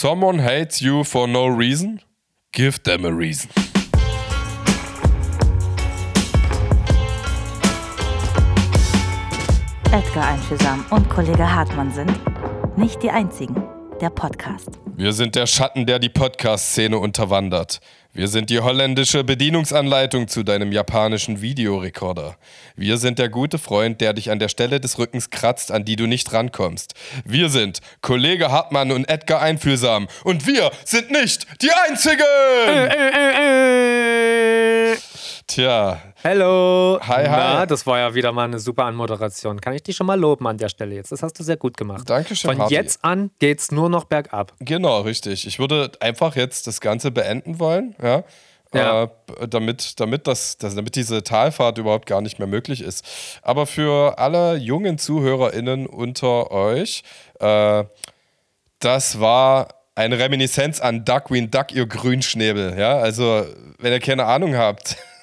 Someone hates you for no reason? Give them a reason. Edgar Einfühlsam und Kollege Hartmann sind nicht die einzigen. Der Podcast. Wir sind der Schatten, der die Podcast-Szene unterwandert. Wir sind die holländische Bedienungsanleitung zu deinem japanischen Videorekorder. Wir sind der gute Freund, der dich an der Stelle des Rückens kratzt, an die du nicht rankommst. Wir sind Kollege Hartmann und Edgar Einfühlsam. Und wir sind nicht die Einzigen! Äh, äh, äh, Tja. Hallo. Hi, hi. Na, das war ja wieder mal eine super Anmoderation. Kann ich dich schon mal loben an der Stelle jetzt? Das hast du sehr gut gemacht. Dankeschön. Von Hardy. jetzt an geht's nur noch bergab. Genau, richtig. Ich würde einfach jetzt das Ganze beenden wollen, ja. Ja. Äh, damit, damit, das, das, damit diese Talfahrt überhaupt gar nicht mehr möglich ist. Aber für alle jungen ZuhörerInnen unter euch, äh, das war eine Reminiszenz an Duckwing Duck, ihr Grünschnäbel. Ja, also, wenn ihr keine Ahnung habt,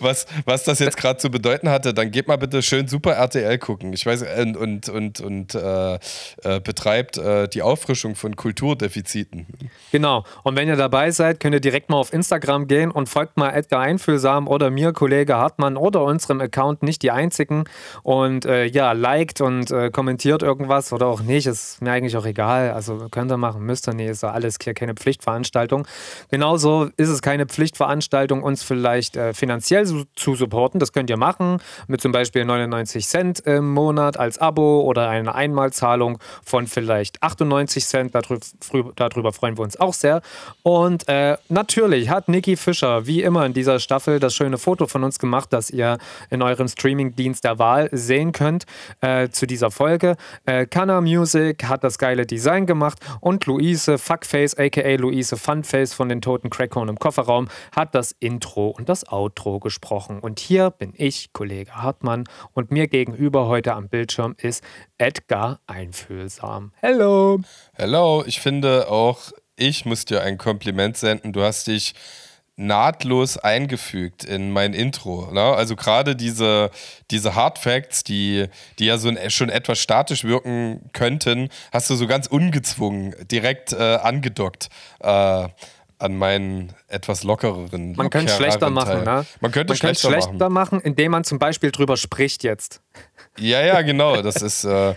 was, was das jetzt gerade zu bedeuten hatte, dann geht mal bitte schön Super RTL gucken. Ich weiß, und, und, und, und äh, äh, betreibt äh, die Auffrischung von Kulturdefiziten. Genau. Und wenn ihr dabei seid, könnt ihr direkt mal auf Instagram gehen und folgt mal Edgar Einfühlsam oder mir, Kollege Hartmann oder unserem Account, nicht die einzigen. Und äh, ja, liked und äh, kommentiert irgendwas oder auch nicht. Ist mir eigentlich auch egal. Also könnt ihr machen, müsst ihr nicht. Ist ja alles hier keine Pflichtveranstaltung. Genauso ist es keine Pflichtveranstaltung, uns vielleicht finanziell zu supporten. Das könnt ihr machen mit zum Beispiel 99 Cent im Monat als Abo oder eine Einmalzahlung von vielleicht 98 Cent. Darüber, darüber freuen wir uns auch sehr. Und äh, natürlich hat Niki Fischer wie immer in dieser Staffel das schöne Foto von uns gemacht, das ihr in eurem Streamingdienst der Wahl sehen könnt äh, zu dieser Folge. Äh, Kana Music hat das geile Design gemacht und Luise Fuckface, aka Luise Funface von den Toten Crackhorn im Kofferraum, hat das Intro und das Outro Outro gesprochen. Und hier bin ich, Kollege Hartmann, und mir gegenüber heute am Bildschirm ist Edgar Einfühlsam. Hello. Hello, ich finde auch, ich muss dir ein Kompliment senden. Du hast dich nahtlos eingefügt in mein Intro. Ne? Also gerade diese, diese Hard Facts, die, die ja so schon etwas statisch wirken könnten, hast du so ganz ungezwungen direkt äh, angedockt. Äh, an meinen etwas lockereren. Man könnte es schlechter machen, ne? Man könnte es schlechter, schlechter machen. machen, indem man zum Beispiel drüber spricht jetzt. Ja, ja, genau. Das ist. Äh,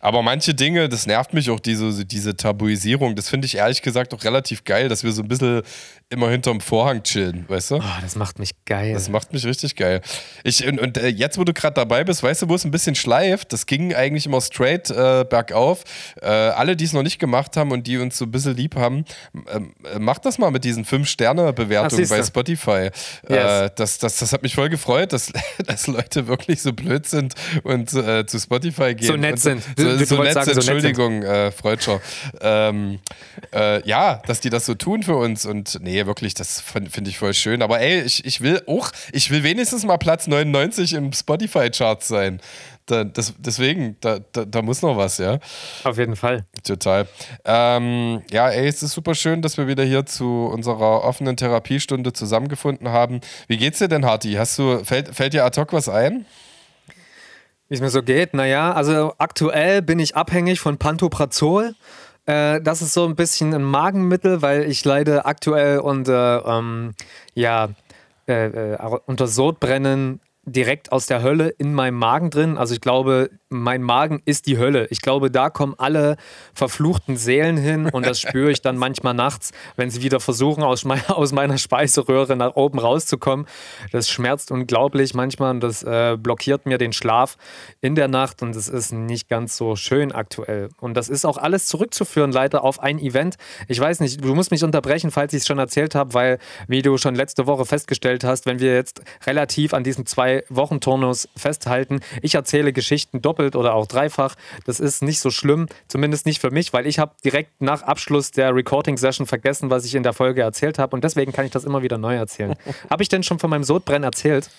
aber manche Dinge, das nervt mich auch, diese, diese Tabuisierung. Das finde ich ehrlich gesagt auch relativ geil, dass wir so ein bisschen immer hinterm Vorhang chillen, weißt du? Oh, das macht mich geil. Das macht mich richtig geil. Ich, und, und äh, jetzt, wo du gerade dabei bist, weißt du, wo es ein bisschen schleift? Das ging eigentlich immer straight äh, bergauf. Äh, alle, die es noch nicht gemacht haben und die uns so ein bisschen lieb haben, ähm, äh, macht das mal mit diesen 5-Sterne-Bewertungen bei Spotify. Äh, yes. das, das, das hat mich voll gefreut, dass, dass Leute wirklich so blöd sind und äh, zu Spotify gehen. So nett sind. So, so, so nett sagen, sind. Entschuldigung, äh, Freudscher. ähm, ja, dass die das so tun für uns und nee, wirklich, das finde ich voll schön. Aber ey, ich, ich will auch, ich will wenigstens mal Platz 99 im Spotify-Charts sein. Da, das, deswegen, da, da, da, muss noch was, ja. Auf jeden Fall. Total. Ähm, ja, ey, es ist super schön, dass wir wieder hier zu unserer offenen Therapiestunde zusammengefunden haben. Wie geht's dir denn, Harti? Hast du, fällt, fällt dir ad hoc was ein? Wie es mir so geht? Naja, also aktuell bin ich abhängig von Pantoprazol. Äh, das ist so ein bisschen ein Magenmittel, weil ich leide aktuell unter, ähm, ja, äh, äh unter Sodbrennen direkt aus der Hölle in meinem Magen drin. Also ich glaube, mein Magen ist die Hölle. Ich glaube, da kommen alle verfluchten Seelen hin und das spüre ich dann manchmal nachts, wenn sie wieder versuchen, aus, meiner, Speiseröhre nach oben rauszukommen. Das schmerzt unglaublich manchmal und das äh, blockiert mir den Schlaf in der Nacht und es ist nicht ganz so schön aktuell. Und das ist auch alles zurückzuführen, leider auf ein Event. Ich weiß nicht, du musst mich unterbrechen, falls ich es schon erzählt habe, weil, wie du schon letzte Woche festgestellt hast, wenn wir jetzt relativ an diesem zwei Wochen Turnus festhalten, ich erzähle Geschichten doppelt oder auch dreifach. Das ist nicht so schlimm, zumindest nicht für mich, weil ich habe direkt nach Abschluss der Recording-Session vergessen, was ich in der Folge erzählt habe und deswegen kann ich das immer wieder neu erzählen. habe ich denn schon von meinem Sodbrennen erzählt?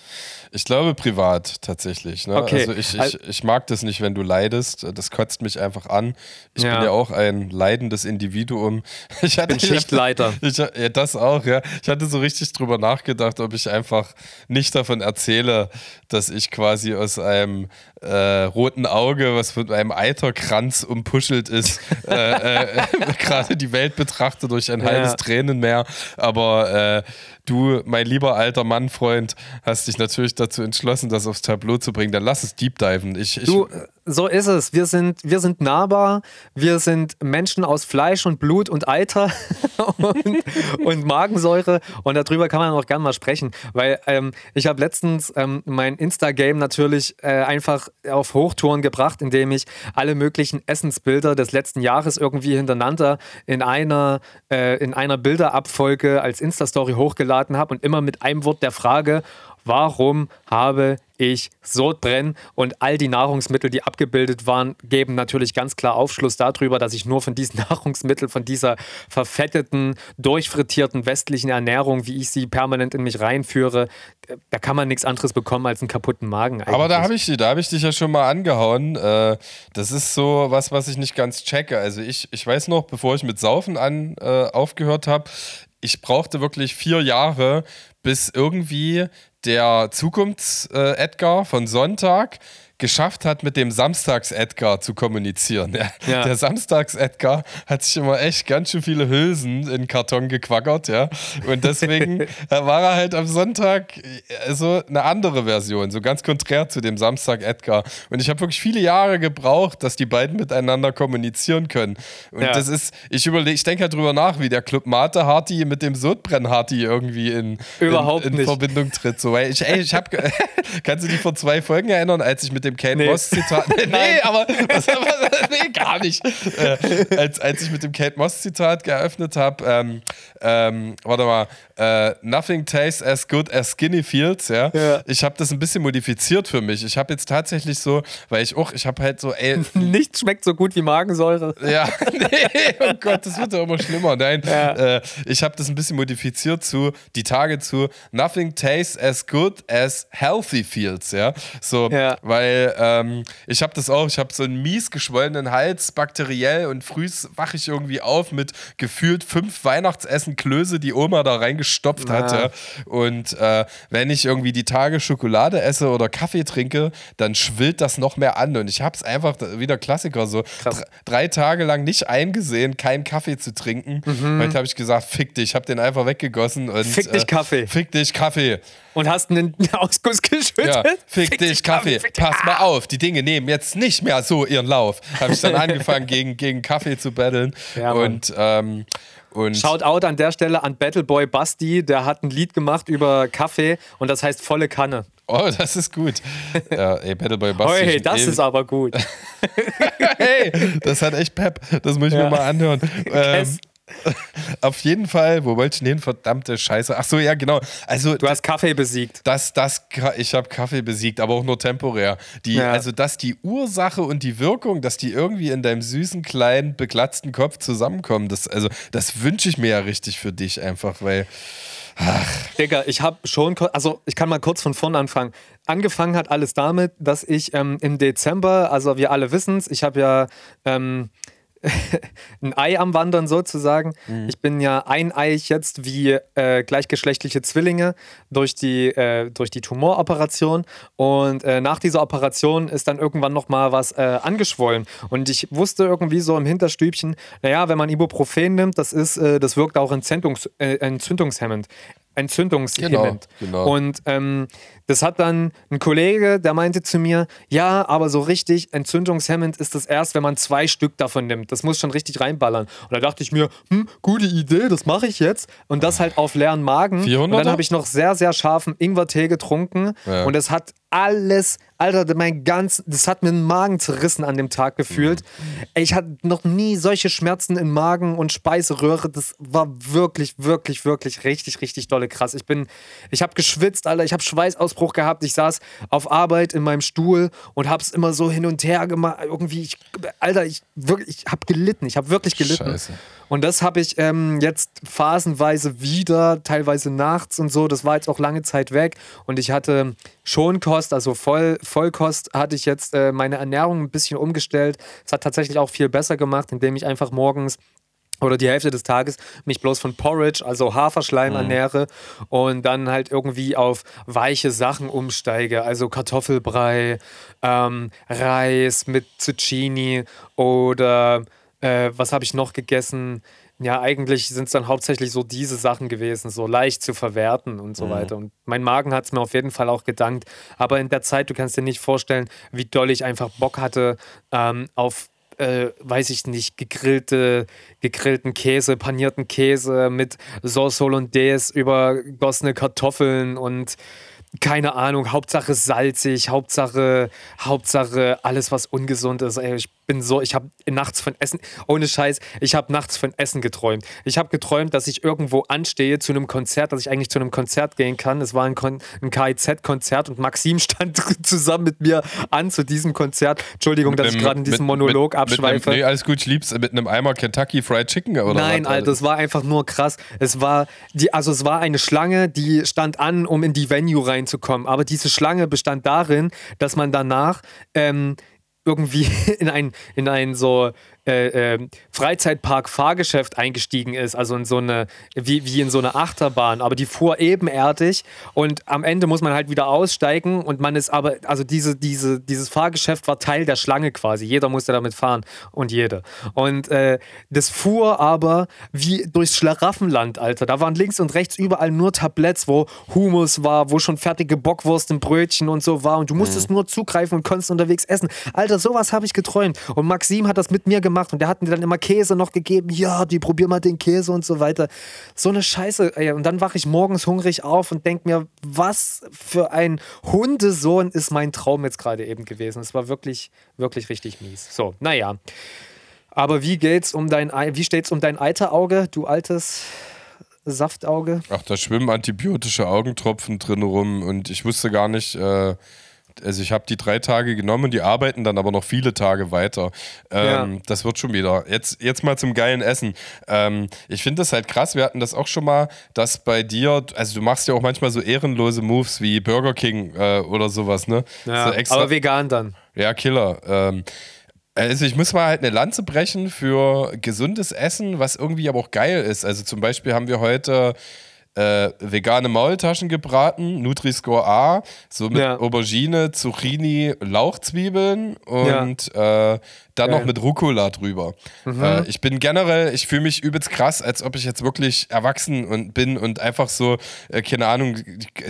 Ich glaube privat tatsächlich. Ne? Okay. Also ich, ich, ich mag das nicht, wenn du leidest. Das kotzt mich einfach an. Ich ja. bin ja auch ein leidendes Individuum. Ich hatte, bin Schichtleiter. Ich, ja, das auch, ja. Ich hatte so richtig drüber nachgedacht, ob ich einfach nicht davon erzähle, dass ich quasi aus einem äh, roten Auge, was mit einem Eiterkranz umpuschelt ist, äh, äh, gerade die Welt betrachte durch ein halbes Tränenmeer. Aber äh, du, mein lieber alter Mann-Freund, hast dich natürlich dazu entschlossen, das aufs Tableau zu bringen. Dann lass es deep diven. Ich, ich du, so ist es. Wir sind, wir sind nahbar. Wir sind Menschen aus Fleisch und Blut und Eiter und, und, Magensäure. Und darüber kann man auch gerne mal sprechen. Weil ähm, ich habe letztens ähm, mein Insta-Game natürlich äh, einfach auf Hochtouren gebracht, indem ich alle möglichen Essensbilder des letzten Jahres irgendwie hintereinander in einer, äh, in einer Bilderabfolge als Insta-Story hochgeladen habe und immer mit einem Wort der Frage, warum habe ich Sodbrennen und all die Nahrungsmittel, die abgebildet waren, geben natürlich ganz klar Aufschluss darüber, dass ich nur von diesen Nahrungsmitteln, von dieser verfetteten, durchfrittierten westlichen Ernährung, wie ich sie permanent in mich reinführe, da kann man nichts anderes bekommen als einen kaputten Magen. Eigentlich. Aber da habe ich, hab ich dich ja schon mal angehauen. Äh, das ist so was, was ich nicht ganz checke. Also ich, ich weiß noch, bevor ich mit Saufen an, äh, aufgehört habe, ich brauchte wirklich vier Jahre, bis irgendwie der Zukunfts-Edgar von Sonntag geschafft hat, mit dem Samstags-Edgar zu kommunizieren. Ja. Ja. Der Samstags-Edgar hat sich immer echt ganz schön viele Hülsen in Karton gequackert, ja. Und deswegen war er halt am Sonntag äh, so eine andere Version, so ganz konträr zu dem Samstag-Edgar. Und ich habe wirklich viele Jahre gebraucht, dass die beiden miteinander kommunizieren können. Und ja. das ist, ich überlege, ich denke halt drüber nach, wie der Club Mate Harty mit dem Sodbrenn Harty irgendwie in, Überhaupt in, in Verbindung tritt. So, weil ich, ey, ich habe, kannst du dich vor zwei Folgen erinnern, als ich mit dem dem Kate nee. Moss-Zitat. nee, aber das, nee, gar nicht. Äh, als, als ich mit dem Kate Moss-Zitat geöffnet habe, ähm, ähm, warte mal, äh, Nothing tastes as good as skinny feels, ja. ja. Ich habe das ein bisschen modifiziert für mich. Ich habe jetzt tatsächlich so, weil ich auch, ich habe halt so, ey. Nichts schmeckt so gut wie Magensäure. Ja, nee, oh Gott, das wird ja immer schlimmer. Nein, ja. äh, ich habe das ein bisschen modifiziert zu, die Tage zu, Nothing tastes as good as healthy feels, ja. So, ja. weil ähm, ich habe das auch, ich habe so einen mies geschwollenen Hals, bakteriell und früh wache ich irgendwie auf mit gefühlt fünf Weihnachtsessen Klöße, die Oma da reingestopft ja. hatte. Und äh, wenn ich irgendwie die Tage Schokolade esse oder Kaffee trinke, dann schwillt das noch mehr an. Und ich habe es einfach wieder Klassiker so drei Tage lang nicht eingesehen, keinen Kaffee zu trinken. Mhm. Heute habe ich gesagt, fick dich, ich habe den einfach weggegossen. Und, fick dich äh, Kaffee. Fick dich Kaffee. Und hast einen Ausguss geschüttet? Ja, fick, fick dich Kaffee. Kaffee. Pass mal auf, die Dinge nehmen jetzt nicht mehr so ihren Lauf. Habe ich dann angefangen, gegen, gegen Kaffee zu battlen. Ja, und, ähm, und Shoutout an der Stelle an Battleboy Basti, der hat ein Lied gemacht über Kaffee und das heißt volle Kanne. Oh, das ist gut. Ja, ey, Battleboy Basti. Hey, das ist aber gut. hey, das hat echt Pep. Das muss ich ja. mir mal anhören. Ähm, Auf jeden Fall, wo wollte ich denn hin? Verdammte Scheiße. Ach so, ja, genau. Also, du hast Kaffee besiegt. Das, das, ich habe Kaffee besiegt, aber auch nur temporär. Die, ja. Also, dass die Ursache und die Wirkung, dass die irgendwie in deinem süßen, kleinen, beglatzten Kopf zusammenkommen, das, also, das wünsche ich mir ja richtig für dich einfach, weil. Ach. Digga, ich habe schon, also ich kann mal kurz von vorn anfangen. Angefangen hat alles damit, dass ich ähm, im Dezember, also wir alle wissen es, ich habe ja ähm, ein Ei am Wandern sozusagen. Mhm. Ich bin ja eineich jetzt wie äh, gleichgeschlechtliche Zwillinge durch die, äh, durch die Tumoroperation. Und äh, nach dieser Operation ist dann irgendwann nochmal was äh, angeschwollen. Und ich wusste irgendwie so im Hinterstübchen, naja, wenn man Ibuprofen nimmt, das ist, äh, das wirkt auch entzündungs äh, entzündungshemmend entzündungshemmend. Genau, genau. Und ähm, das hat dann ein Kollege, der meinte zu mir, ja, aber so richtig entzündungshemmend ist das erst, wenn man zwei Stück davon nimmt. Das muss schon richtig reinballern. Und da dachte ich mir, hm, gute Idee, das mache ich jetzt. Und das halt auf leeren Magen. 400? Und dann habe ich noch sehr, sehr scharfen Ingwertee getrunken. Ja. Und es hat alles, Alter, mein ganz, das hat mir den Magen zerrissen an dem Tag gefühlt. Mhm. Ich hatte noch nie solche Schmerzen im Magen und Speiseröhre. Das war wirklich, wirklich, wirklich richtig, richtig dolle krass. Ich bin, ich habe geschwitzt, Alter, ich habe Schweißausbruch gehabt. Ich saß auf Arbeit in meinem Stuhl und habe es immer so hin und her gemacht. Irgendwie, ich, Alter, ich wirklich, ich habe gelitten. Ich habe wirklich gelitten. Scheiße. Und das habe ich ähm, jetzt phasenweise wieder, teilweise nachts und so. Das war jetzt auch lange Zeit weg. Und ich hatte Schonkost, also Voll, Vollkost, hatte ich jetzt äh, meine Ernährung ein bisschen umgestellt. Es hat tatsächlich auch viel besser gemacht, indem ich einfach morgens oder die Hälfte des Tages mich bloß von Porridge, also Haferschleim Mhm. ernähre und dann halt irgendwie auf weiche Sachen umsteige, also Kartoffelbrei, ähm, Reis mit Zucchini oder äh, was habe ich noch gegessen? Ja, eigentlich sind es dann hauptsächlich so diese Sachen gewesen, so leicht zu verwerten und so Mhm. weiter. Und mein Magen hat es mir auf jeden Fall auch gedankt. Aber in der Zeit, du kannst dir nicht vorstellen, wie doll ich einfach Bock hatte ähm, auf äh, weiß ich nicht, gegrillte, gegrillten Käse, panierten Käse mit Sauce Hollandaise, übergossene Kartoffeln und keine Ahnung, Hauptsache salzig, Hauptsache, Hauptsache alles, was ungesund ist. Ey, ich bin so, ich habe nachts von Essen, ohne Scheiß, ich habe nachts von Essen geträumt. Ich habe geträumt, dass ich irgendwo anstehe zu einem Konzert, dass ich eigentlich zu einem Konzert gehen kann. Es war ein, Kon ein KIZ-Konzert und Maxim stand zusammen mit mir an zu diesem Konzert. Entschuldigung, dass ich Mit- gerade in diesem Monolog mit, abschweife. Mit einem, nee, alles gut, ich lieb's. Mit einem Eimer Kentucky Fried Chicken oder Nein, was? Alter, es war einfach nur krass. Es war die, also es war eine Schlange, die stand an, um in die Venue reinzukommen. Aber diese Schlange bestand darin, dass man danach ähm, irgendwie in ein, in ein so äh, ähm, Freizeitpark-Fahrgeschäft eingestiegen ist, also in so eine, wie, wie in so eine Achterbahn, aber die fuhr ebenerdig und am Ende muss man halt wieder aussteigen und man ist aber, also diese, diese, dieses Fahrgeschäft war Teil der Schlange quasi, jeder musste damit fahren und jede. Und äh, das fuhr aber wie durchs Schlaraffenland, Alter. Da waren links und rechts überall nur Tabletts, wo Humus war, wo schon fertige Bockwurst im Brötchen und so war und du musstest nur zugreifen und konntest unterwegs essen. Alter, sowas habe ich geträumt. Und Maxim hat das mit mir gemacht und der hat mir dann immer Käse noch gegeben. Ja, die probier mal den Käse und so weiter. So eine Scheiße. Ey. Und dann wache ich morgens hungrig auf und denke mir, was für ein Hundesohn ist mein Traum jetzt gerade eben gewesen. Es war wirklich, wirklich richtig mies. So, naja. Aber wie geht's um dein Ei, wie steht's um dein Eiterauge, du altes Saftauge? Ach, da schwimmen antibiotische Augentropfen drin rum und ich wusste gar nicht, äh, also ich habe die drei Tage genommen, die arbeiten dann aber noch viele Tage weiter. Ähm, Ja. Das wird schon wieder. Jetzt, jetzt mal zum geilen Essen. Ähm, ich finde das halt krass, wir hatten das auch schon mal, dass bei dir, also du machst ja auch manchmal so ehrenlose Moves wie Burger King äh, oder sowas, ne? so extra, aber vegan dann. ja, Killer. Ähm, also ich muss mal halt eine Lanze brechen für gesundes Essen, was irgendwie aber auch geil ist. Also zum Beispiel haben wir heute äh, vegane Maultaschen gebraten, Nutri-Score A, so mit Ja. Aubergine, Zucchini, Lauchzwiebeln und äh, dann noch mit Rucola drüber. Äh, ich bin generell, ich fühle mich übelst krass, als ob ich jetzt wirklich erwachsen und bin und einfach so, äh, keine Ahnung,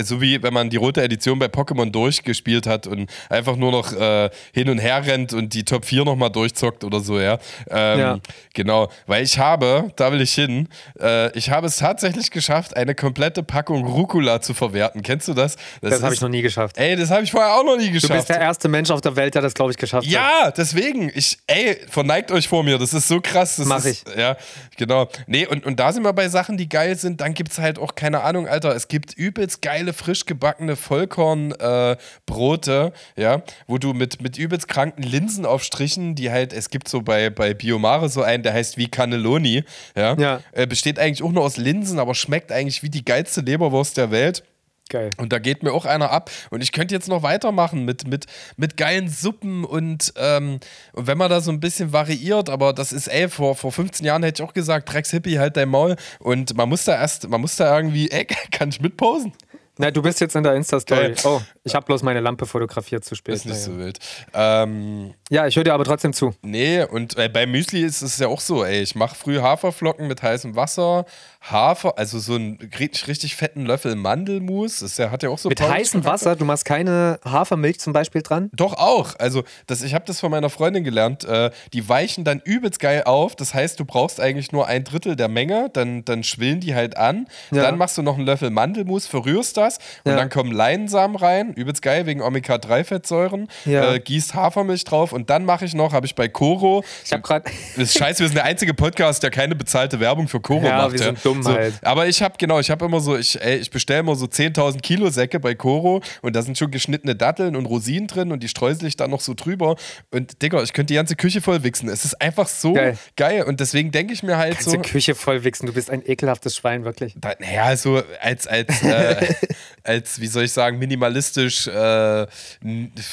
so wie wenn man die rote Edition bei Pokémon durchgespielt hat und einfach nur noch äh, hin und her rennt und die Top 4 nochmal durchzockt oder so, ja. Ähm, Ja. Genau, weil ich habe, da will ich hin, äh, ich habe es tatsächlich geschafft, eine komplette Packung Rucola zu verwerten. Kennst du das? Das habe ist- ich noch nie geschafft. Ey, das habe ich vorher auch noch nie Du geschafft. bist der erste Mensch auf der Welt, der das, glaube ich, geschafft hat. Ja, deswegen. Ich, ey, verneigt euch vor mir. Das ist so krass. Das Mach ist, Ja, genau. Nee, und, und da sind wir bei Sachen, die geil sind. Dann gibt es halt auch, keine Ahnung, Alter, es gibt übelst geile, frisch gebackene Vollkornbrote, ja, wo du mit, mit übelst kranken Linsenaufstrichen, die halt, es gibt so bei, bei Biomare so einen, der heißt wie Cannelloni, ja, Ja. Äh, besteht eigentlich auch nur aus Linsen, aber schmeckt eigentlich wie die geilste Leberwurst der Welt. Geil. Und da geht mir auch einer ab. Und ich könnte jetzt noch weitermachen mit, mit, mit geilen Suppen und, ähm, und wenn man da so ein bisschen variiert, aber das ist, ey, vor, vor 15 Jahren hätte ich auch gesagt, Drecks Hippie, halt dein Maul. Und man muss da erst, man muss da irgendwie, ey, kann ich mitposen? Na, du bist jetzt in der Insta-Story. Oh, ich habe bloß meine Lampe fotografiert zu spät. Ist nicht so wild. Ähm, Ja, ich höre dir aber trotzdem zu. Nee, und äh, bei Müsli ist es ja auch so, ey. Ich mache früh Haferflocken mit heißem Wasser, Hafer, also so einen richtig, fetten Löffel Mandelmus. Das hat ja auch so Mit heißem Wasser, du machst keine Hafermilch zum Beispiel dran? Doch auch. Also, das, ich habe das von meiner Freundin gelernt. Äh, die weichen dann übelst geil auf. Das heißt, du brauchst eigentlich nur ein Drittel der Menge. Dann, dann schwillen die halt an. Ja. Dann machst du noch einen Löffel Mandelmus, verrührst das. Und Ja. dann kommen Leinsamen rein. Übelst geil wegen Omega-3-Fettsäuren. Ja. Äh, gießt Hafermilch drauf. Und dann mache ich noch, habe ich bei Koro. Ich habe gerade. Scheiße, wir sind der einzige Podcast, der keine bezahlte Werbung für Koro Ja, macht. wir sind dumm halt. Aber ich habe, genau, ich habe immer so, ich, ey, ich bestelle immer so 10.000 Kilo Säcke bei Koro und da sind schon geschnittene Datteln und Rosinen drin und die streusel ich dann noch so drüber. Und Digga, ich könnte die ganze Küche voll wichsen. Es ist einfach so geil. Geil. Und deswegen denke ich mir halt Ganze so. Küche voll wichsen, du bist ein ekelhaftes Schwein, wirklich. Da, naja, so als, als, äh, als, wie soll ich sagen, minimalistisch äh,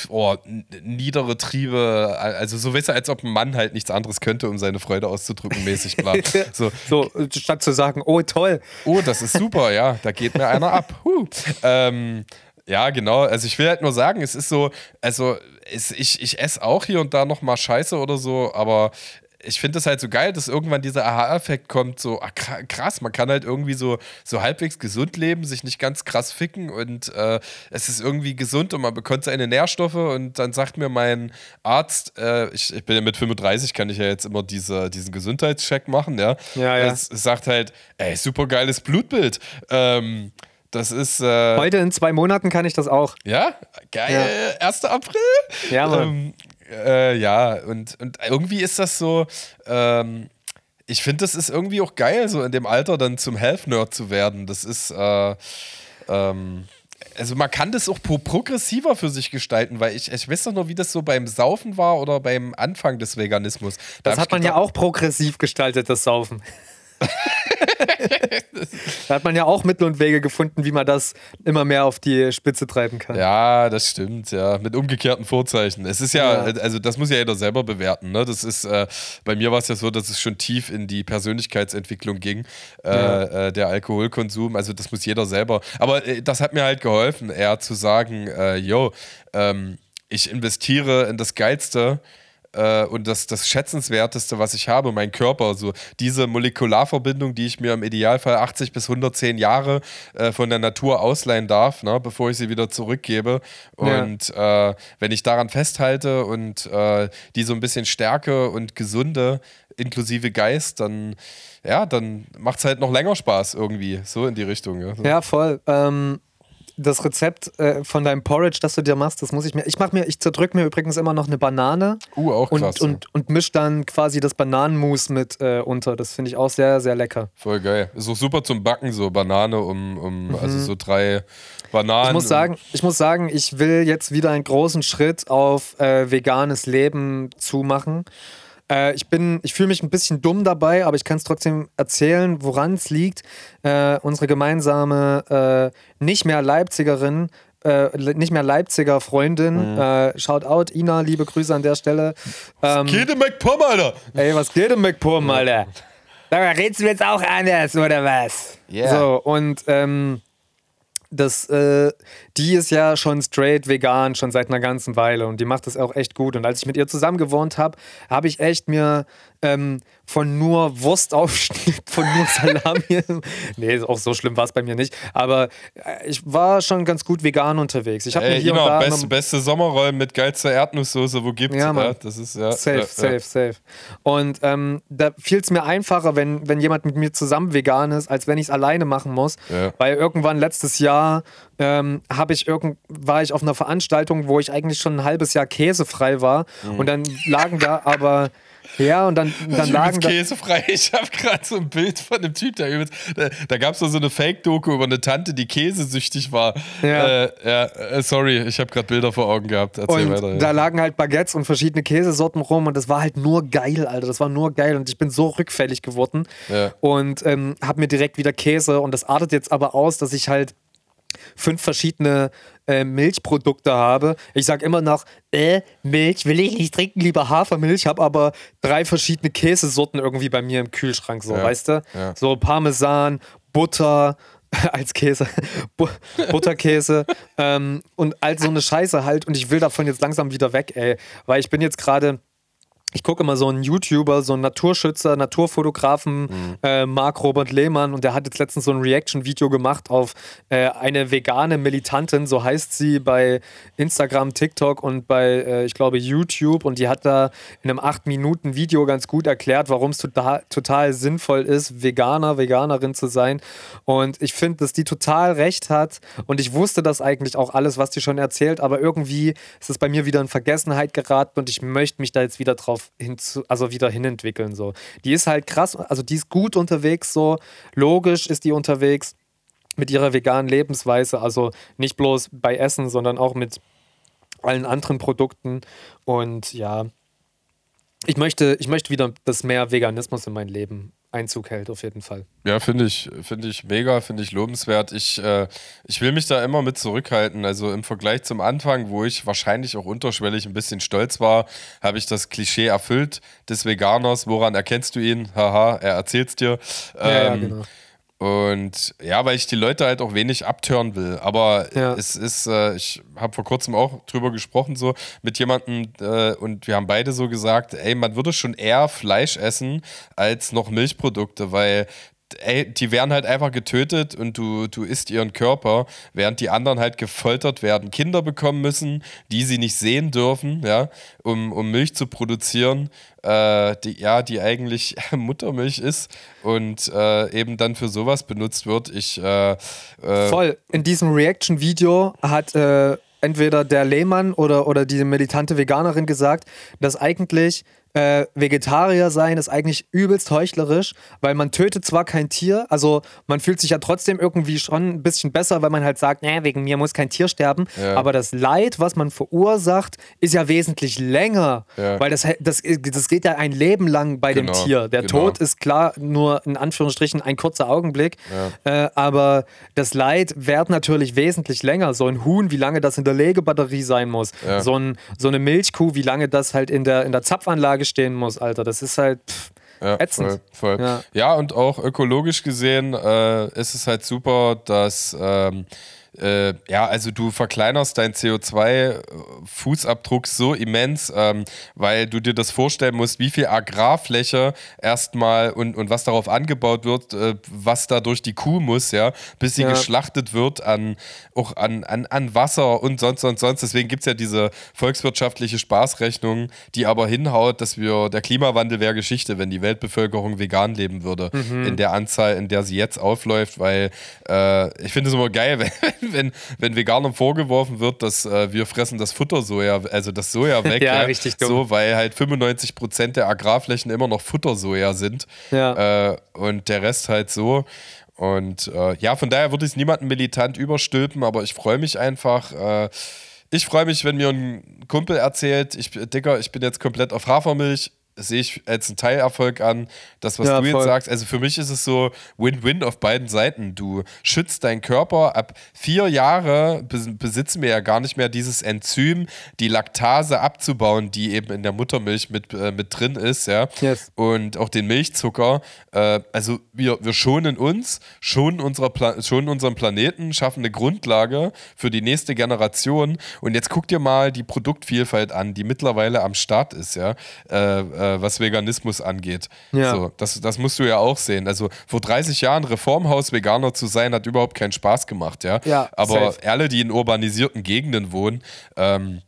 oh, niedere Triebe, also so weißt du, als ob ein Mann halt nichts anderes könnte, um seine Freude auszudrücken, mäßig bla. So. so, statt zu sagen, oh toll. Oh, das ist super, ja, da geht mir einer ab. Huh. Ähm, ja, genau. Also ich will halt nur sagen, es ist so, also es, ich, ich esse auch hier und da nochmal Scheiße oder so, aber ich finde es halt so geil, dass irgendwann dieser Aha-Effekt kommt, so ach, krass, man kann halt irgendwie so, so halbwegs gesund leben, sich nicht ganz krass ficken und äh, es ist irgendwie gesund und man bekommt seine Nährstoffe und dann sagt mir mein Arzt, äh, ich, ich, bin ja mit 35, kann ich ja jetzt immer diese, diesen Gesundheitscheck machen, ja. Ja, ja. Es, es sagt halt, ey, super geiles Blutbild. Ähm, das ist. Äh, Heute in zwei Monaten kann ich das auch. Ja? Geil. Ja. 1. April? Ja, Mann. Ähm, äh, ja, und, und irgendwie ist das so. Ähm, ich finde, das ist irgendwie auch geil, so in dem Alter dann zum Health-Nerd zu werden. Das ist. Äh, ähm, also man kann das auch pro progressiver für sich gestalten, weil ich, ich weiß doch noch, wie das so beim Saufen war oder beim Anfang des Veganismus. Da das hat man gedacht, ja auch progressiv gestaltet, das Saufen. da hat man ja auch Mittel und Wege gefunden, wie man das immer mehr auf die Spitze treiben kann. Ja, das stimmt, ja. Mit umgekehrten Vorzeichen. Es ist ja, ja. also das muss ja jeder selber bewerten. Ne? Das ist, äh, bei mir war es ja so, dass es schon tief in die Persönlichkeitsentwicklung ging, äh, ja. äh, der Alkoholkonsum. Also das muss jeder selber. Aber äh, das hat mir halt geholfen, eher zu sagen, äh, yo, ähm, ich investiere in das Geilste äh, und das, das Schätzenswerteste, was ich habe, mein Körper. So diese Molekularverbindung, die ich mir im Idealfall 80 bis 110 Jahre äh, von der Natur ausleihen darf, ne, bevor ich sie wieder zurückgebe. Und ja. äh, wenn ich daran festhalte und äh, die so ein bisschen stärke und gesunde, inklusive Geist, dann ja, dann macht es halt noch länger Spaß irgendwie, so in die Richtung. Ja, ja voll. Ähm, das Rezept äh, von deinem Porridge, das du dir machst, das muss ich mir. Ich mache mir, ich zerdrück mir übrigens immer noch eine Banane. Uh, auch krass. Und, und, und misch dann quasi das Bananenmus mit äh, unter. Das finde ich auch sehr, sehr lecker. Voll geil. Ist auch super zum Backen, so Banane um, um mhm. also so drei Bananen. Ich muss sagen, ich muss sagen, ich will jetzt wieder einen großen Schritt auf äh, veganes Leben zumachen. Äh, ich bin, ich fühle mich ein bisschen dumm dabei, aber ich kann es trotzdem erzählen, woran es liegt. Äh, unsere gemeinsame äh, nicht mehr Leipzigerin äh, nicht mehr Leipziger Freundin. Mhm. Äh, shout out, Ina, liebe Grüße an der Stelle. Ähm, was geht in McPom, Alter? Ey, was geht in McPom, Alter? Da redest du jetzt auch anders, oder was? Yeah. So, und ähm, das, äh, die ist ja schon straight vegan, schon seit einer ganzen Weile und die macht das auch echt gut. Und als ich mit ihr zusammen gewohnt habe, habe ich echt mir ähm, von nur Wurstaufschnitt, von nur Salami. nee, auch so schlimm war es bei mir nicht. Aber äh, ich war schon ganz gut vegan unterwegs. Ich habe mir hier genau, beste, beste Sommerrollen mit geilster Erdnusssoße, wo gibt's? Ja, ja, das ist ja. Safe, ja, safe, ja. safe. Und ähm, da fiel es mir einfacher, wenn, wenn jemand mit mir zusammen vegan ist, als wenn ich es alleine machen muss. Weil irgendwann letztes Jahr ähm, habe ich irgend, war ich auf einer Veranstaltung, wo ich eigentlich schon ein halbes Jahr käsefrei war. Mhm. Und dann lagen da aber ja, und dann, dann lagen da. Käsefrei. Ich habe gerade so ein Bild von dem Typ, der übelst. Da, da gab es so eine Fake-Doku über eine Tante, die käsesüchtig war. Ja. Äh, ja äh, sorry, ich habe gerade Bilder vor Augen gehabt. Erzähl und weiter. Ja. Da lagen halt Baguettes und verschiedene Käsesorten rum und das war halt nur geil, Alter. Das war nur geil und ich bin so rückfällig geworden ja. und ähm, habe mir direkt wieder Käse und das artet jetzt aber aus, dass ich halt fünf verschiedene äh, Milchprodukte habe. Ich sage immer noch, äh, Milch will ich nicht trinken, lieber Hafermilch, habe aber drei verschiedene Käsesorten irgendwie bei mir im Kühlschrank, so, ja, weißt du? Ja. So Parmesan, Butter, als Käse, Butterkäse ähm, und all so eine Scheiße halt. Und ich will davon jetzt langsam wieder weg, ey. Weil ich bin jetzt gerade ich gucke immer so einen YouTuber, so einen Naturschützer, Naturfotografen, mhm. äh, Marc Robert Lehmann, und der hat jetzt letztens so ein Reaction-Video gemacht auf äh, eine vegane Militantin, so heißt sie bei Instagram, TikTok und bei, äh, ich glaube, YouTube. Und die hat da in einem 8-Minuten-Video ganz gut erklärt, warum es total, total sinnvoll ist, Veganer, Veganerin zu sein. Und ich finde, dass die total recht hat. Und ich wusste das eigentlich auch alles, was die schon erzählt, aber irgendwie ist es bei mir wieder in Vergessenheit geraten und ich möchte mich da jetzt wieder drauf hinzu, also wieder hinentwickeln. So. Die ist halt krass, also die ist gut unterwegs, so logisch ist die unterwegs mit ihrer veganen Lebensweise, also nicht bloß bei Essen, sondern auch mit allen anderen Produkten. Und ja, ich möchte, ich möchte wieder, dass mehr Veganismus in mein Leben Einzug hält, auf jeden Fall. Ja, finde ich, finde ich mega, finde ich lobenswert. Ich, äh, ich will mich da immer mit zurückhalten. Also im Vergleich zum Anfang, wo ich wahrscheinlich auch unterschwellig ein bisschen stolz war, habe ich das Klischee erfüllt des Veganers. Woran erkennst du ihn? Haha, er erzählt's dir. Ja, ja, Ähm, genau. Und ja, weil ich die Leute halt auch wenig abtören will. Aber Ja. es ist, äh, ich habe vor kurzem auch drüber gesprochen, so mit jemandem, äh, und wir haben beide so gesagt, ey, man würde schon eher Fleisch essen als noch Milchprodukte, weil ey, die werden halt einfach getötet und du, du isst ihren Körper, während die anderen halt gefoltert werden, Kinder bekommen müssen, die sie nicht sehen dürfen, ja, um, um Milch zu produzieren, äh, die, ja, die eigentlich Muttermilch ist und äh, eben dann für sowas benutzt wird. Ich, äh, äh, Voll. In diesem Reaction-Video hat äh, entweder der Lehmann oder, oder diese militante Veganerin gesagt, dass eigentlich äh, Vegetarier sein ist eigentlich übelst heuchlerisch, weil man tötet zwar kein Tier, also man fühlt sich ja trotzdem irgendwie schon ein bisschen besser, weil man halt sagt, nee, wegen mir muss kein Tier sterben, Ja. aber das Leid, was man verursacht, ist ja wesentlich länger, Ja. weil das, das, das geht ja ein Leben lang bei Genau, dem Tier. Der genau. Tod ist klar nur in Anführungsstrichen ein kurzer Augenblick, äh, aber das Leid währt natürlich wesentlich länger. So ein Huhn, wie lange das in der Legebatterie sein muss, Ja. so, ein, so eine Milchkuh, wie lange das halt in der, in der Zapfanlage stehen muss, Alter. Das ist halt pff, Ja, ätzend. voll, voll. Ja. Ja. und auch ökologisch gesehen äh, ist es halt super, dass ähm, äh, ja, also du verkleinerst deinen CO2-Fußabdruck so immens, ähm, weil du dir das vorstellen musst, wie viel Agrarfläche erstmal und, und was darauf angebaut wird, äh, was da durch die Kuh muss, ja, bis sie Ja. geschlachtet wird an auch an, an, an Wasser und sonst und sonst. Deswegen gibt es ja diese volkswirtschaftliche Spaßrechnung, die aber hinhaut, dass wir, der Klimawandel wäre Geschichte, wenn die Weltbevölkerung vegan leben würde, in der Anzahl, in der sie jetzt aufläuft, weil äh, ich finde es immer geil, wenn, wenn, wenn Veganern vorgeworfen wird, dass äh, wir fressen das Futtersoja, also das Soja weg, Ja, richtig dumm. so, weil halt 95 Prozent der Agrarflächen immer noch Futtersoja sind Ja. äh, und der Rest halt so. Und äh, ja, von daher würde ich es niemandem militant überstülpen, aber ich freue mich einfach. Äh, ich freue mich, wenn mir ein Kumpel erzählt, ich, Dicker, ich bin jetzt komplett auf Hafermilch. Sehe ich als einen Teilerfolg an. Das, was Ja, du jetzt voll. sagst, also für mich ist es so Win-Win auf beiden Seiten. Du schützt deinen Körper. Ab vier Jahre bes- besitzen wir ja gar nicht mehr dieses Enzym, die Laktase abzubauen, die eben in der Muttermilch mit, äh, mit drin ist, ja. Yes. Und auch den Milchzucker. Äh, also wir, wir schonen uns, schonen, unserer Pla schonen unseren Planeten, schaffen eine Grundlage für die nächste Generation. Und jetzt guck dir mal die Produktvielfalt an, die mittlerweile am Start ist, ja, äh, äh, was Veganismus angeht. Ja. So, das, das musst du ja auch sehen. Also vor 30 Jahren Reformhaus-Veganer zu sein, hat überhaupt keinen Spaß gemacht, ja. Ja, Aber safe. alle, die in urbanisierten Gegenden wohnen, ähm,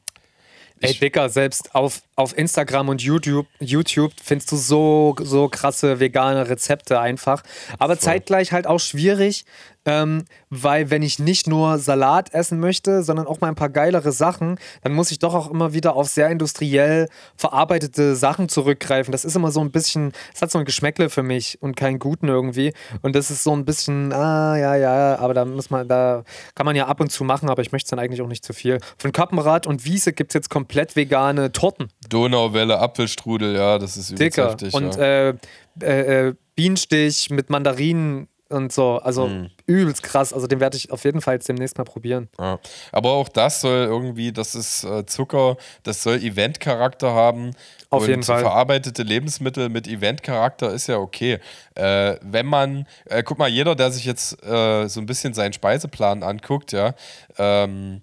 Ey, Dicker, selbst auf, auf Instagram und YouTube, YouTube findest du so, so krasse vegane Rezepte einfach. Aber zeitgleich halt auch schwierig, ähm, weil wenn ich nicht nur Salat essen möchte, sondern auch mal ein paar geilere Sachen, dann muss ich doch auch immer wieder auf sehr industriell verarbeitete Sachen zurückgreifen. Das ist immer so ein bisschen, es hat so ein Geschmäckle für mich und keinen guten irgendwie. Und das ist so ein bisschen, ah, ja, ja, aber da muss man, da kann man ja ab und zu machen, aber ich möchte es dann eigentlich auch nicht zu viel. Von Kappenrad und Wiese gibt es jetzt komplett vegane Torten. Donauwelle, Apfelstrudel, ja, das ist übelst Dicker. heftig. und ja. äh, äh, äh, Bienenstich mit Mandarinen und so. Also Mhm. übelst krass. Also den werde ich auf jeden Fall jetzt demnächst mal probieren. Ja. Aber auch das soll irgendwie, das ist äh, Zucker, das soll Eventcharakter haben. Auf und jeden Fall. Verarbeitete Lebensmittel mit Eventcharakter ist ja okay. Äh, wenn man, äh, guck mal, jeder, der sich jetzt äh, so ein bisschen seinen Speiseplan anguckt, ja, ähm,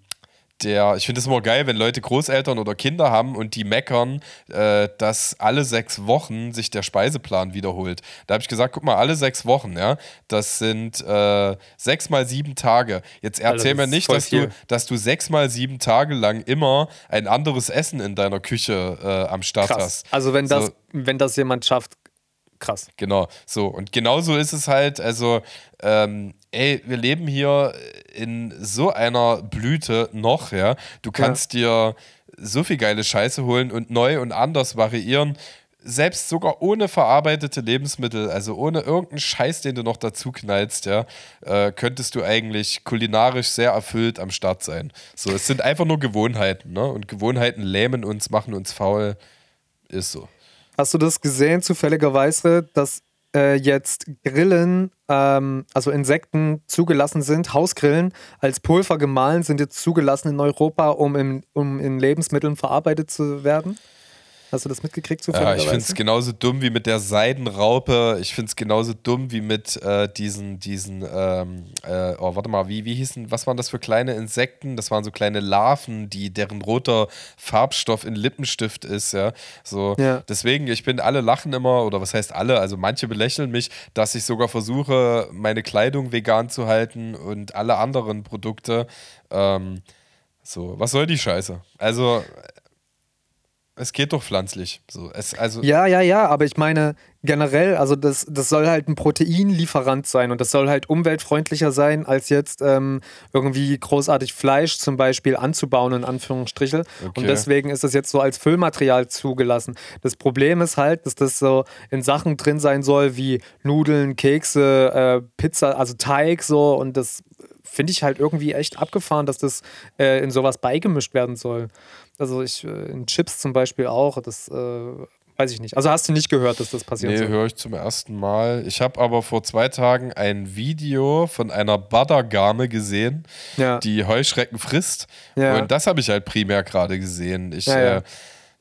der, ich finde es immer geil, wenn Leute Großeltern oder Kinder haben und die meckern, äh, dass alle sechs Wochen sich der Speiseplan wiederholt. Da habe ich gesagt, guck mal, alle sechs Wochen, ja, das sind äh, sechs mal sieben Tage. Jetzt erzähl das mir nicht, dass du, dass du sechs mal sieben Tage lang immer ein anderes Essen in deiner Küche äh, am Start Krass. hast. Also wenn das, So. wenn das jemand schafft, krass. Genau, so. Und genauso ist es halt, also, ähm, ey, wir leben hier in so einer Blüte noch, ja. Du kannst dir so viel geile Scheiße holen und neu und anders variieren. Selbst sogar ohne verarbeitete Lebensmittel, also ohne irgendeinen Scheiß, den du noch dazu knallst, ja, äh, könntest du eigentlich kulinarisch sehr erfüllt am Start sein. So, es sind einfach nur Gewohnheiten, ne? Und Gewohnheiten lähmen uns, machen uns faul. Ist so. Hast du das gesehen, zufälligerweise, dass äh, jetzt Grillen, ähm, also Insekten zugelassen sind, Hausgrillen als Pulver gemahlen sind jetzt zugelassen in Europa, um in, um in Lebensmitteln verarbeitet zu werden. Hast du das mitgekriegt zufälligerweise? Ja, ich finde es genauso dumm wie mit der Seidenraupe. Ich finde es genauso dumm wie mit äh, diesen, diesen, ähm, äh, oh, warte mal, wie, wie hießen, was waren das für kleine Insekten? Das waren so kleine Larven, die, deren roter Farbstoff in Lippenstift ist, ja. So, ja. deswegen, ich bin, alle lachen immer, oder was heißt alle, also manche belächeln mich, dass ich sogar versuche, meine Kleidung vegan zu halten und alle anderen Produkte. Ähm, so, was soll die Scheiße? Also, es geht doch pflanzlich. So, es, also ja, ja, ja, aber ich meine generell, also das, das soll halt ein Proteinlieferant sein und das soll halt umweltfreundlicher sein, als jetzt ähm, irgendwie großartig Fleisch zum Beispiel anzubauen, in Anführungsstrichen. Okay. Und deswegen ist das jetzt so als Füllmaterial zugelassen. Das Problem ist halt, dass das so in Sachen drin sein soll wie Nudeln, Kekse, äh, Pizza, also Teig so und das finde ich halt irgendwie echt abgefahren, dass das äh, in sowas beigemischt werden soll. Also ich äh, in Chips zum Beispiel auch, das äh, weiß ich nicht. Also hast du nicht gehört, dass das passiert Nee, höre ich zum ersten Mal. Ich habe aber vor zwei Tagen ein Video von einer Badagame gesehen, ja. die Heuschrecken frisst. Ja. Und das habe ich halt primär gerade gesehen. Ich ja, äh,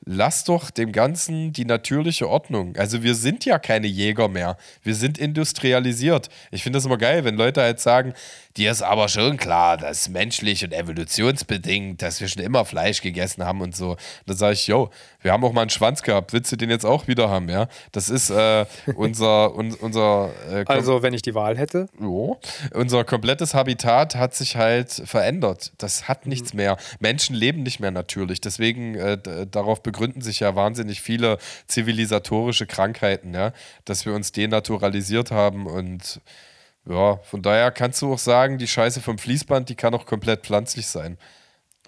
lass doch dem Ganzen die natürliche Ordnung. Also wir sind ja keine Jäger mehr. Wir sind industrialisiert. Ich finde das immer geil, wenn Leute halt sagen, dir ist aber schon klar, das ist menschlich und evolutionsbedingt, dass wir schon immer Fleisch gegessen haben und so. Da sage ich, yo, wir haben auch mal einen Schwanz gehabt. Willst du den jetzt auch wieder haben, ja? Das ist äh, unser, un, unser äh, Also, wenn ich die Wahl hätte? Jo. Unser komplettes Habitat hat sich halt verändert. Das hat mhm. nichts mehr. Menschen leben nicht mehr natürlich. Deswegen, äh, darauf begründen sich ja wahnsinnig viele zivilisatorische Krankheiten, ja, dass wir uns denaturalisiert haben und ja, von daher kannst du auch sagen, die Scheiße vom Fließband, die kann auch komplett pflanzlich sein.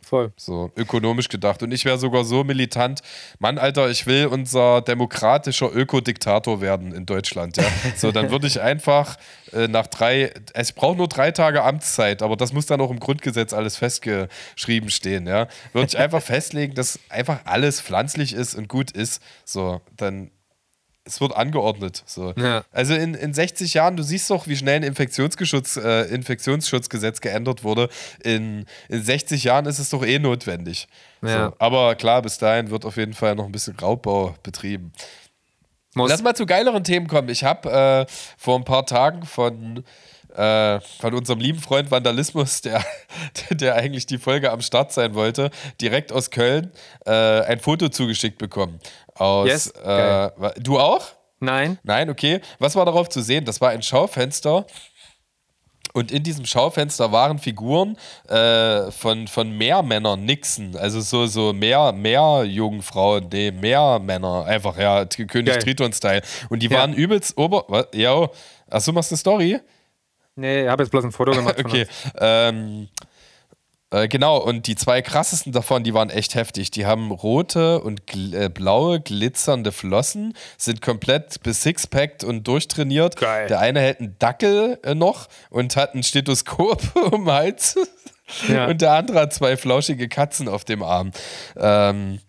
Voll. So ökonomisch gedacht. Und ich wäre sogar so militant, Mann, Alter, ich will unser demokratischer Ökodiktator werden in Deutschland. Ja? So, dann würde ich einfach äh, nach drei, ich brauche nur drei Tage Amtszeit, aber das muss dann auch im Grundgesetz alles festgeschrieben stehen. Ja? Würde ich einfach festlegen, dass einfach alles pflanzlich ist und gut ist. So, dann es wird angeordnet. So. Ja. Also in, in 60 Jahren, du siehst doch, wie schnell ein Infektionsgeschutz, äh, Infektionsschutzgesetz geändert wurde. In, in 60 Jahren ist es doch eh notwendig. Ja. So. Aber klar, bis dahin wird auf jeden Fall noch ein bisschen Raubbau betrieben. Muss. Lass mal zu geileren Themen kommen. Ich habe äh, vor ein paar Tagen von äh, von unserem lieben Freund Vandalismus, der, der eigentlich die Folge am Start sein wollte, direkt aus Köln äh, ein Foto zugeschickt bekommen. Aus, yes, äh, du auch? Nein. Nein, okay. Was war darauf zu sehen? Das war ein Schaufenster. Und in diesem Schaufenster waren Figuren äh, von, von Meermännern, Nixon, also so, so mehr, mehr Jungfrauen, nee, Meermänner, einfach, ja, König Triton-Style. Und die ja. waren übelst ober. Ja, achso, machst du eine Story? Nee, ich habe jetzt bloß ein Foto gemacht. okay. Ähm, äh, genau, und die zwei krassesten davon, die waren echt heftig. Die haben rote und gl äh, blaue glitzernde Flossen, sind komplett besixpackt und durchtrainiert. Geil. Der eine hält einen Dackel äh, noch und hat ein Stethoskop um den Hals. Ja. Und der andere hat zwei flauschige Katzen auf dem Arm. Ähm,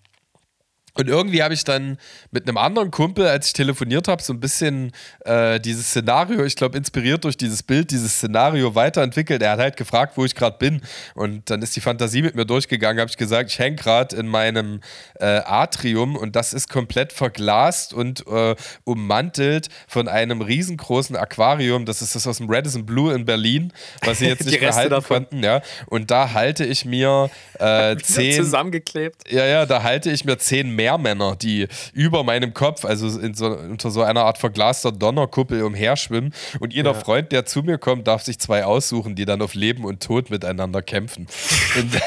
und irgendwie habe ich dann mit einem anderen Kumpel, als ich telefoniert habe, so ein bisschen äh, dieses Szenario, ich glaube, inspiriert durch dieses Bild, dieses Szenario weiterentwickelt. Er hat halt gefragt, wo ich gerade bin. Und dann ist die Fantasie mit mir durchgegangen, habe ich gesagt, ich hänge gerade in meinem äh, Atrium und das ist komplett verglast und äh, ummantelt von einem riesengroßen Aquarium. Das ist das aus dem Radisson Blue in Berlin, was sie jetzt nicht mehr halten davon. konnten. Ja. Und da halte ich mir äh, zehn. Zusammengeklebt. Ja, ja, da halte ich mir zehn Meermänner, die über meinem Kopf, also so, unter so einer Art verglaster Donnerkuppel umherschwimmen. Und jeder ja. Freund, der zu mir kommt, darf sich zwei aussuchen, die dann auf Leben und Tod miteinander kämpfen. und,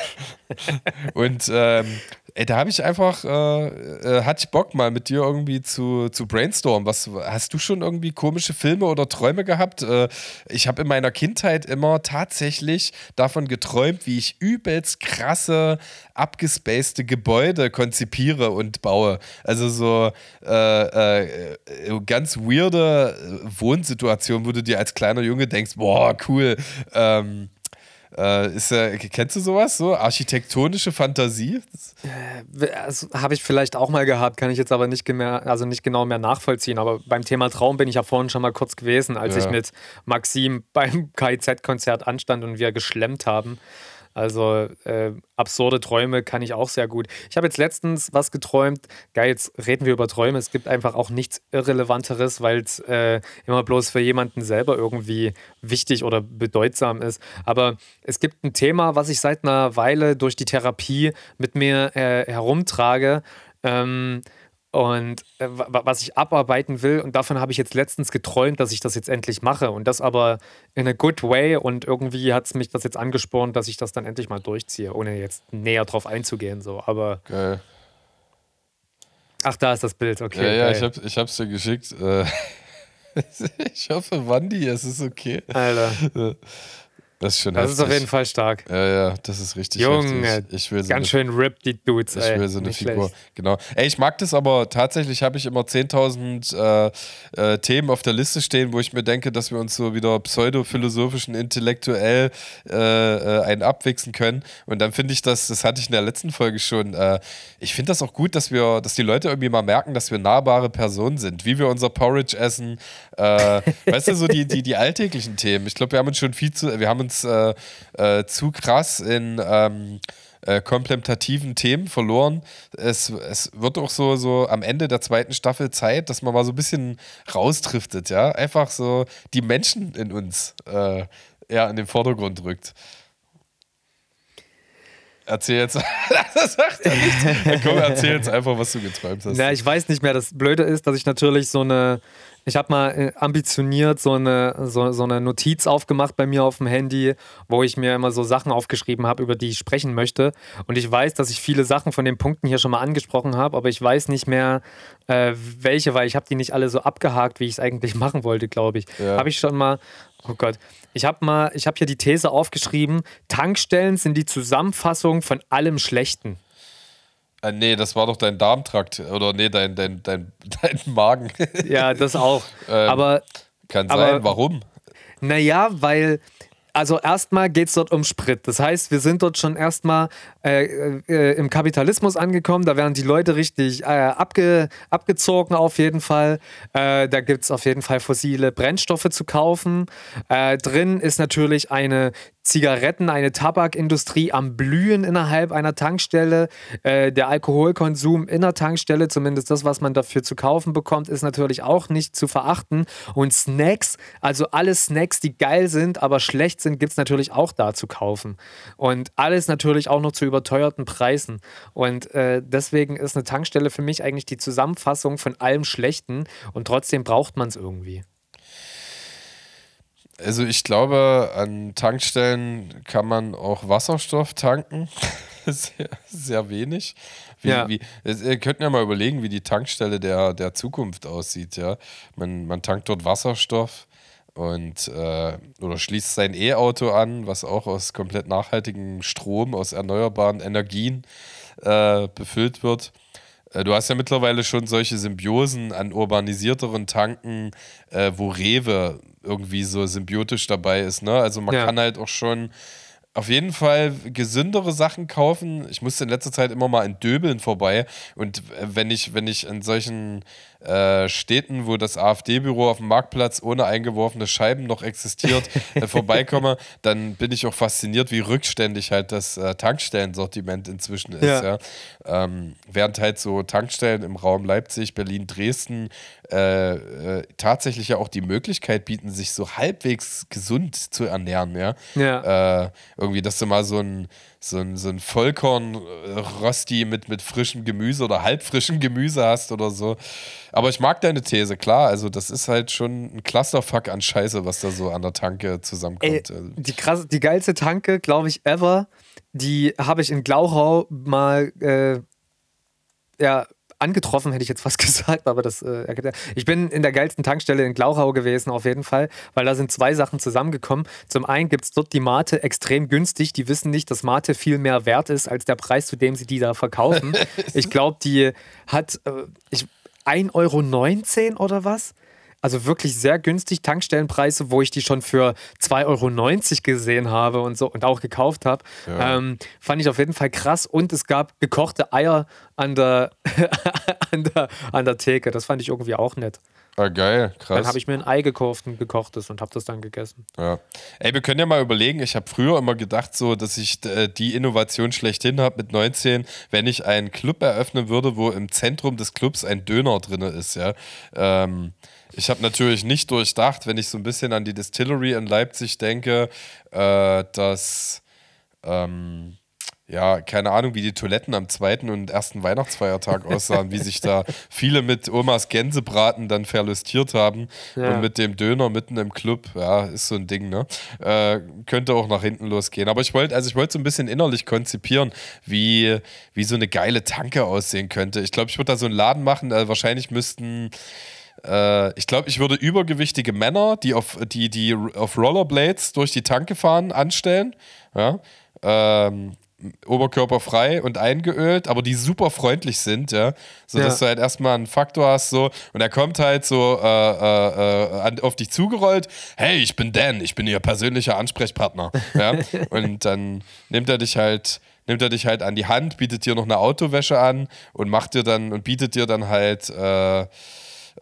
und ähm, Ey, da habe ich einfach, äh, äh, hatte ich Bock mal mit dir irgendwie zu, zu brainstormen. Was, hast du schon irgendwie komische Filme oder Träume gehabt? Äh, ich habe in meiner Kindheit immer tatsächlich davon geträumt, wie ich übelst krasse, abgespacede Gebäude konzipiere und baue. Also so äh, äh, ganz weirde Wohnsituationen, wo du dir als kleiner Junge denkst, boah, cool. Ähm, Äh, ist ja, kennst du sowas? So architektonische Fantasie? Äh, das habe ich vielleicht auch mal gehabt, kann ich jetzt aber nicht mehr, also nicht genau mehr nachvollziehen. Aber beim Thema Traum bin ich ja vorhin schon mal kurz gewesen, als ja. ich mit Maxim beim KIZ-Konzert anstand und wir geschlemmt haben. Also äh, absurde Träume kann ich auch sehr gut. Ich habe jetzt letztens was geträumt. Geil, jetzt reden wir über Träume. Es gibt einfach auch nichts Irrelevanteres, weil es äh, immer bloß für jemanden selber irgendwie wichtig oder bedeutsam ist. Aber es gibt ein Thema, was ich seit einer Weile durch die Therapie mit mir äh, herumtrage. Ähm, und äh, was ich abarbeiten will. Und davon habe ich jetzt letztens geträumt, dass ich das jetzt endlich mache. Und das aber in a good way. Und irgendwie hat es mich das jetzt angespornt, dass ich das dann endlich mal durchziehe, ohne jetzt näher drauf einzugehen. So. Aber. Geil. Ach, da ist das Bild, okay. Ja, ja, ich, hab, ich hab's dir geschickt. Äh, ich hoffe, Wandi, es ist okay. Alter. Das ist schon Das heftig. ist auf jeden Fall stark. Ja, ja, das ist richtig Junge, heftig. Ich will so ganz eine, schön rip die Dudes. Ich will so eine Figur. Schlecht. Genau. Ey, ich mag das aber tatsächlich, habe ich immer 10.000 äh, äh, Themen auf der Liste stehen, wo ich mir denke, dass wir uns so wieder pseudophilosophisch und intellektuell äh, äh, einen abwichsen können. Und dann finde ich das, das hatte ich in der letzten Folge schon, äh, ich finde das auch gut, dass wir, dass die Leute irgendwie mal merken, dass wir nahbare Personen sind, wie wir unser Porridge essen. Äh, weißt du, so die, die, die alltäglichen Themen. Ich glaube, wir haben uns schon viel zu, wir haben uns uns äh, äh, zu krass in ähm, äh, komplementativen Themen verloren. Es, es wird auch so, so am Ende der zweiten Staffel Zeit, dass man mal so ein bisschen raustriftet, ja. Einfach so die Menschen in uns äh, ja, in den Vordergrund rückt. Erzähl jetzt. das sagt er nicht. Komm, erzähl jetzt einfach, was du geträumt hast. Na, ich weiß nicht mehr. Das Blöde ist, dass ich natürlich so eine ich habe mal äh, ambitioniert so eine, so, so eine Notiz aufgemacht bei mir auf dem Handy, wo ich mir immer so Sachen aufgeschrieben habe, über die ich sprechen möchte. Und ich weiß, dass ich viele Sachen von den Punkten hier schon mal angesprochen habe, aber ich weiß nicht mehr, äh, welche, weil ich habe die nicht alle so abgehakt, wie ich es eigentlich machen wollte, glaube ich. Ja. Habe ich schon mal, oh Gott, ich habe mal, ich habe hier die These aufgeschrieben, Tankstellen sind die Zusammenfassung von allem Schlechten. Äh, nee, das war doch dein Darmtrakt oder nee, dein, dein, dein, dein Magen. Ja, das auch. ähm, aber. Kann sein, aber, warum? Naja, weil also erstmal geht es dort um Sprit. Das heißt, wir sind dort schon erstmal äh, äh, im Kapitalismus angekommen. Da werden die Leute richtig äh, abge, abgezogen auf jeden Fall. Äh, da gibt es auf jeden Fall fossile Brennstoffe zu kaufen. Äh, drin ist natürlich eine Zigaretten, eine Tabakindustrie am Blühen innerhalb einer Tankstelle. Der Alkoholkonsum in der Tankstelle, zumindest das, was man dafür zu kaufen bekommt, ist natürlich auch nicht zu verachten. Und Snacks, also alle Snacks, die geil sind, aber schlecht sind, gibt es natürlich auch da zu kaufen. Und alles natürlich auch noch zu überteuerten Preisen. Und äh, deswegen ist eine Tankstelle für mich eigentlich die Zusammenfassung von allem Schlechten und trotzdem braucht man es irgendwie. Also ich glaube, an Tankstellen kann man auch Wasserstoff tanken. sehr, sehr wenig. Wie, ja. wie, ihr könnt ja mal überlegen, wie die Tankstelle der, der Zukunft aussieht. Ja? Man, man tankt dort Wasserstoff und äh, oder schließt sein E-Auto an, was auch aus komplett nachhaltigem Strom, aus erneuerbaren Energien äh, befüllt wird. Äh, du hast ja mittlerweile schon solche Symbiosen an urbanisierteren Tanken, äh, wo Rewe irgendwie so symbiotisch dabei ist. Ne? Also man ja. kann halt auch schon auf jeden Fall gesündere Sachen kaufen. Ich musste in letzter Zeit immer mal in Döbeln vorbei und wenn ich, wenn ich in solchen äh, Städten, wo das AfD-Büro auf dem Marktplatz ohne eingeworfene Scheiben noch existiert, äh, vorbeikomme, dann bin ich auch fasziniert, wie rückständig halt das äh, Tankstellensortiment inzwischen ist. Ja. ja. Ähm, während halt so Tankstellen im Raum Leipzig, Berlin, Dresden äh, äh, tatsächlich ja auch die Möglichkeit bieten, sich so halbwegs gesund zu ernähren. Ja. ja. Irgendwie, dass du mal so ein so ein, so ein Vollkorn-Rösti mit, mit frischem Gemüse oder halbfrischem Gemüse hast oder so. Aber ich mag deine These, klar. Also, das ist halt schon ein Clusterfuck an Scheiße, was da so an der Tanke zusammenkommt. Ey, die, krass, die geilste Tanke, glaube ich, ever, die habe ich in Glauchau mal äh, ja, angetroffen, hätte ich jetzt fast gesagt, aber das äh, Ich bin in der geilsten Tankstelle in Glauchau gewesen, auf jeden Fall, weil da sind zwei Sachen zusammengekommen. Zum einen gibt es dort die Mate extrem günstig. Die wissen nicht, dass Mate viel mehr wert ist als der Preis, zu dem sie die da verkaufen. ich glaube, die hat äh, ich, 1,19 Euro oder was? Also wirklich sehr günstig Tankstellenpreise, wo ich die schon für 2,90 Euro gesehen habe und so und auch gekauft habe. Ja. Ähm, fand ich auf jeden Fall krass. Und es gab gekochte Eier an der, an der, an der Theke. Das fand ich irgendwie auch nett. Ah, geil, krass. Dann habe ich mir ein Ei gekauft, ein gekochtes und habe das dann gegessen. Ja. Ey, wir können ja mal überlegen, ich habe früher immer gedacht, so, dass ich äh, die Innovation schlechthin habe mit 19, wenn ich einen Club eröffnen würde, wo im Zentrum des Clubs ein Döner drin ist, ja. Ähm, ich habe natürlich nicht durchdacht, wenn ich so ein bisschen an die Distillery in Leipzig denke, äh, dass ähm, ja, keine Ahnung, wie die Toiletten am zweiten und ersten Weihnachtsfeiertag aussahen, wie sich da viele mit Omas Gänsebraten dann verlustiert haben ja. und mit dem Döner mitten im Club, ja, ist so ein Ding, ne? Äh, könnte auch nach hinten losgehen. Aber ich wollte, also ich wollte so ein bisschen innerlich konzipieren, wie, wie so eine geile Tanke aussehen könnte. Ich glaube, ich würde da so einen Laden machen, äh, wahrscheinlich müssten äh, ich glaube, ich würde übergewichtige Männer, die auf, die, die auf Rollerblades durch die Tanke fahren, anstellen. Ja? Ähm, oberkörperfrei und eingeölt, aber die super freundlich sind, ja. So dass ja. du halt erstmal einen Faktor hast, so, und er kommt halt so äh, äh, äh auf dich zugerollt, hey, ich bin Dan, ich bin ihr persönlicher Ansprechpartner. Ja. und dann nimmt er dich halt, nimmt er dich halt an die Hand, bietet dir noch eine Autowäsche an und macht dir dann und bietet dir dann halt äh,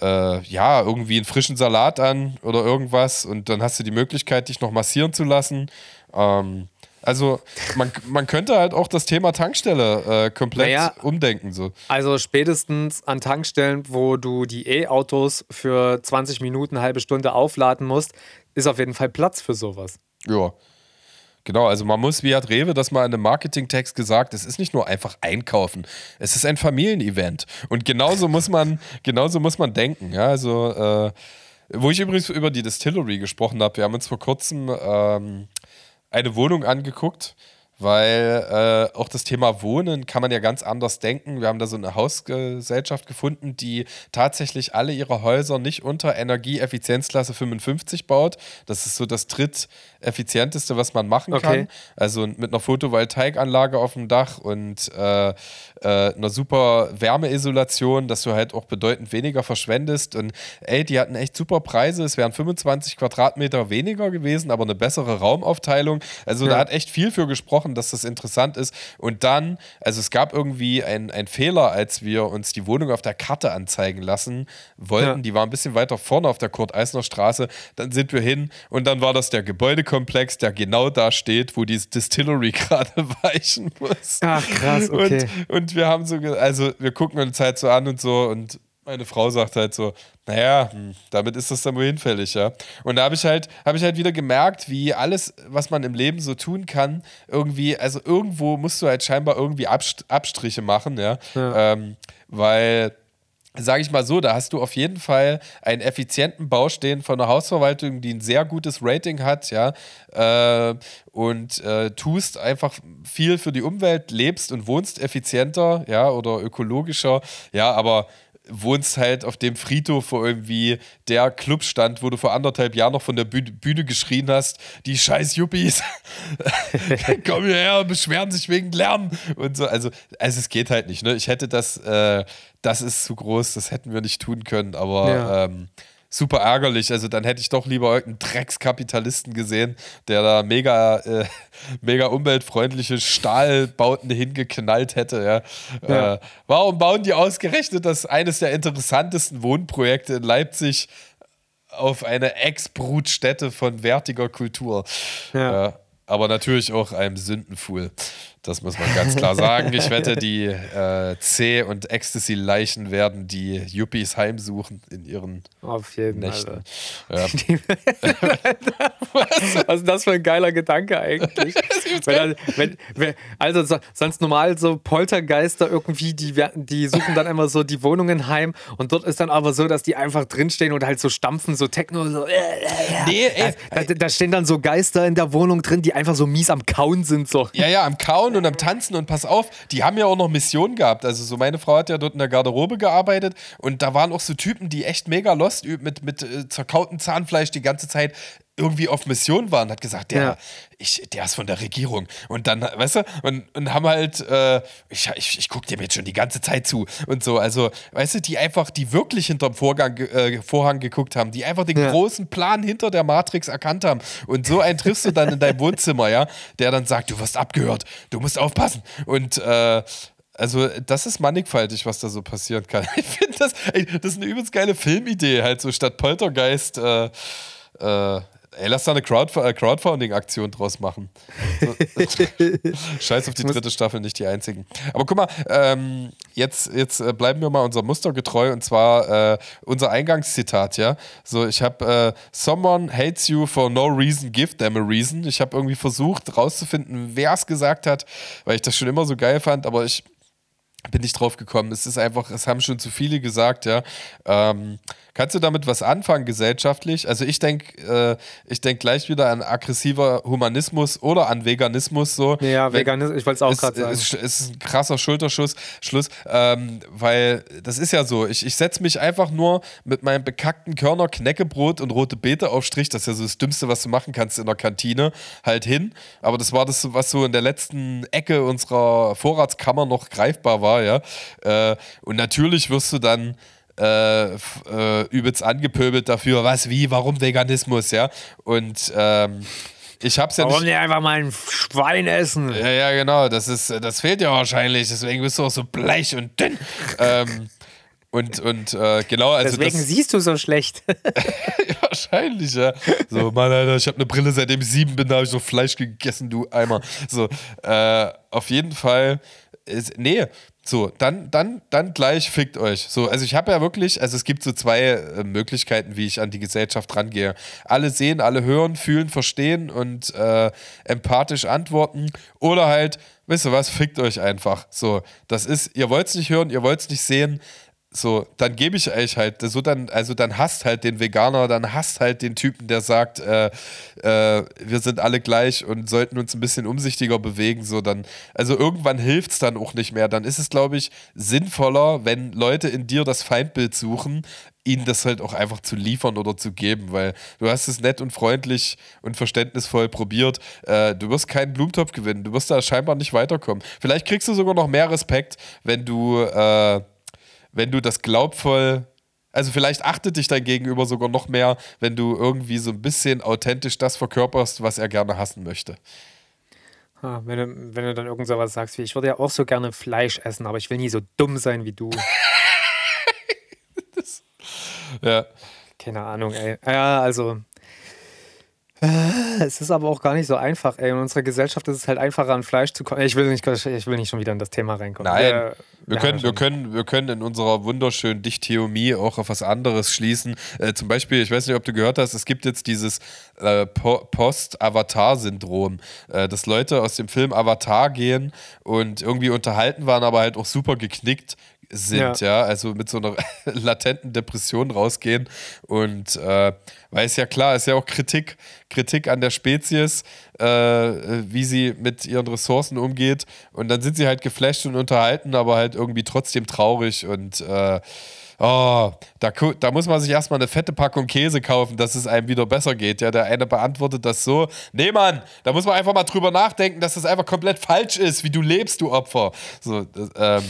äh, ja, irgendwie einen frischen Salat an oder irgendwas und dann hast du die Möglichkeit, dich noch massieren zu lassen. Ähm, also man, man könnte halt auch das Thema Tankstelle äh, komplett naja, umdenken. So. Also spätestens an Tankstellen, wo du die E-Autos für 20 Minuten, eine halbe Stunde aufladen musst, ist auf jeden Fall Platz für sowas. Ja. Genau, also man muss, wie hat Rewe das mal in einem Marketingtext gesagt, es ist nicht nur einfach einkaufen, es ist ein Familienevent. Und genauso muss man, genauso muss man denken. Ja, also, äh, wo ich übrigens über die Distillery gesprochen habe, wir haben uns vor kurzem ähm, eine Wohnung angeguckt, weil äh, auch das Thema Wohnen kann man ja ganz anders denken. Wir haben da so eine Hausgesellschaft gefunden, die tatsächlich alle ihre Häuser nicht unter Energieeffizienzklasse 55 baut. Das ist so das dritteffizienteste, was man machen okay. kann. Also mit einer Photovoltaikanlage auf dem Dach und äh, äh, einer super Wärmeisolation, dass du halt auch bedeutend weniger verschwendest. Und ey, die hatten echt super Preise. Es wären 25 Quadratmeter weniger gewesen, aber eine bessere Raumaufteilung. Also ja. da hat echt viel für gesprochen gesprochen, dass das interessant ist. Und dann, also es gab irgendwie einen Fehler, als wir uns die Wohnung auf der Karte anzeigen lassen wollten. Ja. Die war ein bisschen weiter vorne auf der Kurt-Eisner Straße. Dann sind wir hin und dann war das der Gebäudekomplex, der genau da steht, wo die Distillery gerade weichen muss. Ach, krass, okay. Und, und wir haben so, also wir gucken uns halt so an und so und meine Frau sagt halt so, naja, damit ist das dann wohl hinfällig, ja. Und da habe ich halt, habe ich halt wieder gemerkt, wie alles, was man im Leben so tun kann, irgendwie, also irgendwo musst du halt scheinbar irgendwie Abstriche machen, ja. ja. Ähm, weil sage ich mal so, da hast du auf jeden Fall einen effizienten Bau stehen von einer Hausverwaltung, die ein sehr gutes Rating hat, ja, äh, und äh, tust einfach viel für die Umwelt, lebst und wohnst effizienter, ja, oder ökologischer, ja, aber wohnst halt auf dem Friedhof, wo irgendwie der Club stand, wo du vor anderthalb Jahren noch von der Bühne, Bühne geschrien hast, die scheiß Yuppies kommen hierher und beschweren sich wegen Lärm und so. Also, also es geht halt nicht. Ne? Ich hätte das, äh, das ist zu groß, das hätten wir nicht tun können, aber ja. ähm, super ärgerlich. Also dann hätte ich doch lieber irgendeinen Dreckskapitalisten gesehen, der da mega, äh, mega umweltfreundliche Stahlbauten hingeknallt hätte. Ja. Ja. Äh, warum bauen die ausgerechnet das eines der interessantesten Wohnprojekte in Leipzig auf eine Ex-Brutstätte von wertiger Kultur? Ja. Äh, aber natürlich auch einem Sündenfuhl. Das muss man ganz klar sagen. Ich wette, die äh, C- und Ecstasy-Leichen werden die Yuppies heimsuchen in ihren Auf jeden Nächten. Ja. Was? Was ist das für ein geiler Gedanke eigentlich? wenn, wenn, wenn, also so, sonst normal so Poltergeister irgendwie, die, die suchen dann immer so die Wohnungen heim und dort ist dann aber so, dass die einfach drinstehen und halt so stampfen, so Techno. So, äh, äh, nee, ey, da, da, da stehen dann so Geister in der Wohnung drin, die einfach so mies am Kauen sind. So. Ja, ja, am Kauen Frauen und am Tanzen und pass auf, die haben ja auch noch Missionen gehabt. Also so meine Frau hat ja dort in der Garderobe gearbeitet und da waren auch so Typen, die echt mega lost mit, mit äh, zerkautem Zahnfleisch die ganze Zeit irgendwie auf Mission war und hat gesagt, der, Ja. ich, der ist von der Regierung. Und dann, weißt du, und, und haben halt, äh, ich, ich, ich gucke dem jetzt schon die ganze Zeit zu und so. Also, weißt du, die einfach, die wirklich hinterm Vorgang, äh, Vorhang geguckt haben, die einfach den Ja. großen Plan hinter der Matrix erkannt haben. Und so einen triffst du dann in deinem Wohnzimmer, ja, der dann sagt, du wirst abgehört, du musst aufpassen. Und äh, also, das ist mannigfaltig, was da so passieren kann. Ich finde das, ey, das ist eine übelst geile Filmidee, halt so statt Poltergeist, äh, äh, ey, lass da eine Crowdf äh, Crowdfunding-Aktion draus machen. So. Scheiß auf die dritte Staffel, nicht die einzigen. Aber guck mal, ähm, jetzt, jetzt äh, bleiben wir mal unser Muster getreu und zwar äh, unser Eingangszitat, ja. So, ich habe äh, Someone hates you for no reason, give them a reason. Ich habe irgendwie versucht rauszufinden, wer es gesagt hat, weil ich das schon immer so geil fand, aber ich bin nicht drauf gekommen. Es ist einfach, es haben schon zu viele gesagt, ja. Ähm, kannst du damit was anfangen gesellschaftlich? Also ich denke, äh, ich denke gleich wieder an aggressiver Humanismus oder an Veganismus so. Ja, Veganismus, ich wollte es auch gerade sagen. ist, ist ein krasser Schulterschuss, Schluss, ähm, weil das ist ja so, ich, ich setze mich einfach nur mit meinem bekackten Körner, Knäckebrot und rote Beete auf Strich, das ist ja so das Dümmste, was du machen kannst in der Kantine, halt hin, aber das war das, was so in der letzten Ecke unserer Vorratskammer noch greifbar war, ja, äh, und natürlich wirst du dann äh, äh, übelst angepöbelt dafür, was, wie, warum Veganismus, ja, und ähm, ich hab's ja. Warum nicht einfach mal ein Schwein essen? Ja, ja, genau. Das ist, das fehlt ja wahrscheinlich. Deswegen bist du auch so bleich und dünn. ähm, und und äh, genau, also Deswegen das, siehst du so schlecht. wahrscheinlich, ja. So, Mann, Alter, ich habe eine Brille, seitdem ich sieben bin, da habe ich noch Fleisch gegessen, du Eimer. So, äh, auf jeden Fall, ist, nee, so, dann, dann, dann gleich fickt euch. So, also ich habe ja wirklich, also es gibt so zwei äh, Möglichkeiten, wie ich an die Gesellschaft rangehe. Alle sehen, alle hören, fühlen, verstehen und äh, empathisch antworten. Oder halt, wisst ihr was, fickt euch einfach. So, das ist, ihr wollt es nicht hören, ihr wollt es nicht sehen. So, dann gebe ich euch halt, so dann, also dann hasst halt den Veganer, dann hasst halt den Typen, der sagt, äh, äh, wir sind alle gleich und sollten uns ein bisschen umsichtiger bewegen. So, dann, also irgendwann hilft es dann auch nicht mehr. Dann ist es, glaube ich, sinnvoller, wenn Leute in dir das Feindbild suchen, ihnen das halt auch einfach zu liefern oder zu geben, weil du hast es nett und freundlich und verständnisvoll probiert. Äh, du wirst keinen Blumentopf gewinnen, du wirst da scheinbar nicht weiterkommen. Vielleicht kriegst du sogar noch mehr Respekt, wenn du äh, wenn du das glaubvoll, also vielleicht achtet dich dein Gegenüber sogar noch mehr, wenn du irgendwie so ein bisschen authentisch das verkörperst, was er gerne hassen möchte. Wenn, du, wenn du dann irgend sowas sagst wie, ich würde ja auch so gerne Fleisch essen, aber ich will nie so dumm sein wie du. Ja. Keine Ahnung, ey. Ja, also. Äh, Es ist aber auch gar nicht so einfach, ey. In unserer Gesellschaft ist es halt einfacher, an Fleisch zu kommen. Ich will nicht, ich will nicht schon wieder in das Thema reinkommen. Nein, Wir- wir, können, ja wir, können, wir können in unserer wunderschönen Dichtheomie auch auf was anderes schließen. Äh, zum Beispiel, ich weiß nicht, ob du gehört hast, es gibt jetzt dieses äh, Po- Post-Avatar-Syndrom, äh, dass Leute aus dem Film Avatar gehen und irgendwie unterhalten waren, aber halt auch super geknickt sind, ja, also mit so einer latenten Depression rausgehen und äh, weil es ja klar, ist ja auch Kritik, Kritik an der Spezies, äh, wie sie mit ihren Ressourcen umgeht und dann sind sie halt geflasht und unterhalten, aber halt irgendwie trotzdem traurig und äh, Oh, da, da muss man sich erstmal eine fette Packung Käse kaufen, dass es einem wieder besser geht. Ja, der eine beantwortet das so. Nee, Mann, da muss man einfach mal drüber nachdenken, dass das einfach komplett falsch ist, wie du lebst, du Opfer. So, das, ähm,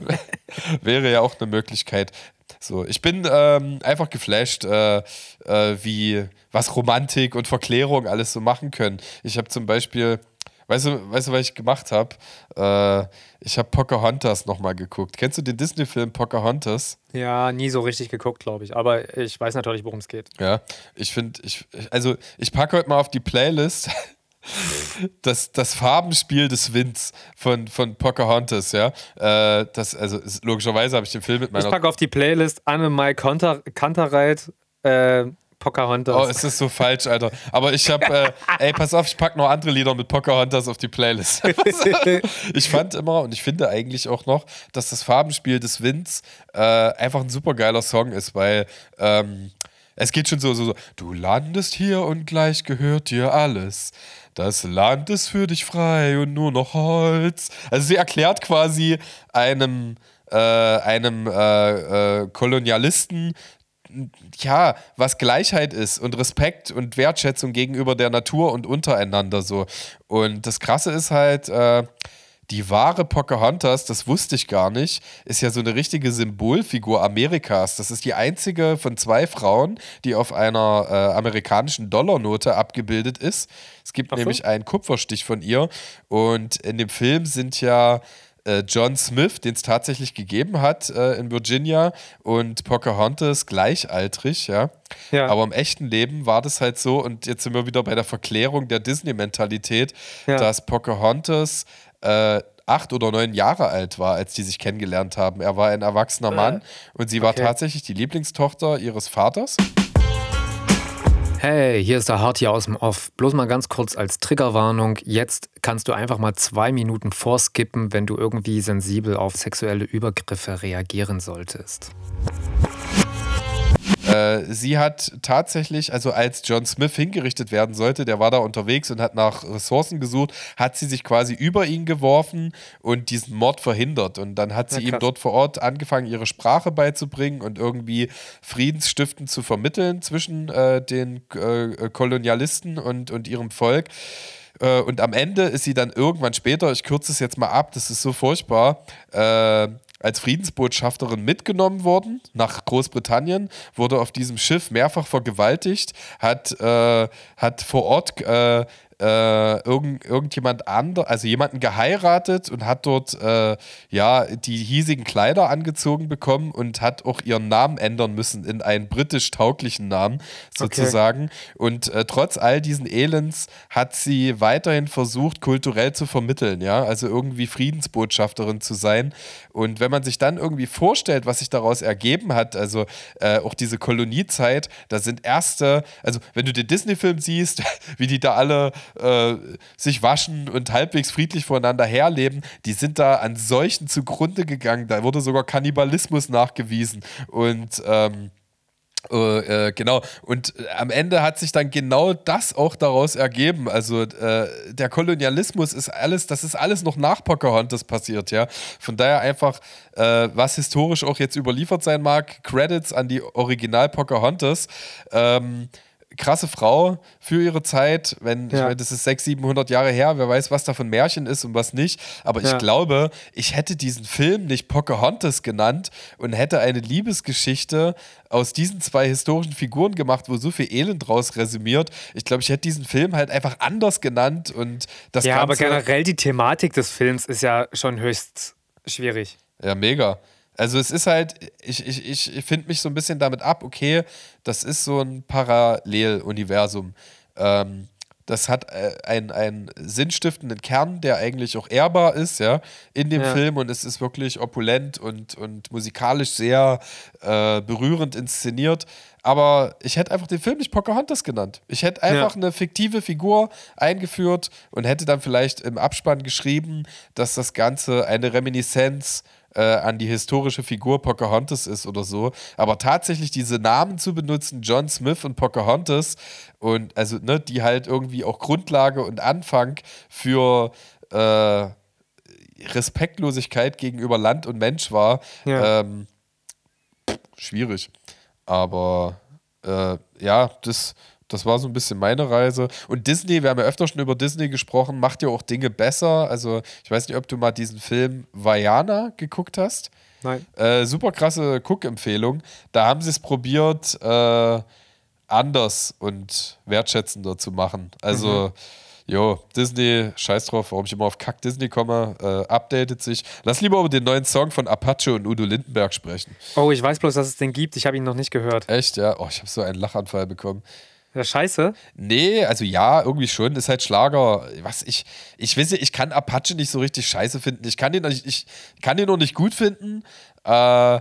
wäre ja auch eine Möglichkeit. So, ich bin ähm, einfach geflasht, äh, äh, wie was Romantik und Verklärung alles so machen können. Ich habe zum Beispiel, weißt du, weißt du, was ich gemacht habe? Äh, ich habe Pocahontas nochmal geguckt. Kennst du den Disney-Film Pocahontas? Ja, nie so richtig geguckt, glaube ich. Aber ich weiß natürlich, worum es geht. Ja, ich finde, ich, also ich packe heute mal auf die Playlist das, das Farbenspiel des Winds von, von Pocahontas, ja. Äh, das, also ist, logischerweise habe ich den Film mit Ich meiner. packe auf die Playlist Anne-Mai Kanter Kanterreit, äh, Pocahontas. Oh, es ist so falsch, Alter. Aber ich habe, äh, ey, pass auf, ich packe noch andere Lieder mit Pocahontas auf die Playlist. ich fand immer und ich finde eigentlich auch noch, dass das Farbenspiel des Winds äh, einfach ein super geiler Song ist, weil ähm, es geht schon so, so, so, du landest hier und gleich gehört dir alles. Das Land ist für dich frei und nur noch Holz. Also sie erklärt quasi einem, äh, einem äh, äh, Kolonialisten, ja, was Gleichheit ist und Respekt und Wertschätzung gegenüber der Natur und untereinander so. Und das Krasse ist halt, äh, die wahre Pocahontas, das wusste ich gar nicht, ist ja so eine richtige Symbolfigur Amerikas. Das ist die einzige von zwei Frauen, die auf einer äh, amerikanischen Dollarnote abgebildet ist. Es gibt so. nämlich einen Kupferstich von ihr und in dem Film sind ja äh, John Smith, den es tatsächlich gegeben hat äh, in Virginia und Pocahontas gleichaltrig, ja. ja. Aber im echten Leben war das halt so und jetzt sind wir wieder bei der Verklärung der Disney-Mentalität, ja. dass Pocahontas äh, acht oder neun Jahre alt war, als die sich kennengelernt haben. Er war ein erwachsener Mann äh, und sie war okay. tatsächlich die Lieblingstochter ihres Vaters. Hey, hier ist der Hart hier aus dem Off. Bloß mal ganz kurz als Triggerwarnung. Jetzt kannst du einfach mal zwei Minuten vorskippen, wenn du irgendwie sensibel auf sexuelle Übergriffe reagieren solltest. Äh, sie hat tatsächlich, also als John Smith hingerichtet werden sollte, der war da unterwegs und hat nach Ressourcen gesucht, hat sie sich quasi über ihn geworfen und diesen Mord verhindert. Und dann hat sie ja, ihm dort vor Ort angefangen, ihre Sprache beizubringen und irgendwie Friedensstiften zu vermitteln zwischen äh, den äh, Kolonialisten und, und ihrem Volk. Äh, und am Ende ist sie dann irgendwann später, ich kürze es jetzt mal ab, das ist so furchtbar, äh, als Friedensbotschafterin mitgenommen worden nach Großbritannien, wurde auf diesem Schiff mehrfach vergewaltigt, hat, äh, hat vor Ort äh, äh, irgend, irgendjemand anderes, also jemanden geheiratet und hat dort äh, ja die hiesigen Kleider angezogen bekommen und hat auch ihren Namen ändern müssen in einen britisch tauglichen Namen sozusagen. Okay. Und äh, trotz all diesen Elends hat sie weiterhin versucht, kulturell zu vermitteln, ja, also irgendwie Friedensbotschafterin zu sein. Und wenn man sich dann irgendwie vorstellt, was sich daraus ergeben hat, also äh, auch diese Koloniezeit, da sind erste, also wenn du den Disney-Film siehst, wie die da alle äh, sich waschen und halbwegs friedlich voneinander herleben, die sind da an Seuchen zugrunde gegangen. Da wurde sogar Kannibalismus nachgewiesen. Und ähm, äh, äh, genau, und äh, am Ende hat sich dann genau das auch daraus ergeben. Also äh, der Kolonialismus ist alles, das ist alles noch nach Pocahontas passiert, ja. Von daher einfach, äh, was historisch auch jetzt überliefert sein mag, Credits an die Original Pocahontas. Ähm, krasse Frau für ihre Zeit. Wenn, ja. ich meine, das ist 600, 700 Jahre her, wer weiß, was da von Märchen ist und was nicht. Aber ja. ich glaube, ich hätte diesen Film nicht Pocahontas genannt und hätte eine Liebesgeschichte aus diesen zwei historischen Figuren gemacht, wo so viel Elend draus resümiert. Ich glaube, ich hätte diesen Film halt einfach anders genannt und das Ja, Ganze aber generell die Thematik des Films ist ja schon höchst schwierig. Ja, mega. Also es ist halt, ich, ich, ich finde mich so ein bisschen damit ab, okay, das ist so ein Paralleluniversum. Ähm, das hat äh, einen, einen sinnstiftenden Kern, der eigentlich auch ehrbar ist, ja, in dem ja. Film und es ist wirklich opulent und, und musikalisch sehr äh, berührend inszeniert. Aber ich hätte einfach den Film nicht Pocahontas genannt. Ich hätte einfach ja. eine fiktive Figur eingeführt und hätte dann vielleicht im Abspann geschrieben, dass das Ganze eine Reminiszenz äh, an die historische Figur Pocahontas ist oder so. Aber tatsächlich diese Namen zu benutzen, John Smith und Pocahontas, und also, ne, die halt irgendwie auch Grundlage und Anfang für äh, Respektlosigkeit gegenüber Land und Mensch war, ja. ähm, schwierig. Aber äh, ja, das das war so ein bisschen meine Reise. Und Disney, wir haben ja öfter schon über Disney gesprochen, macht ja auch Dinge besser. Also, ich weiß nicht, ob du mal diesen Film Vajana geguckt hast. Nein. Äh, super krasse Cook-Empfehlung. Da haben sie es probiert, äh, anders und wertschätzender zu machen. Also. Mhm. Jo, Disney, scheiß drauf, warum ich immer auf Kack Disney komme, äh, updatet sich. Lass lieber über den neuen Song von Apache und Udo Lindenberg sprechen. Oh, ich weiß bloß, dass es den gibt. Ich habe ihn noch nicht gehört. Echt, ja? Oh, ich habe so einen Lachanfall bekommen. Ja, scheiße. Nee, also ja, irgendwie schon. Ist halt Schlager. Was ich, ich weiß nicht, ich kann Apache nicht so richtig scheiße finden. Ich kann den, ich, ich kann den noch nicht gut finden. Äh,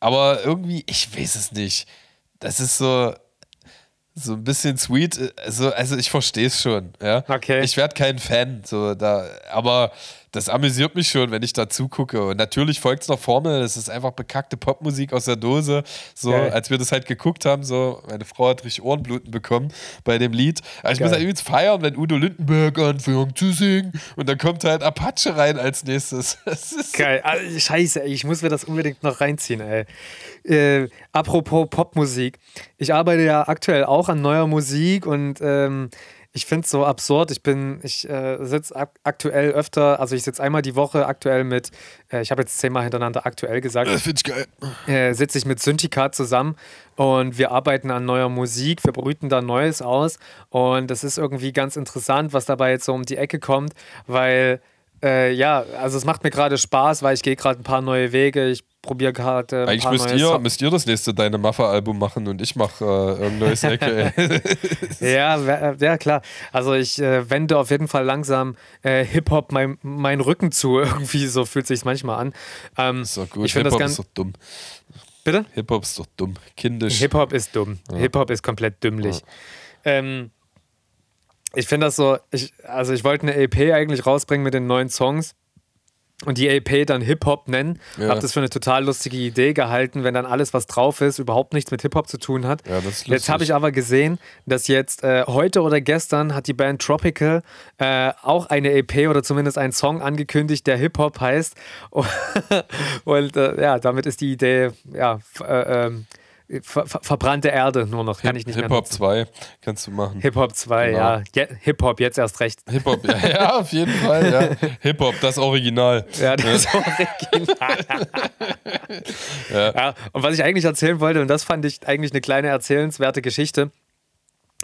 aber irgendwie, ich weiß es nicht. Das ist so, so ein bisschen sweet. Also, also ich verstehe es schon. Ja? Okay. Ich werde kein Fan. So, da, aber das amüsiert mich schon, wenn ich da zugucke. Und natürlich folgt es noch Formel, das ist einfach bekackte Popmusik aus der Dose. So, Geil. als wir das halt geguckt haben, so, meine Frau hat richtig Ohrenbluten bekommen bei dem Lied. Aber ich Geil. muss halt übrigens feiern, wenn Udo Lindenberg anfängt zu singen und dann kommt halt Apache rein als nächstes. Geil, also, scheiße, ey, ich muss mir das unbedingt noch reinziehen, ey. Äh, apropos Popmusik, ich arbeite ja aktuell auch an neuer Musik und ähm, ich finde es so absurd. Ich bin, ich äh, sitze ak aktuell öfter, also ich sitze einmal die Woche aktuell mit, äh, ich habe jetzt zehnmal hintereinander aktuell gesagt. Das finde ich geil. Äh, sitze ich mit Syndikat zusammen und wir arbeiten an neuer Musik, wir brüten da Neues aus und das ist irgendwie ganz interessant, was dabei jetzt so um die Ecke kommt, weil äh, ja, also es macht mir gerade Spaß, weil ich gehe gerade ein paar neue Wege. Ich probiere gerade. Eigentlich müsst ihr, müsst ihr das nächste Deine Maffa-Album machen und ich mache äh, irgendein neues Ecke. ja, äh, ja, klar. Also ich äh, wende auf jeden Fall langsam äh, Hip-Hop meinen mein Rücken zu. Irgendwie so fühlt sich manchmal an. Ähm, ist doch gut. Hip-Hop ist doch dumm. Bitte? Hip-Hop ist doch dumm. Kindisch. Hip-Hop ist dumm. Ja. Hip-Hop ist komplett dümmlich. Ja. Ähm, ich finde das so, ich, also ich wollte eine EP eigentlich rausbringen mit den neuen Songs und die EP dann Hip-Hop nennen. Ja. Hab das für eine total lustige Idee gehalten, wenn dann alles, was drauf ist, überhaupt nichts mit Hip-Hop zu tun hat. Ja, das ist jetzt habe ich aber gesehen, dass jetzt äh, heute oder gestern hat die Band Tropical äh, auch eine EP oder zumindest einen Song angekündigt, der Hip-Hop heißt. Und äh, ja, damit ist die Idee, ja, äh, ähm, Ver verbrannte Erde nur noch, kann Hip, ich nicht Hip-Hop 2 kannst du machen. Hip-Hop 2, genau. ja. Je Hip-Hop, jetzt erst recht. Hip-Hop, ja, ja, auf jeden Fall, ja. Hip-Hop, das Original. Ja, das Original. ja. ja. Und was ich eigentlich erzählen wollte, und das fand ich eigentlich eine kleine erzählenswerte Geschichte.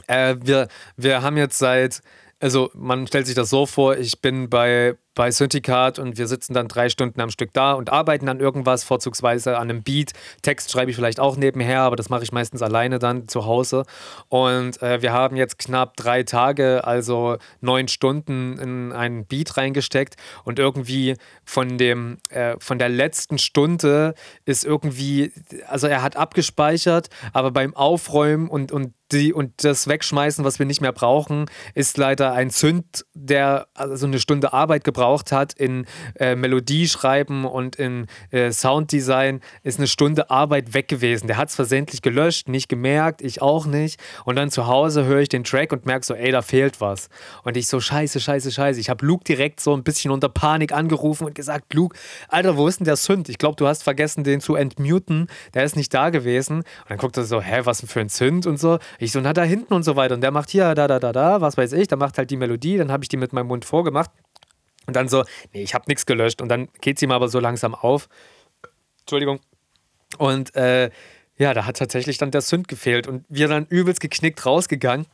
Äh, wir, wir haben jetzt seit also man stellt sich das so vor, ich bin bei, bei Syndikat und wir sitzen dann drei Stunden am Stück da und arbeiten an irgendwas, vorzugsweise an einem Beat. Text schreibe ich vielleicht auch nebenher, aber das mache ich meistens alleine dann zu Hause. Und äh, wir haben jetzt knapp drei Tage, also neun Stunden in einen Beat reingesteckt und irgendwie von dem, äh, von der letzten Stunde ist irgendwie, also er hat abgespeichert, aber beim Aufräumen und, und die, und das Wegschmeißen, was wir nicht mehr brauchen, ist leider ein Zünd, der also eine Stunde Arbeit gebraucht hat in äh, Melodie schreiben und in äh, Sounddesign, ist eine Stunde Arbeit weg gewesen. Der hat es versehentlich gelöscht, nicht gemerkt, ich auch nicht. Und dann zu Hause höre ich den Track und merke so, ey, da fehlt was. Und ich so, scheiße, scheiße, scheiße. Ich habe Luke direkt so ein bisschen unter Panik angerufen und gesagt, Luke, Alter, wo ist denn der Sünd? Ich glaube, du hast vergessen, den zu entmuten. Der ist nicht da gewesen. Und dann guckt er so, hä, was denn für ein Sünd und so. Ich so, na da hinten und so weiter. Und der macht hier, da, da, da, da, was weiß ich. Der macht halt die Melodie. Dann habe ich die mit meinem Mund vorgemacht. Und dann so, nee, ich habe nichts gelöscht. Und dann geht sie ihm aber so langsam auf. Entschuldigung. Und äh, ja, da hat tatsächlich dann der Sünd gefehlt. Und wir dann übelst geknickt rausgegangen.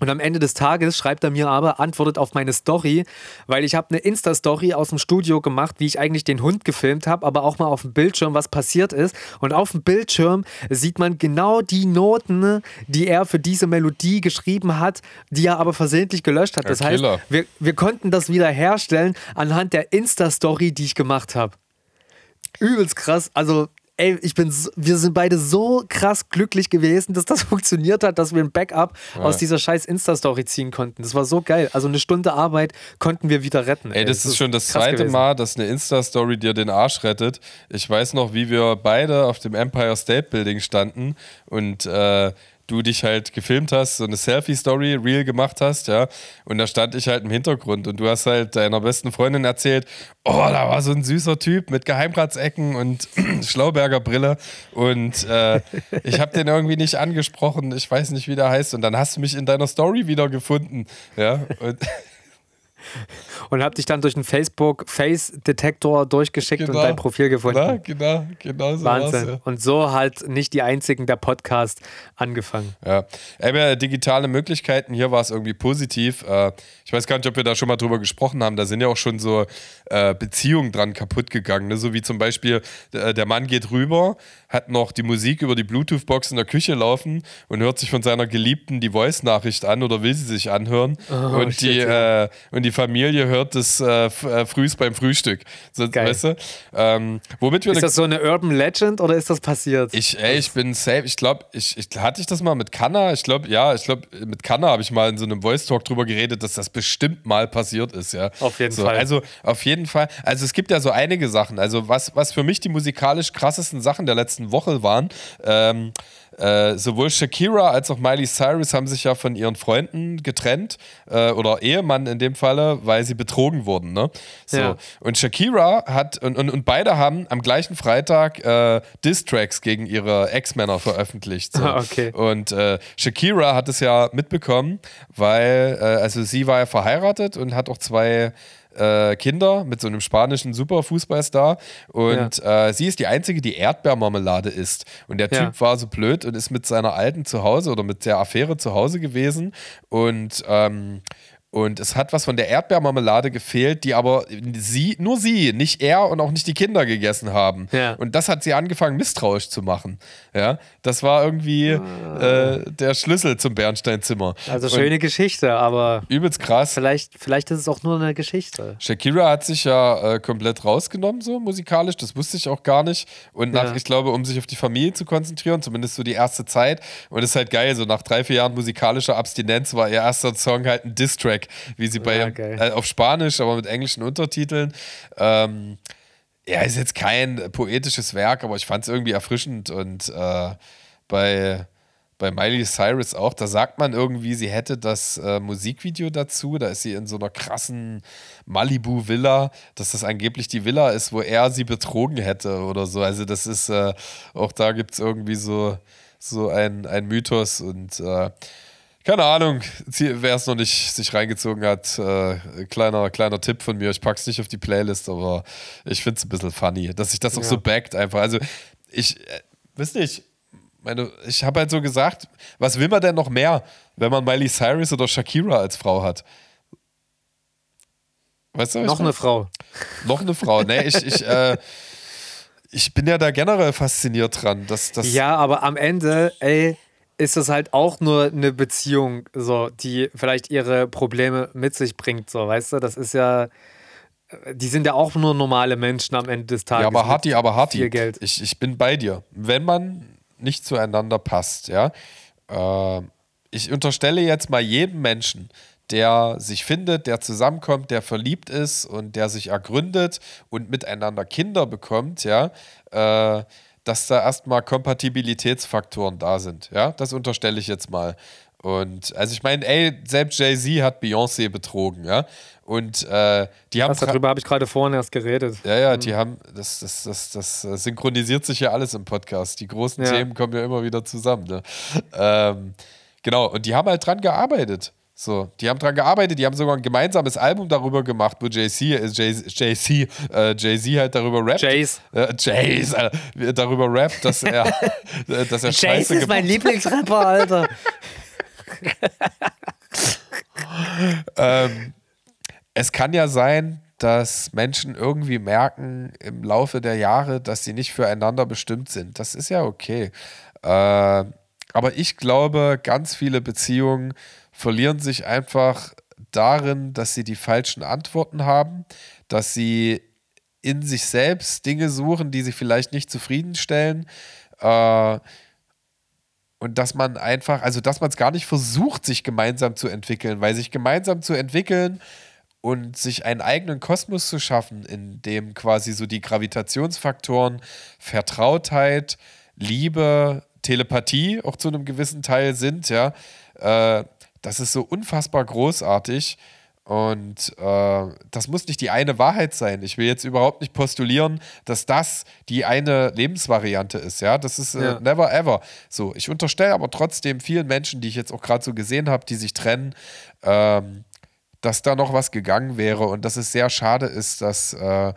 Und am Ende des Tages schreibt er mir aber, antwortet auf meine Story, weil ich habe eine Insta-Story aus dem Studio gemacht, wie ich eigentlich den Hund gefilmt habe, aber auch mal auf dem Bildschirm, was passiert ist. Und auf dem Bildschirm sieht man genau die Noten, die er für diese Melodie geschrieben hat, die er aber versehentlich gelöscht hat. Das heißt, wir, wir konnten das wieder herstellen anhand der Insta-Story, die ich gemacht habe. Übelst krass. Also ey, ich bin, so, wir sind beide so krass glücklich gewesen, dass das funktioniert hat, dass wir ein Backup ja. aus dieser scheiß Insta-Story ziehen konnten. Das war so geil. Also eine Stunde Arbeit konnten wir wieder retten. Ey, ey das, das, ist schon das zweite gewesen. Mal, dass eine Insta-Story dir den Arsch rettet. Ich weiß noch, wie wir beide auf dem Empire State Building standen und äh, du dich halt gefilmt hast, so eine Selfie-Story, real gemacht hast, ja. Und da stand ich halt im Hintergrund und du hast halt deiner besten Freundin erzählt, oh, da war so ein süßer Typ mit Geheimratsecken und Schlauberger Brille und äh, ich habe den irgendwie nicht angesprochen, ich weiß nicht, wie der heißt und dann hast du mich in deiner Story wieder gefunden, ja. Und und habe dich dann durch einen Facebook-Face-Detektor durchgeschickt genau. und dein Profil gefunden. Na, genau, genau so Wahnsinn. Ja. Und so halt nicht die einzigen der Podcast angefangen. Ja, aber digitale Möglichkeiten, hier war es irgendwie positiv. Äh, ich weiß gar nicht, ob wir da schon mal drüber gesprochen haben. Da sind ja auch schon so äh, Beziehungen dran kaputt gegangen. Ne? So wie zum Beispiel, äh, der Mann geht rüber, hat noch die Musik über die Bluetooth-Box in der Küche laufen und hört sich von seiner Geliebten die Voice-Nachricht an oder will sie sich anhören. Oh, und, die, ja. und die Familie hört das äh, äh frühst beim Frühstück. So, Geil. Weißt du? ähm, womit wir ist das so eine Urban Legend oder ist das passiert? Ich, ey, ich bin safe. Ich glaube, ich, ich, hatte ich das mal mit Kanna? Ich glaube, ja, ich glaube, mit Kanna habe ich mal in so einem Voice Talk drüber geredet, dass das bestimmt mal passiert ist, ja. Auf jeden so, Fall. Also auf jeden Fall. Also es gibt ja so einige Sachen. Also was, was für mich die musikalisch krassesten Sachen der letzten Woche waren, ähm, äh, sowohl Shakira als auch Miley Cyrus haben sich ja von ihren Freunden getrennt äh, oder Ehemann in dem Falle, weil sie betrogen wurden. Ne? So. Ja. Und Shakira hat und, und, und beide haben am gleichen Freitag äh, Diss-Tracks gegen ihre Ex-Männer veröffentlicht. So. okay. Und äh, Shakira hat es ja mitbekommen, weil äh, also sie war ja verheiratet und hat auch zwei äh, Kinder mit so einem spanischen Superfußballstar und ja. äh, sie ist die einzige, die Erdbeermarmelade isst. Und der Typ ja. war so blöd und ist mit seiner alten zu Hause oder mit der Affäre zu Hause gewesen und ähm, und es hat was von der Erdbeermarmelade gefehlt, die aber sie, nur sie, nicht er und auch nicht die Kinder gegessen haben. Ja. Und das hat sie angefangen, misstrauisch zu machen. Ja, das war irgendwie ah. äh, der Schlüssel zum Bernsteinzimmer. Also schöne und Geschichte, aber. Übelst krass. Vielleicht, vielleicht ist es auch nur eine Geschichte. Shakira hat sich ja äh, komplett rausgenommen, so musikalisch. Das wusste ich auch gar nicht. Und nach, ja. ich glaube, um sich auf die Familie zu konzentrieren, zumindest so die erste Zeit. Und es ist halt geil, so nach drei, vier Jahren musikalischer Abstinenz war ihr erster Song halt ein Diss-Track Track, wie sie bei ja, äh, auf Spanisch, aber mit englischen Untertiteln. Ähm, ja, ist jetzt kein poetisches Werk, aber ich fand es irgendwie erfrischend und äh, bei bei Miley Cyrus auch, da sagt man irgendwie, sie hätte das äh, Musikvideo dazu, da ist sie in so einer krassen Malibu-Villa, dass das angeblich die Villa ist, wo er sie betrogen hätte oder so. Also das ist, äh, auch da gibt es irgendwie so, so ein, ein Mythos und äh, keine Ahnung, wer es noch nicht sich reingezogen hat, äh, kleiner, kleiner Tipp von mir. Ich pack's nicht auf die Playlist, aber ich finde es ein bisschen funny, dass sich das auch ja. so backt einfach. Also, ich, äh, wisst nicht, meine, ich habe halt so gesagt, was will man denn noch mehr, wenn man Miley Cyrus oder Shakira als Frau hat? Weißt du, noch eine Frau. Noch eine Frau. Nee, ich, ich, äh, ich bin ja da generell fasziniert dran. Dass, dass ja, aber am Ende, ey, ist es halt auch nur eine Beziehung, so, die vielleicht ihre Probleme mit sich bringt, so, weißt du? Das ist ja, die sind ja auch nur normale Menschen am Ende des Tages. Ja, aber Hatti, aber Hatti. Viel Geld. Ich, ich bin bei dir. Wenn man nicht zueinander passt, ja, äh, ich unterstelle jetzt mal jedem Menschen, der sich findet, der zusammenkommt, der verliebt ist und der sich ergründet und miteinander Kinder bekommt, ja, äh, dass da erstmal Kompatibilitätsfaktoren da sind. Ja, das unterstelle ich jetzt mal. Und also ich meine, ey, selbst Jay-Z hat Beyoncé betrogen, ja. Und äh, die haben. Was, darüber habe ich gerade vorhin erst geredet. Ja, ja, die haben, das, das, das, das synchronisiert sich ja alles im Podcast. Die großen ja. Themen kommen ja immer wieder zusammen. Ne? Ähm, genau, und die haben halt dran gearbeitet. So, die haben dran gearbeitet, die haben sogar ein gemeinsames Album darüber gemacht, wo JC, äh, JC, äh, Jay-Z halt darüber rappt. Jace. Äh, Jace, äh, darüber rappt, dass er, äh, dass er Jace ist mein Lieblingsrapper, Alter. ähm, es kann ja sein, dass Menschen irgendwie merken im Laufe der Jahre, dass sie nicht füreinander bestimmt sind. Das ist ja okay. Äh, aber ich glaube, ganz viele Beziehungen verlieren sich einfach darin, dass sie die falschen Antworten haben, dass sie in sich selbst Dinge suchen, die sie vielleicht nicht zufriedenstellen. Äh, und dass man einfach, also dass man es gar nicht versucht, sich gemeinsam zu entwickeln, weil sich gemeinsam zu entwickeln und sich einen eigenen Kosmos zu schaffen, in dem quasi so die Gravitationsfaktoren Vertrautheit, Liebe, Telepathie auch zu einem gewissen Teil sind, ja, äh, das ist so unfassbar großartig. Und äh, das muss nicht die eine Wahrheit sein. Ich will jetzt überhaupt nicht postulieren, dass das die eine Lebensvariante ist. Ja, das ist äh, ja. never ever. So, ich unterstelle aber trotzdem vielen Menschen, die ich jetzt auch gerade so gesehen habe, die sich trennen, ähm, dass da noch was gegangen wäre und dass es sehr schade ist, dass äh,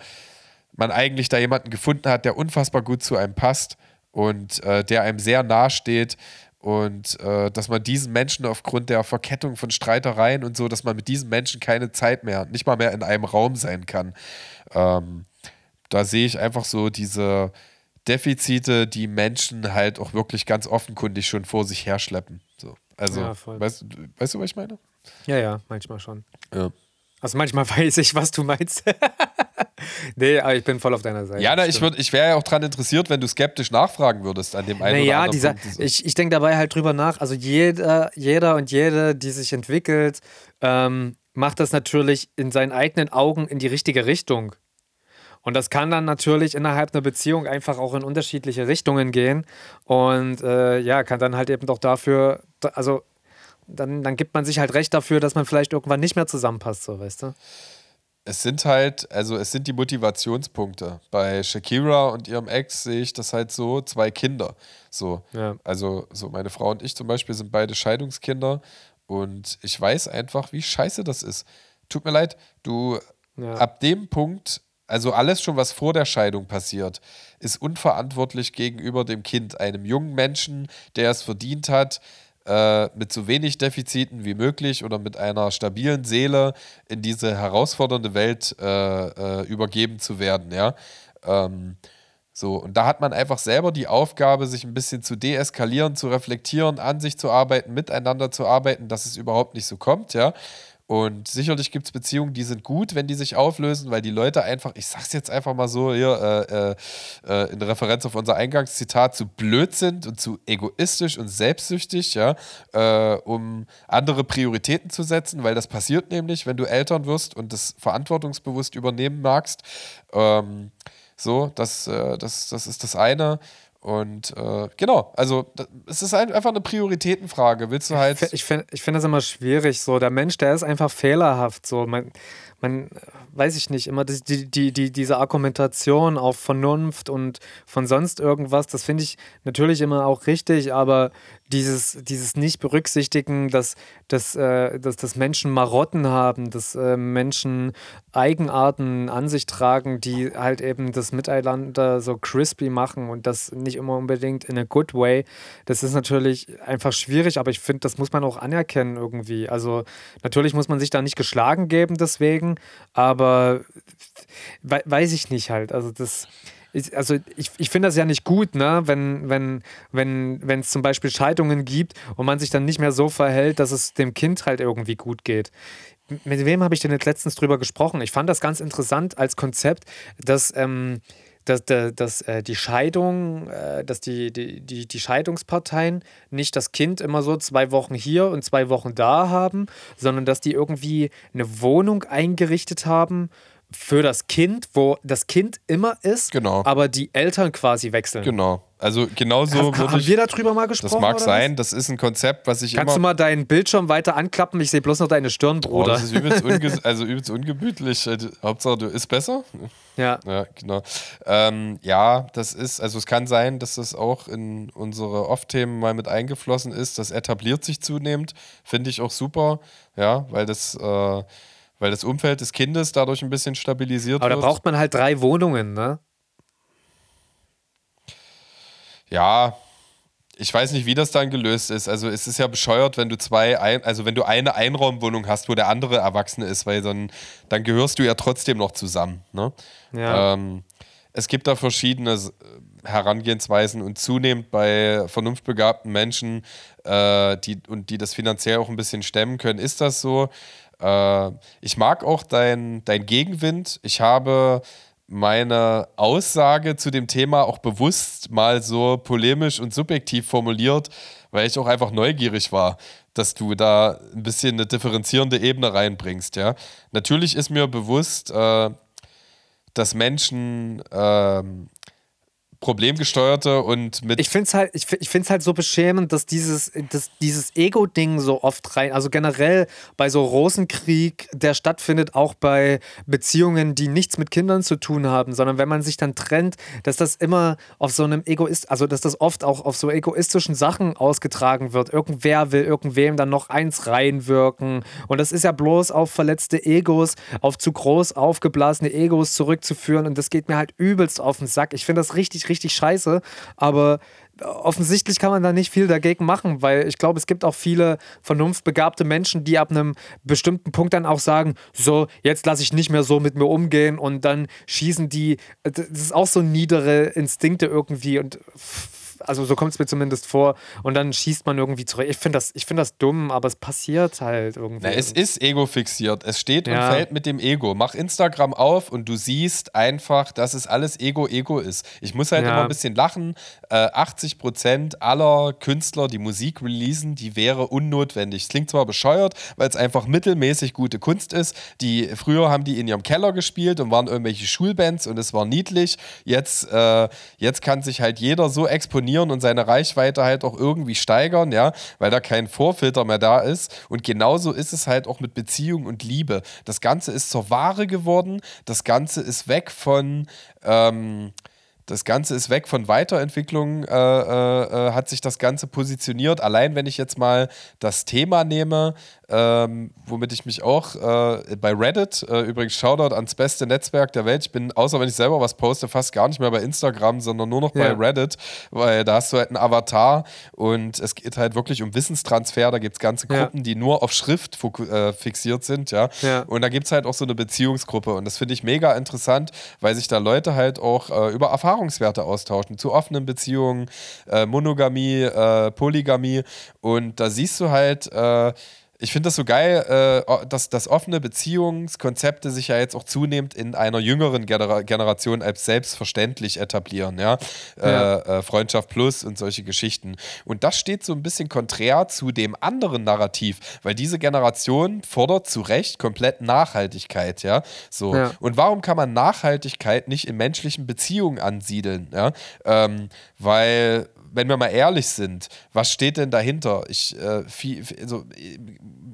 man eigentlich da jemanden gefunden hat, der unfassbar gut zu einem passt und äh, der einem sehr nahe steht und äh, dass man diesen Menschen aufgrund der Verkettung von Streitereien und so, dass man mit diesen Menschen keine Zeit mehr, nicht mal mehr in einem Raum sein kann. Ähm, da sehe ich einfach so diese Defizite, die Menschen halt auch wirklich ganz offenkundig schon vor sich herschleppen. So. Also, ja, weißt, weißt, du, was ich meine? Ja, ja, manchmal schon. Ja. Also manchmal weiß ich, was du meinst. nee, aber ich bin voll auf deiner Seite. Ja, na, ich, ich wäre ja auch daran interessiert, wenn du skeptisch nachfragen würdest an dem einen naja, oder anderen dieser, Punkt. Ich, ich denke dabei halt drüber nach. Also jeder, jeder und jede, die sich entwickelt, ähm, macht das natürlich in seinen eigenen Augen in die richtige Richtung. Und das kann dann natürlich innerhalb einer Beziehung einfach auch in unterschiedliche Richtungen gehen. Und äh, ja, kann dann halt eben doch dafür, also dann, dann gibt man sich halt recht dafür, dass man vielleicht irgendwann nicht mehr zusammenpasst, so weißt du. Es sind halt, also es sind die Motivationspunkte. Bei Shakira und ihrem Ex sehe ich das halt so, zwei Kinder. So. Ja. Also, so meine Frau und ich zum Beispiel sind beide Scheidungskinder und ich weiß einfach, wie scheiße das ist. Tut mir leid, du ja. ab dem Punkt also alles schon, was vor der Scheidung passiert, ist unverantwortlich gegenüber dem Kind, einem jungen Menschen, der es verdient hat, äh, mit so wenig Defiziten wie möglich oder mit einer stabilen Seele in diese herausfordernde Welt äh, äh, übergeben zu werden, ja. Ähm, so, und da hat man einfach selber die Aufgabe, sich ein bisschen zu deeskalieren, zu reflektieren, an sich zu arbeiten, miteinander zu arbeiten, dass es überhaupt nicht so kommt, ja. Und sicherlich gibt es Beziehungen, die sind gut, wenn die sich auflösen, weil die Leute einfach, ich sag's jetzt einfach mal so hier, äh, äh, äh in Referenz auf unser Eingangszitat, zu blöd sind und zu egoistisch und selbstsüchtig, ja, äh, um andere Prioritäten zu setzen, weil das passiert nämlich, wenn du Eltern wirst und das verantwortungsbewusst übernehmen magst. Ähm, so, das, äh, das, das ist das eine. Und äh, genau, also es ist einfach eine Prioritätenfrage. Willst du halt. Ich finde ich find das immer schwierig. So, der Mensch, der ist einfach fehlerhaft. So, man, man weiß ich nicht, immer die, die, die, diese Argumentation auf Vernunft und von sonst irgendwas, das finde ich natürlich immer auch richtig, aber dieses, dieses Nicht-Berücksichtigen, dass, dass, äh, dass, dass Menschen Marotten haben, dass äh, Menschen Eigenarten an sich tragen, die halt eben das Miteinander so crispy machen und das nicht immer unbedingt in a good way. Das ist natürlich einfach schwierig, aber ich finde, das muss man auch anerkennen irgendwie. Also natürlich muss man sich da nicht geschlagen geben deswegen, aber we weiß ich nicht halt. Also das ich, also ich, ich finde das ja nicht gut, ne? wenn wenn wenn wenn es zum Beispiel Scheidungen gibt und man sich dann nicht mehr so verhält, dass es dem Kind halt irgendwie gut geht. Mit wem habe ich denn jetzt letztens drüber gesprochen? Ich fand das ganz interessant als Konzept, dass ähm, dass, dass, dass äh, die Scheidung, äh, dass die, die, die, die Scheidungsparteien nicht das Kind immer so zwei Wochen hier und zwei Wochen da haben, sondern dass die irgendwie eine Wohnung eingerichtet haben, für das Kind, wo das Kind immer ist, genau. aber die Eltern quasi wechseln. Genau. Also genauso Haben ich, wir darüber mal gesprochen? Das mag sein, das ist ein Konzept, was ich Kannst immer... du mal deinen Bildschirm weiter anklappen? Ich sehe bloß noch deine Stirn, Bruder. Oh, das ist übelst, unge also übelst ungemütlich. Äh, Hauptsache, du ist besser. Ja. Ja, genau. Ähm, ja, das ist, also es kann sein, dass das auch in unsere Off-Themen mal mit eingeflossen ist. Das etabliert sich zunehmend. Finde ich auch super, ja, weil das... Äh, weil das Umfeld des Kindes dadurch ein bisschen stabilisiert Aber wird. Aber da braucht man halt drei Wohnungen, ne? Ja, ich weiß nicht, wie das dann gelöst ist. Also es ist ja bescheuert, wenn du zwei, ein, also wenn du eine Einraumwohnung hast, wo der andere Erwachsene ist, weil dann, dann gehörst du ja trotzdem noch zusammen. Ne? Ja. Ähm, es gibt da verschiedene Herangehensweisen und zunehmend bei vernunftbegabten Menschen, äh, die, und die das finanziell auch ein bisschen stemmen können, ist das so. Äh, ich mag auch dein, dein Gegenwind. Ich habe meine Aussage zu dem Thema auch bewusst mal so polemisch und subjektiv formuliert, weil ich auch einfach neugierig war, dass du da ein bisschen eine differenzierende Ebene reinbringst. Ja? Natürlich ist mir bewusst, äh, dass Menschen ähm, problemgesteuerte und mit. Ich finde es halt, ich, ich find's halt so beschämend, dass dieses, dass dieses Ego-Ding so oft rein, also generell bei so Rosenkrieg, der stattfindet auch bei Beziehungen, die nichts mit Kindern zu tun haben, sondern wenn man sich dann trennt, dass das immer auf so einem Egoist, also dass das oft auch auf so egoistischen Sachen ausgetragen wird. Irgendwer will irgendwem dann noch eins reinwirken. Und das ist ja bloß auf verletzte Egos, auf zu groß aufgeblasene Egos zurückzuführen. Und das geht mir halt übelst auf den Sack. Ich finde das richtig, richtig scheiße, aber offensichtlich kann man da nicht viel dagegen machen, weil ich glaube, es gibt auch viele vernunftbegabte Menschen, die ab einem bestimmten Punkt dann auch sagen, so, jetzt lasse ich nicht mehr so mit mir umgehen und dann schießen die, das ist auch so niedere Instinkte irgendwie und also so kommt es mir zumindest vor. Und dann schießt man irgendwie zurück. Ich finde das, find das dumm, aber es passiert halt irgendwie. Na, es ist ego fixiert. Es steht ja. und fällt mit dem Ego. Mach Instagram auf und du siehst einfach, dass es alles Ego, Ego ist. Ich muss halt ja. immer ein bisschen lachen. Äh, 80 Prozent aller Künstler, die Musik releasen, die wäre unnotwendig. Es klingt zwar bescheuert, weil es einfach mittelmäßig gute Kunst ist. Die, früher haben die in ihrem Keller gespielt und waren irgendwelche Schulbands und es war niedlich. Jetzt, äh, jetzt kann sich halt jeder so exponieren und seine Reichweite halt auch irgendwie steigern, ja, weil da kein Vorfilter mehr da ist. Und genauso ist es halt auch mit Beziehung und Liebe. Das Ganze ist zur Ware geworden. Das Ganze ist weg von. Ähm, das Ganze ist weg von Weiterentwicklung, äh, äh, äh, hat sich das Ganze positioniert. Allein wenn ich jetzt mal das Thema nehme, ähm, womit ich mich auch äh, bei Reddit, äh, übrigens Shoutout ans beste Netzwerk der Welt. Ich bin, außer wenn ich selber was poste, fast gar nicht mehr bei Instagram, sondern nur noch ja. bei Reddit, weil da hast du halt einen Avatar und es geht halt wirklich um Wissenstransfer. Da gibt es ganze Gruppen, ja. die nur auf Schrift äh, fixiert sind, ja. ja. Und da gibt es halt auch so eine Beziehungsgruppe und das finde ich mega interessant, weil sich da Leute halt auch äh, über Erfahrungswerte austauschen, zu offenen Beziehungen, äh, Monogamie, äh, Polygamie und da siehst du halt, ich finde das so geil, äh, dass, dass offene Beziehungskonzepte sich ja jetzt auch zunehmend in einer jüngeren Genera Generation als selbstverständlich etablieren, ja. ja. Äh, äh, Freundschaft plus und solche Geschichten. Und das steht so ein bisschen konträr zu dem anderen Narrativ, weil diese Generation fordert zu Recht komplett Nachhaltigkeit, ja. So. Ja. Und warum kann man Nachhaltigkeit nicht in menschlichen Beziehungen ansiedeln, ja? Ähm, weil wenn wir mal ehrlich sind, was steht denn dahinter? Ich, äh, viel, also,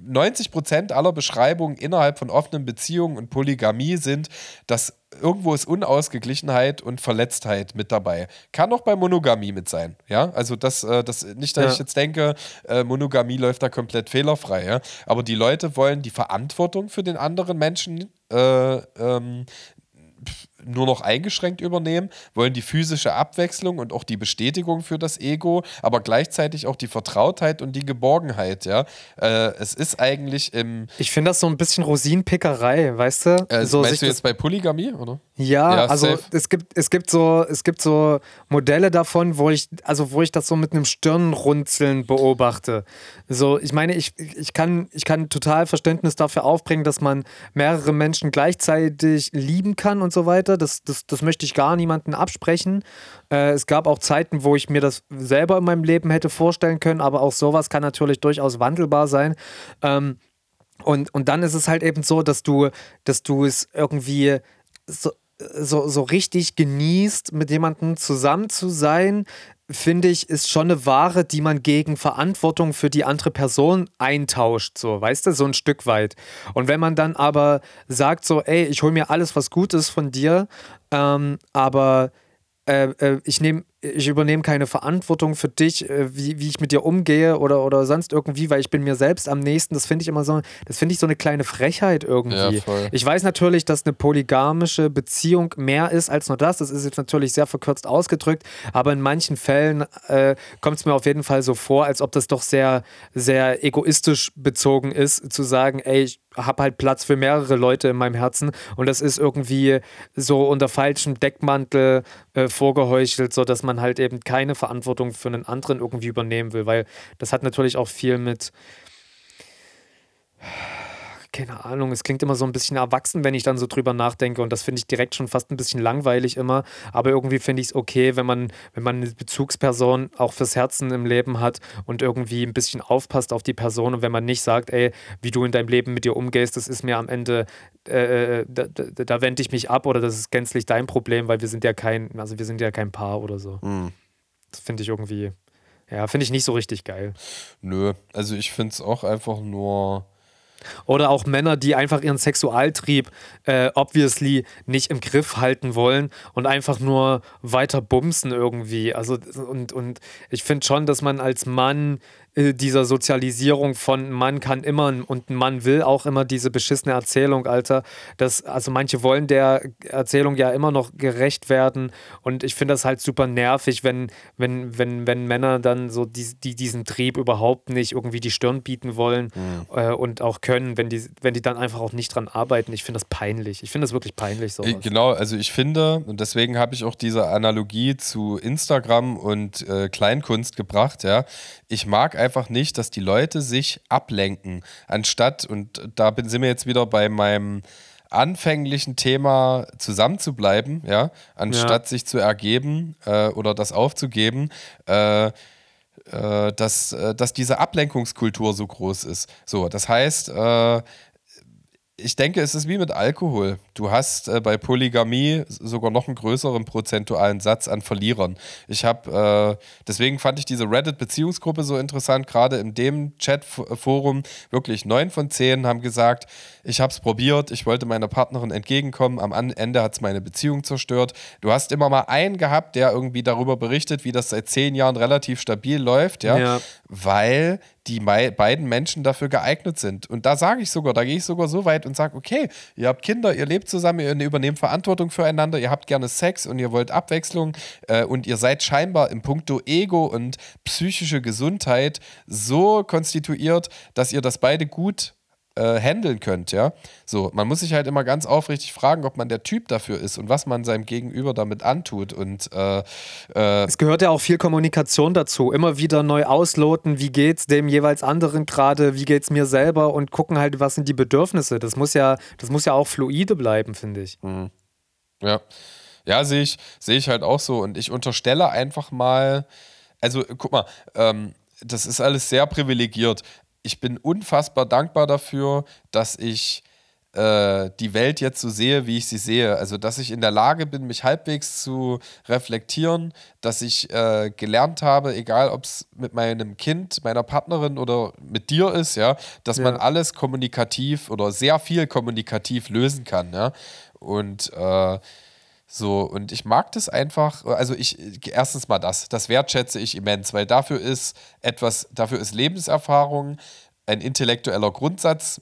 90 Prozent aller Beschreibungen innerhalb von offenen Beziehungen und Polygamie sind, dass irgendwo ist Unausgeglichenheit und Verletztheit mit dabei. Kann auch bei Monogamie mit sein. Ja, also das, äh, das nicht, dass ja. ich jetzt denke, äh, Monogamie läuft da komplett fehlerfrei. Ja? Aber die Leute wollen die Verantwortung für den anderen Menschen äh, ähm, nur noch eingeschränkt übernehmen, wollen die physische Abwechslung und auch die Bestätigung für das Ego, aber gleichzeitig auch die Vertrautheit und die Geborgenheit, ja. Äh, es ist eigentlich im. Ich finde das so ein bisschen Rosinenpickerei, weißt du? Äh, so meinst du jetzt bei Polygamie, oder? Ja, ja also es gibt, es gibt so, es gibt so Modelle davon, wo ich, also wo ich das so mit einem Stirnrunzeln beobachte. So, ich meine, ich, ich, kann, ich kann total Verständnis dafür aufbringen, dass man mehrere Menschen gleichzeitig lieben kann und so weiter das, das, das möchte ich gar niemandem absprechen. Äh, es gab auch Zeiten, wo ich mir das selber in meinem Leben hätte vorstellen können, aber auch sowas kann natürlich durchaus wandelbar sein. Ähm, und, und dann ist es halt eben so, dass du, dass du es irgendwie so, so, so richtig genießt, mit jemandem zusammen zu sein, finde ich, ist schon eine Ware, die man gegen Verantwortung für die andere Person eintauscht, so, weißt du, so ein Stück weit. Und wenn man dann aber sagt, so, ey, ich hole mir alles, was gut ist von dir, ähm, aber äh, äh, ich nehme ich übernehme keine Verantwortung für dich, äh, wie, wie ich mit dir umgehe oder, oder sonst irgendwie, weil ich bin mir selbst am nächsten. Das finde ich immer so, das finde ich so eine kleine Frechheit irgendwie. Ja, ich weiß natürlich, dass eine polygamische Beziehung mehr ist als nur das. Das ist jetzt natürlich sehr verkürzt ausgedrückt, aber in manchen Fällen äh, kommt es mir auf jeden Fall so vor, als ob das doch sehr, sehr egoistisch bezogen ist, zu sagen, ey, ich habe halt Platz für mehrere Leute in meinem Herzen und das ist irgendwie so unter falschem Deckmantel äh, vorgeheuchelt, sodass man halt eben keine Verantwortung für einen anderen irgendwie übernehmen will, weil das hat natürlich auch viel mit keine Ahnung, es klingt immer so ein bisschen erwachsen, wenn ich dann so drüber nachdenke und das finde ich direkt schon fast ein bisschen langweilig immer, aber irgendwie finde ich es okay, wenn man, wenn man eine Bezugsperson auch fürs Herzen im Leben hat und irgendwie ein bisschen aufpasst auf die Person und wenn man nicht sagt, ey, wie du in deinem Leben mit dir umgehst, das ist mir am Ende, äh, äh da, da, da wende ich mich ab oder das ist gänzlich dein Problem, weil wir sind ja kein, also wir sind ja kein Paar oder so. Mhm. Das finde ich irgendwie, ja, finde ich nicht so richtig geil. Nö, also ich finde es auch einfach nur oder auch Männer, die einfach ihren Sexualtrieb äh, obviously nicht im Griff halten wollen und einfach nur weiter bumsen irgendwie. Also und, und ich finde schon, dass man als Mann dieser Sozialisierung von Mann kann immer und ein Mann will auch immer diese beschissene Erzählung, Alter. Das, also manche wollen der Erzählung ja immer noch gerecht werden und ich finde das halt super nervig, wenn, wenn, wenn, wenn Männer dann so die, die diesen Trieb überhaupt nicht irgendwie die Stirn bieten wollen mhm. äh, und auch können, wenn die, wenn die dann einfach auch nicht dran arbeiten. Ich finde das peinlich. Ich finde das wirklich peinlich so. Genau, also ich finde, und deswegen habe ich auch diese Analogie zu Instagram und äh, Kleinkunst gebracht, ja. Ich mag einfach nicht, dass die Leute sich ablenken, anstatt, und da bin, sind wir jetzt wieder bei meinem anfänglichen Thema zusammenzubleiben, ja, anstatt ja. sich zu ergeben äh, oder das aufzugeben, äh, äh, dass, äh, dass diese Ablenkungskultur so groß ist. So, das heißt, äh, ich denke, es ist wie mit Alkohol. Du hast äh, bei Polygamie sogar noch einen größeren prozentualen Satz an Verlierern. Ich habe, äh, deswegen fand ich diese Reddit-Beziehungsgruppe so interessant. Gerade in dem Chat-Forum wirklich neun von zehn haben gesagt, ich habe es probiert, ich wollte meiner Partnerin entgegenkommen, am Ende hat es meine Beziehung zerstört. Du hast immer mal einen gehabt, der irgendwie darüber berichtet, wie das seit zehn Jahren relativ stabil läuft, ja, ja. weil die beiden Menschen dafür geeignet sind. Und da sage ich sogar, da gehe ich sogar so weit und sage, okay, ihr habt Kinder, ihr lebt zusammen, ihr übernehmt Verantwortung füreinander, ihr habt gerne Sex und ihr wollt Abwechslung äh, und ihr seid scheinbar im Punkto Ego und psychische Gesundheit so konstituiert, dass ihr das beide gut äh, handeln könnt, ja. So, man muss sich halt immer ganz aufrichtig fragen, ob man der Typ dafür ist und was man seinem Gegenüber damit antut. Und äh, äh, es gehört ja auch viel Kommunikation dazu. Immer wieder neu ausloten, wie geht's dem jeweils anderen gerade, wie geht's mir selber und gucken halt, was sind die Bedürfnisse. Das muss ja, das muss ja auch fluide bleiben, finde ich. Mhm. Ja. Ja, sehe ich, sehe ich halt auch so. Und ich unterstelle einfach mal, also guck mal, ähm, das ist alles sehr privilegiert ich bin unfassbar dankbar dafür, dass ich äh, die Welt jetzt so sehe, wie ich sie sehe. Also, dass ich in der Lage bin, mich halbwegs zu reflektieren, dass ich äh, gelernt habe, egal ob es mit meinem Kind, meiner Partnerin oder mit dir ist, ja, dass ja. man alles kommunikativ oder sehr viel kommunikativ lösen kann, ja. Und äh, so, und ich mag das einfach, also ich, erstens mal das, das wertschätze ich immens, weil dafür ist etwas, dafür ist Lebenserfahrung, ein intellektueller Grundsatz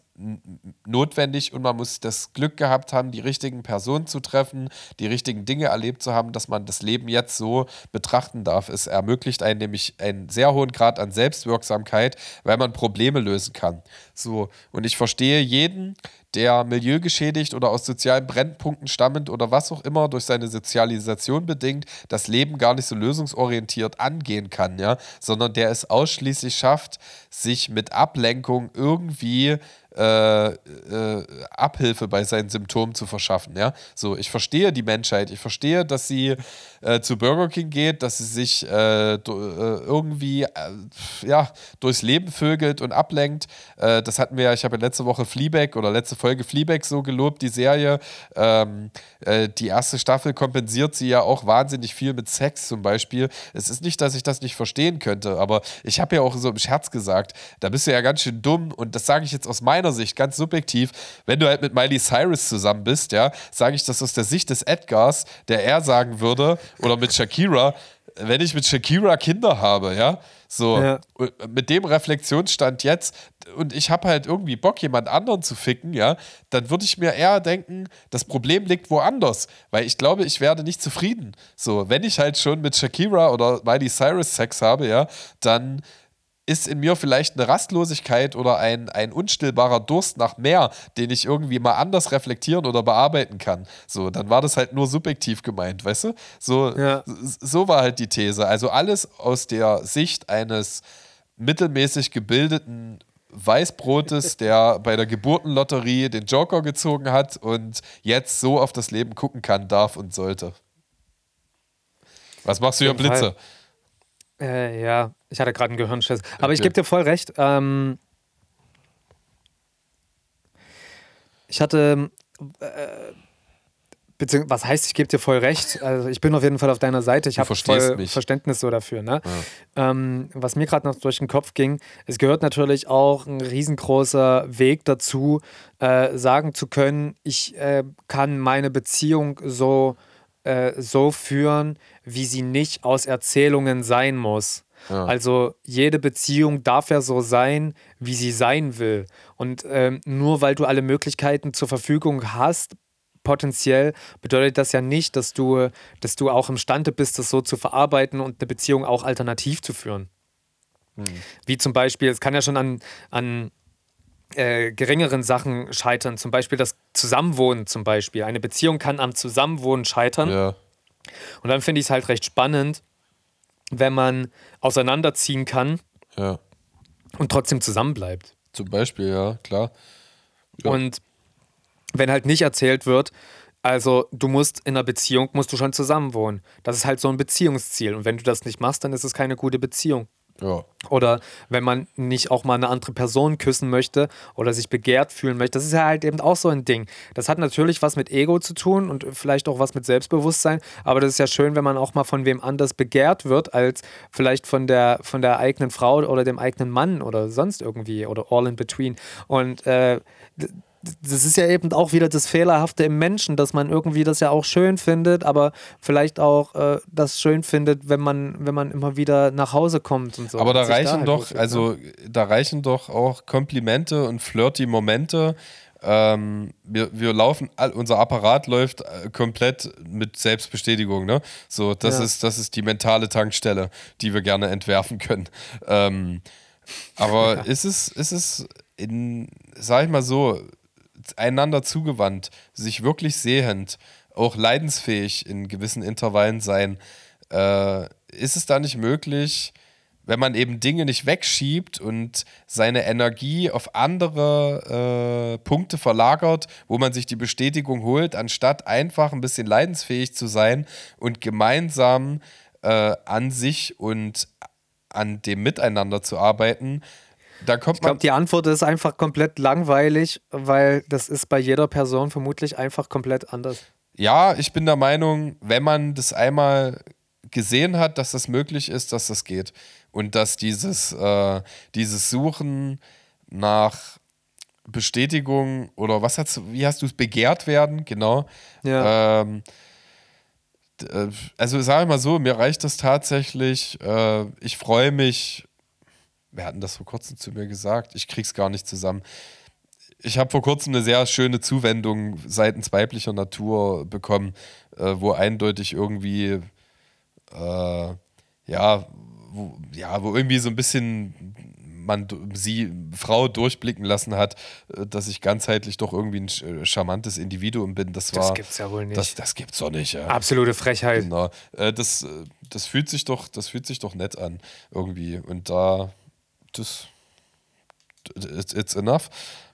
notwendig und man muss das Glück gehabt haben, die richtigen Personen zu treffen, die richtigen Dinge erlebt zu haben, dass man das Leben jetzt so betrachten darf. Es ermöglicht einen nämlich einen sehr hohen Grad an Selbstwirksamkeit, weil man Probleme lösen kann. So, und ich verstehe jeden, der milieugeschädigt oder aus sozialen Brennpunkten stammend oder was auch immer durch seine Sozialisation bedingt, das Leben gar nicht so lösungsorientiert angehen kann, ja, sondern der es ausschließlich schafft, sich mit Ablenkung irgendwie äh, äh, Abhilfe bei seinen Symptomen zu verschaffen. Ja? So, ich verstehe die Menschheit, ich verstehe, dass sie äh, zu Burger King geht, dass sie sich äh, äh, irgendwie äh, ja, durchs Leben vögelt und ablenkt. das hatten wir, ich habe letzte Woche Fleabag oder letzte Folge Fleabag so gelobt, die Serie. Ähm, die erste Staffel kompensiert sie ja auch wahnsinnig viel mit Sex zum Beispiel. Es ist nicht, dass ich das nicht verstehen könnte, aber ich habe ja auch so im Scherz gesagt, da bist du ja ganz schön dumm und das sage ich jetzt aus meiner Sicht, ganz subjektiv, wenn du halt mit Miley Cyrus zusammen bist, ja, sage ich das aus der Sicht des Edgars, der er sagen würde, oder mit Shakira, wenn ich mit Shakira Kinder habe, ja, so ja. mit dem Reflexionsstand jetzt und ich habe halt irgendwie Bock, jemand anderen zu ficken, ja, dann würde ich mir eher denken, das Problem liegt woanders, weil ich glaube, ich werde nicht zufrieden. So, wenn ich halt schon mit Shakira oder Miley Cyrus Sex habe, ja, dann ist in mir vielleicht eine Rastlosigkeit oder ein, ein unstillbarer Durst nach mehr, den ich irgendwie mal anders reflektieren oder bearbeiten kann. So, dann war das halt nur subjektiv gemeint, weißt du? So, ja. so war halt die These. Also alles aus der Sicht eines mittelmäßig gebildeten Weißbrotes, der bei der Geburtenlotterie den Joker gezogen hat und jetzt so auf das Leben gucken kann, darf und sollte. Was machst du hier, Blitze? Äh, ja, ich hatte gerade einen Gehirnschiss. Aber ich gebe dir voll recht. Ähm, ich hatte. Äh, beziehungsweise, was heißt, ich gebe dir voll recht? Also ich bin auf jeden Fall auf deiner Seite. Ich habe voll mich. Verständnis so dafür. Ne? Ja. Ähm, was mir gerade noch durch den Kopf ging, es gehört natürlich auch ein riesengroßer Weg dazu, äh, sagen zu können, ich äh, kann meine Beziehung so, äh, so führen, wie sie nicht aus Erzählungen sein muss. Ja. Also jede Beziehung darf ja so sein, wie sie sein will. Und ähm, nur weil du alle Möglichkeiten zur Verfügung hast, potenziell, bedeutet das ja nicht, dass du, dass du auch imstande bist, das so zu verarbeiten und eine Beziehung auch alternativ zu führen. Hm. Wie zum Beispiel, es kann ja schon an, an äh, geringeren Sachen scheitern, zum Beispiel das Zusammenwohnen zum Beispiel. Eine Beziehung kann am Zusammenwohnen scheitern. Ja. Und dann finde ich es halt recht spannend, wenn man auseinanderziehen kann ja. und trotzdem zusammenbleibt. Zum Beispiel, ja, klar. Ja. Und wenn halt nicht erzählt wird, also du musst in einer Beziehung, musst du schon zusammenwohnen. Das ist halt so ein Beziehungsziel. Und wenn du das nicht machst, dann ist es keine gute Beziehung. Ja. Oder wenn man nicht auch mal eine andere Person küssen möchte oder sich begehrt fühlen möchte. Das ist ja halt eben auch so ein Ding. Das hat natürlich was mit Ego zu tun und vielleicht auch was mit Selbstbewusstsein. Aber das ist ja schön, wenn man auch mal von wem anders begehrt wird, als vielleicht von der, von der eigenen Frau oder dem eigenen Mann oder sonst irgendwie oder all in between. Und äh, das ist ja eben auch wieder das Fehlerhafte im Menschen, dass man irgendwie das ja auch schön findet, aber vielleicht auch äh, das schön findet, wenn man, wenn man immer wieder nach Hause kommt und so. Aber da reichen da halt doch, also da reichen doch auch Komplimente und flirty Momente. Ähm, wir, wir laufen, unser Apparat läuft äh, komplett mit Selbstbestätigung, ne? So, das ja. ist, das ist die mentale Tankstelle, die wir gerne entwerfen können. Ähm, aber ja. ist es, ist es in, sag ich mal so, einander zugewandt, sich wirklich sehend, auch leidensfähig in gewissen Intervallen sein, äh, ist es da nicht möglich, wenn man eben Dinge nicht wegschiebt und seine Energie auf andere äh, Punkte verlagert, wo man sich die Bestätigung holt, anstatt einfach ein bisschen leidensfähig zu sein und gemeinsam äh, an sich und an dem Miteinander zu arbeiten, da kommt ich glaube, die Antwort ist einfach komplett langweilig, weil das ist bei jeder Person vermutlich einfach komplett anders. Ja, ich bin der Meinung, wenn man das einmal gesehen hat, dass das möglich ist, dass das geht. Und dass dieses, äh, dieses Suchen nach Bestätigung oder was hast du, wie hast du es begehrt werden, genau. Ja. Ähm, äh, also sage ich mal so, mir reicht das tatsächlich. Äh, ich freue mich wer hatten das vor kurzem zu mir gesagt? Ich krieg's gar nicht zusammen. Ich habe vor kurzem eine sehr schöne Zuwendung seitens weiblicher Natur bekommen, äh, wo eindeutig irgendwie, äh, ja, wo, ja, wo irgendwie so ein bisschen man sie, Frau, durchblicken lassen hat, äh, dass ich ganzheitlich doch irgendwie ein äh, charmantes Individuum bin. Das, war, das gibt's ja wohl nicht. Das, das gibt's doch nicht. Ja. Absolute Frechheit. Genau. Äh, das, das, fühlt sich doch, das fühlt sich doch nett an, irgendwie. Und da das it's, enough.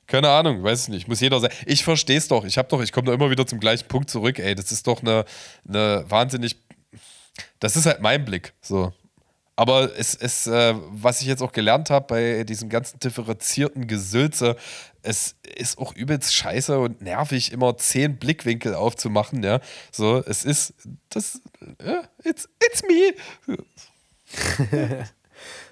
Keine Ahnung, weiß ich nicht. Muss jeder sein. Ich verstehe es doch. Ich habe doch, ich komme da immer wieder zum gleichen Punkt zurück. Ey, das ist doch eine, eine wahnsinnig. Das ist halt mein Blick. So. Aber es ist, äh, was ich jetzt auch gelernt habe bei diesem ganzen differenzierten Gesülze, es ist auch übelst scheiße und nervig, immer zehn Blickwinkel aufzumachen, ja. So, es ist, das, uh, it's, it's me.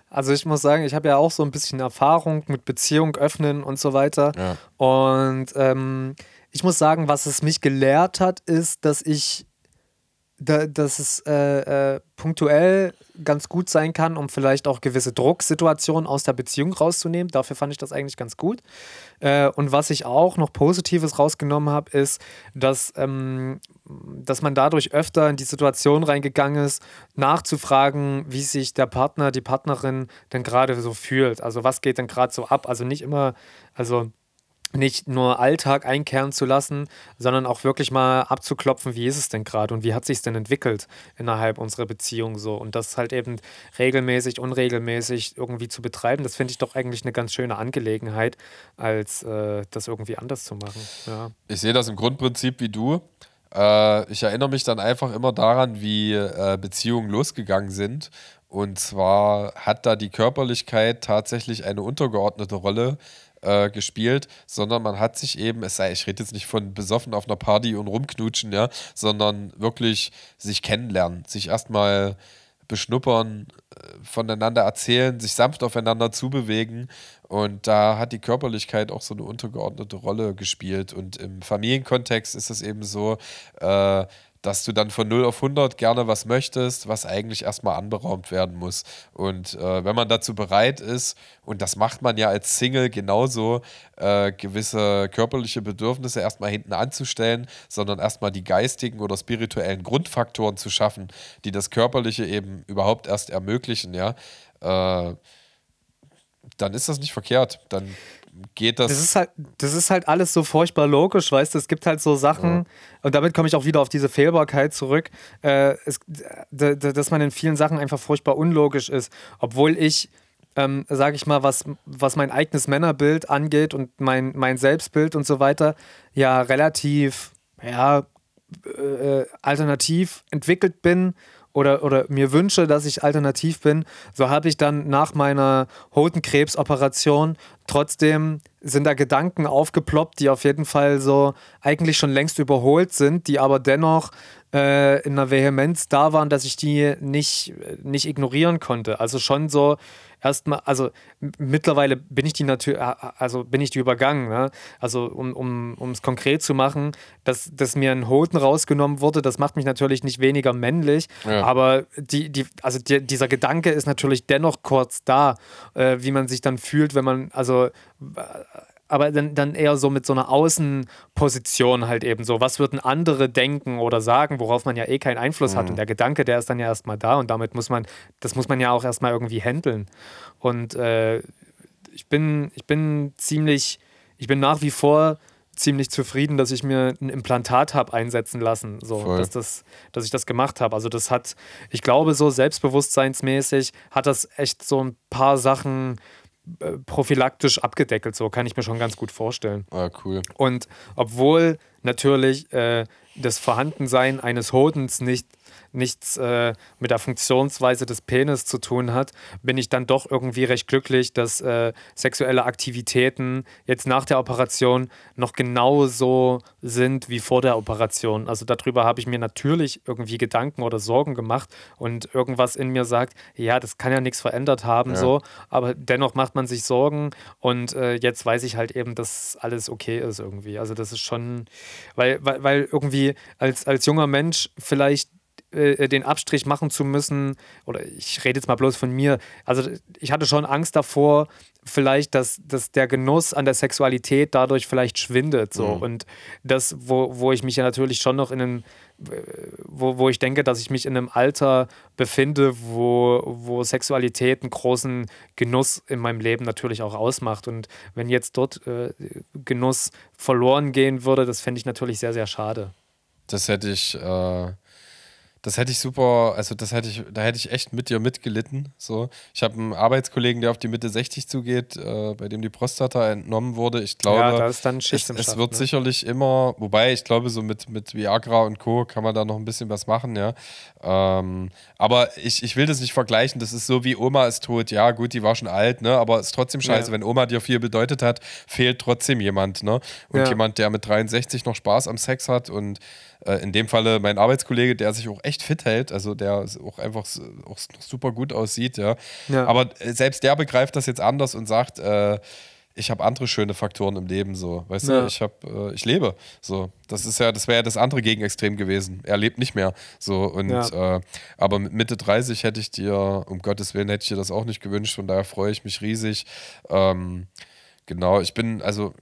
Also ich muss sagen, ich habe ja auch so ein bisschen Erfahrung mit Beziehung öffnen und so weiter. Ja. Und ähm, ich muss sagen, was es mich gelehrt hat, ist, dass ich da, dass es äh, äh, punktuell ganz gut sein kann, um vielleicht auch gewisse Drucksituationen aus der Beziehung rauszunehmen. Dafür fand ich das eigentlich ganz gut. Äh, und was ich auch noch Positives rausgenommen habe, ist, dass, ähm, dass man dadurch öfter in die Situation reingegangen ist, nachzufragen, wie sich der Partner, die Partnerin denn gerade so fühlt. Also was geht denn gerade so ab? Also nicht immer, also nicht nur Alltag einkehren zu lassen, sondern auch wirklich mal abzuklopfen, wie ist es denn gerade und wie hat sich denn entwickelt innerhalb unserer Beziehung so und das halt eben regelmäßig, unregelmäßig irgendwie zu betreiben, das finde ich doch eigentlich eine ganz schöne Angelegenheit, als äh, das irgendwie anders zu machen. Ja. Ich sehe das im Grundprinzip wie du. Äh, ich erinnere mich dann einfach immer daran, wie äh, Beziehungen losgegangen sind und zwar hat da die Körperlichkeit tatsächlich eine untergeordnete Rolle äh, gespielt, sondern man hat sich eben, es sei, ich rede jetzt nicht von besoffen auf einer Party und rumknutschen, ja, sondern wirklich sich kennenlernen, sich erstmal beschnuppern, äh, voneinander erzählen, sich sanft aufeinander zubewegen Und da hat die Körperlichkeit auch so eine untergeordnete Rolle gespielt. Und im Familienkontext ist es eben so, äh, dass du dann von 0 auf 100 gerne was möchtest, was eigentlich erstmal anberaumt werden muss. Und äh, wenn man dazu bereit ist, und das macht man ja als Single genauso, äh, gewisse körperliche Bedürfnisse erstmal hinten anzustellen, sondern erstmal die geistigen oder spirituellen Grundfaktoren zu schaffen, die das Körperliche eben überhaupt erst ermöglichen, ja, äh, dann ist das nicht verkehrt. Dann geht das. Das ist halt, das ist halt alles so furchtbar logisch, weißt du? Es gibt halt so Sachen, ja. und damit komme ich auch wieder auf diese Fehlbarkeit zurück, äh, es, dass man in vielen Sachen einfach furchtbar unlogisch ist. Obwohl ich, ähm, sage ich mal, was, was mein eigenes Männerbild angeht und mein, mein Selbstbild und so weiter, ja relativ, ja, äh, alternativ entwickelt bin oder, oder mir wünsche, dass ich alternativ bin, so habe ich dann nach meiner Hodenkrebsoperation trotzdem sind da Gedanken aufgeploppt, die auf jeden Fall so eigentlich schon längst überholt sind, die aber dennoch äh, in einer Vehemenz da waren, dass ich die nicht, nicht ignorieren konnte. Also schon so erstmal, also mittlerweile bin ich die natürlich, also bin ich die übergangen. Ne? Also um es um, konkret zu machen, dass, dass mir ein Hoden rausgenommen wurde, das macht mich natürlich nicht weniger männlich, ja. aber die, die, also die, dieser Gedanke ist natürlich dennoch kurz da, äh, wie man sich dann fühlt, wenn man, also aber dann, dann eher so mit so einer Außenposition halt eben so. Was würden andere denken oder sagen, worauf man ja eh keinen Einfluss mhm. hat. Und der Gedanke, der ist dann ja erstmal da und damit muss man, das muss man ja auch erstmal irgendwie handeln. Und äh, ich bin, ich bin ziemlich, ich bin nach wie vor ziemlich zufrieden, dass ich mir ein Implantat habe einsetzen lassen, so dass das, dass ich das gemacht habe. Also das hat, ich glaube, so selbstbewusstseinsmäßig hat das echt so ein paar Sachen prophylaktisch abgedeckelt, so kann ich mir schon ganz gut vorstellen. Ah, cool. Und obwohl natürlich äh, das Vorhandensein eines Hodens nicht nichts äh, mit der Funktionsweise des Penis zu tun hat, bin ich dann doch irgendwie recht glücklich, dass äh, sexuelle Aktivitäten jetzt nach der Operation noch genauso sind wie vor der Operation. Also darüber habe ich mir natürlich irgendwie Gedanken oder Sorgen gemacht und irgendwas in mir sagt, ja, das kann ja nichts verändert haben, ja. so, aber dennoch macht man sich Sorgen und äh, jetzt weiß ich halt eben, dass alles okay ist irgendwie. Also das ist schon, weil, weil, weil irgendwie als, als junger Mensch vielleicht äh, den Abstrich machen zu müssen, oder ich rede jetzt mal bloß von mir, also ich hatte schon Angst davor, vielleicht, dass, dass der Genuss an der Sexualität dadurch vielleicht schwindet. So. Mhm. Und das, wo, wo ich mich ja natürlich schon noch in einem, wo, wo ich denke, dass ich mich in einem Alter befinde, wo, wo Sexualität einen großen Genuss in meinem Leben natürlich auch ausmacht. Und wenn jetzt dort äh, Genuss verloren gehen würde, das fände ich natürlich sehr, sehr schade. Das hätte ich. Äh das hätte ich super, also das hätte ich, da hätte ich echt mit dir mitgelitten. So. Ich habe einen Arbeitskollegen, der auf die Mitte 60 zugeht, äh, bei dem die Prostata entnommen wurde. Ich glaube, ja, da ist dann Schicht es, es wird ne? sicherlich immer, wobei ich glaube, so mit, mit Viagra und Co. kann man da noch ein bisschen was machen, ja. Ähm, aber ich, ich will das nicht vergleichen. Das ist so wie Oma ist tot. Ja, gut, die war schon alt, ne? Aber es ist trotzdem scheiße. Ja. Wenn Oma dir viel bedeutet hat, fehlt trotzdem jemand, ne? Und ja. jemand, der mit 63 noch Spaß am Sex hat und in dem Falle mein Arbeitskollege, der sich auch echt fit hält, also der auch einfach auch super gut aussieht, ja. ja. Aber äh, selbst der begreift das jetzt anders und sagt, äh, ich habe andere schöne Faktoren im Leben, so, weißt ja. du, ich habe, äh, ich lebe, so, das ist ja, das wäre ja das andere Gegenextrem gewesen. Er lebt nicht mehr, so und, ja. äh, aber mit Mitte 30 hätte ich dir, um Gottes Willen, hätte ich dir das auch nicht gewünscht, von daher freue ich mich riesig. Ähm, genau, ich bin, also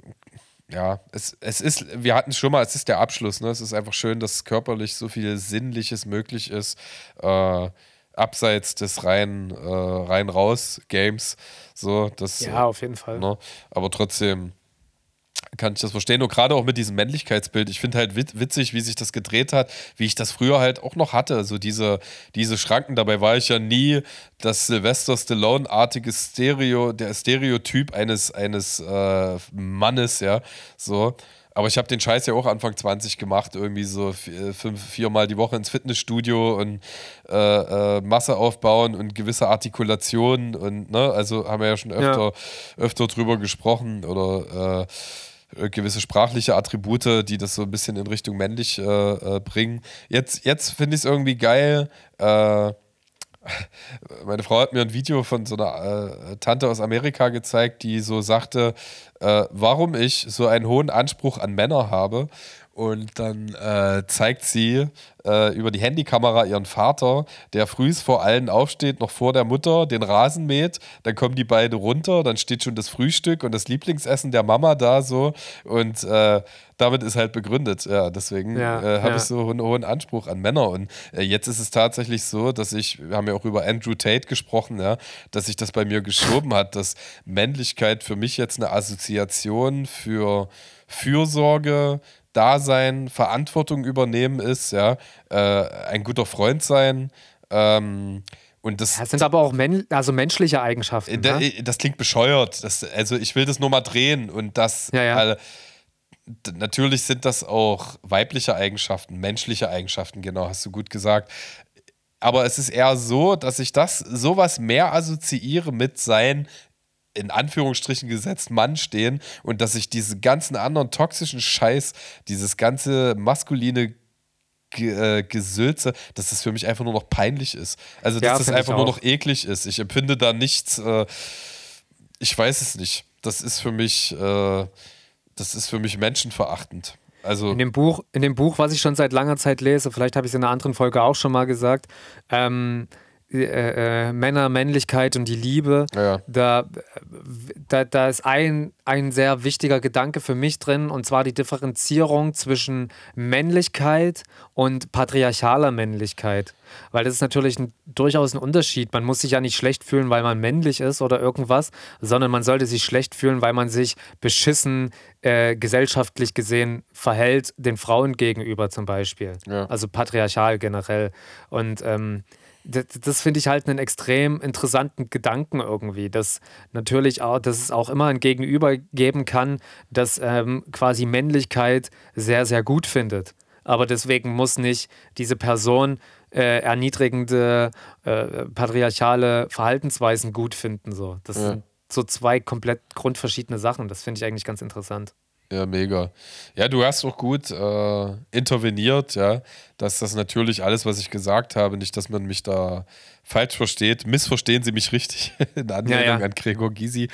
ja, es, es ist, wir hatten es schon mal, es ist der Abschluss, ne? Es ist einfach schön, dass körperlich so viel Sinnliches möglich ist, äh, abseits des rein, äh, rein raus Games. So, das, ja, auf jeden Fall. Ne? Aber trotzdem, kann ich das verstehen. Und gerade auch mit diesem Männlichkeitsbild. Ich finde halt witzig, wie sich das gedreht hat, wie ich das früher halt auch noch hatte. So diese, diese Schranken. Dabei war ich ja nie das Sylvester Stallone-artige Stereo, der Stereotyp eines, eines äh, Mannes, ja. So. Aber ich habe den Scheiß ja auch Anfang 20 gemacht, irgendwie so äh, fünf, viermal die Woche ins Fitnessstudio und äh, äh, Masse aufbauen und gewisse Artikulationen und, ne, also haben wir ja schon öfter, ja. öfter drüber gesprochen oder äh, äh, gewisse sprachliche Attribute, die das so ein bisschen in Richtung männlich äh, äh, bringen. Jetzt, jetzt finde ich es irgendwie geil. Äh, meine Frau hat mir ein Video von so einer äh, Tante aus Amerika gezeigt, die so sagte, äh, warum ich so einen hohen Anspruch an Männer habe. Und dann äh, zeigt sie äh, über die Handykamera ihren Vater, der frühs vor allen aufsteht, noch vor der Mutter, den Rasen mäht. Dann kommen die beiden runter, dann steht schon das Frühstück und das Lieblingsessen der Mama da so. Und äh, damit ist halt begründet. Ja, deswegen Ja, äh, habe ja. ich so einen hohen Anspruch an Männer. Und äh, jetzt ist es tatsächlich so, dass ich, wir haben ja auch über Andrew Tate gesprochen, ja, dass sich das bei mir geschoben hat, dass Männlichkeit für mich jetzt eine Assoziation für Fürsorge, Dasein, Verantwortung übernehmen ist, ja, äh, ein guter Freund sein. Ähm, und das, Das sind aber auch men also menschliche Eigenschaften. da, ne? das klingt bescheuert. Das, also ich will das nur mal drehen und das Ja, ja. äh, natürlich sind das auch weibliche Eigenschaften, menschliche Eigenschaften, genau, hast du gut gesagt. Aber es ist eher so, dass ich das sowas mehr assoziiere mit sein in Anführungsstrichen gesetzt Mann stehen und dass ich diese ganzen anderen toxischen Scheiß, dieses ganze maskuline Ge- äh, Gesülze, dass das für mich einfach nur noch peinlich ist. Also, dass Ja, das einfach nur noch eklig ist. Ich empfinde da nichts, äh, ich weiß es nicht. Das ist für mich, äh, das ist für mich menschenverachtend. Also, In dem Buch, in dem Buch, was ich schon seit langer Zeit lese, vielleicht habe ich es in einer anderen Folge auch schon mal gesagt, ähm, äh, äh, Männer, Männlichkeit und die Liebe, Ja. da, da, da ist ein, ein sehr wichtiger Gedanke für mich drin, und zwar die Differenzierung zwischen Männlichkeit und patriarchaler Männlichkeit. Weil das ist natürlich ein, durchaus ein Unterschied. Man muss sich ja nicht schlecht fühlen, weil man männlich ist oder irgendwas, sondern man sollte sich schlecht fühlen, weil man sich beschissen äh, gesellschaftlich gesehen verhält, den Frauen gegenüber zum Beispiel. Ja. Also patriarchal generell. Und ähm, das, das finde ich halt einen extrem interessanten Gedanken irgendwie, dass natürlich auch, dass es auch immer ein Gegenüber geben kann, das ähm, quasi Männlichkeit sehr, sehr gut findet. Aber deswegen muss nicht diese Person äh, erniedrigende, äh, patriarchale Verhaltensweisen gut finden. So. Das Ja. sind so zwei komplett grundverschiedene Sachen. Das finde ich eigentlich ganz interessant. Ja, mega. Ja, du hast auch gut äh, interveniert, ja, dass das natürlich alles, was ich gesagt habe, nicht, dass man mich da falsch versteht. Missverstehen Sie mich richtig in Anlehnung Ja, ja. an Gregor Gysi.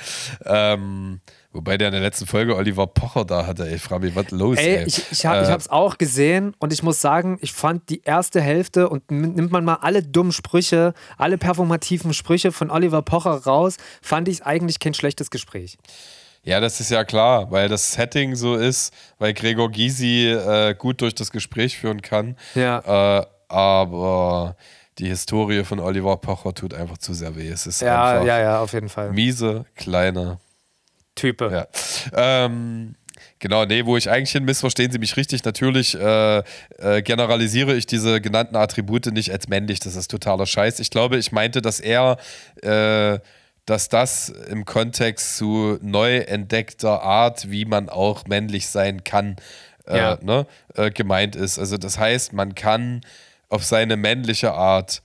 Ähm, wobei der in der letzten Folge Oliver Pocher da hatte. Ey, frag mich, was los, ey. Ey, ich, ich, hab, ich Äh, habe es auch gesehen und ich muss sagen, ich fand die erste Hälfte und nimmt man mal alle dummen Sprüche, alle performativen Sprüche von Oliver Pocher raus, fand ich es eigentlich kein schlechtes Gespräch. Ja, das ist ja klar, weil das Setting so ist, weil Gregor Gysi äh, gut durch das Gespräch führen kann. Ja. Äh, aber die Historie von Oliver Pocher tut einfach zu sehr weh. Es ist Ja, einfach ja, ja, auf jeden Fall. miese, kleine Type. Ja. Ähm, genau, nee, wo ich eigentlich hin missverstehen Sie mich richtig. Natürlich äh, äh, generalisiere ich diese genannten Attribute nicht als männlich. Das ist totaler Scheiß. Ich glaube, ich meinte, dass er, äh, dass das im Kontext zu neu entdeckter Art, wie man auch männlich sein kann, äh, Ja. ne, äh, gemeint ist. Also das heißt, man kann auf seine männliche Art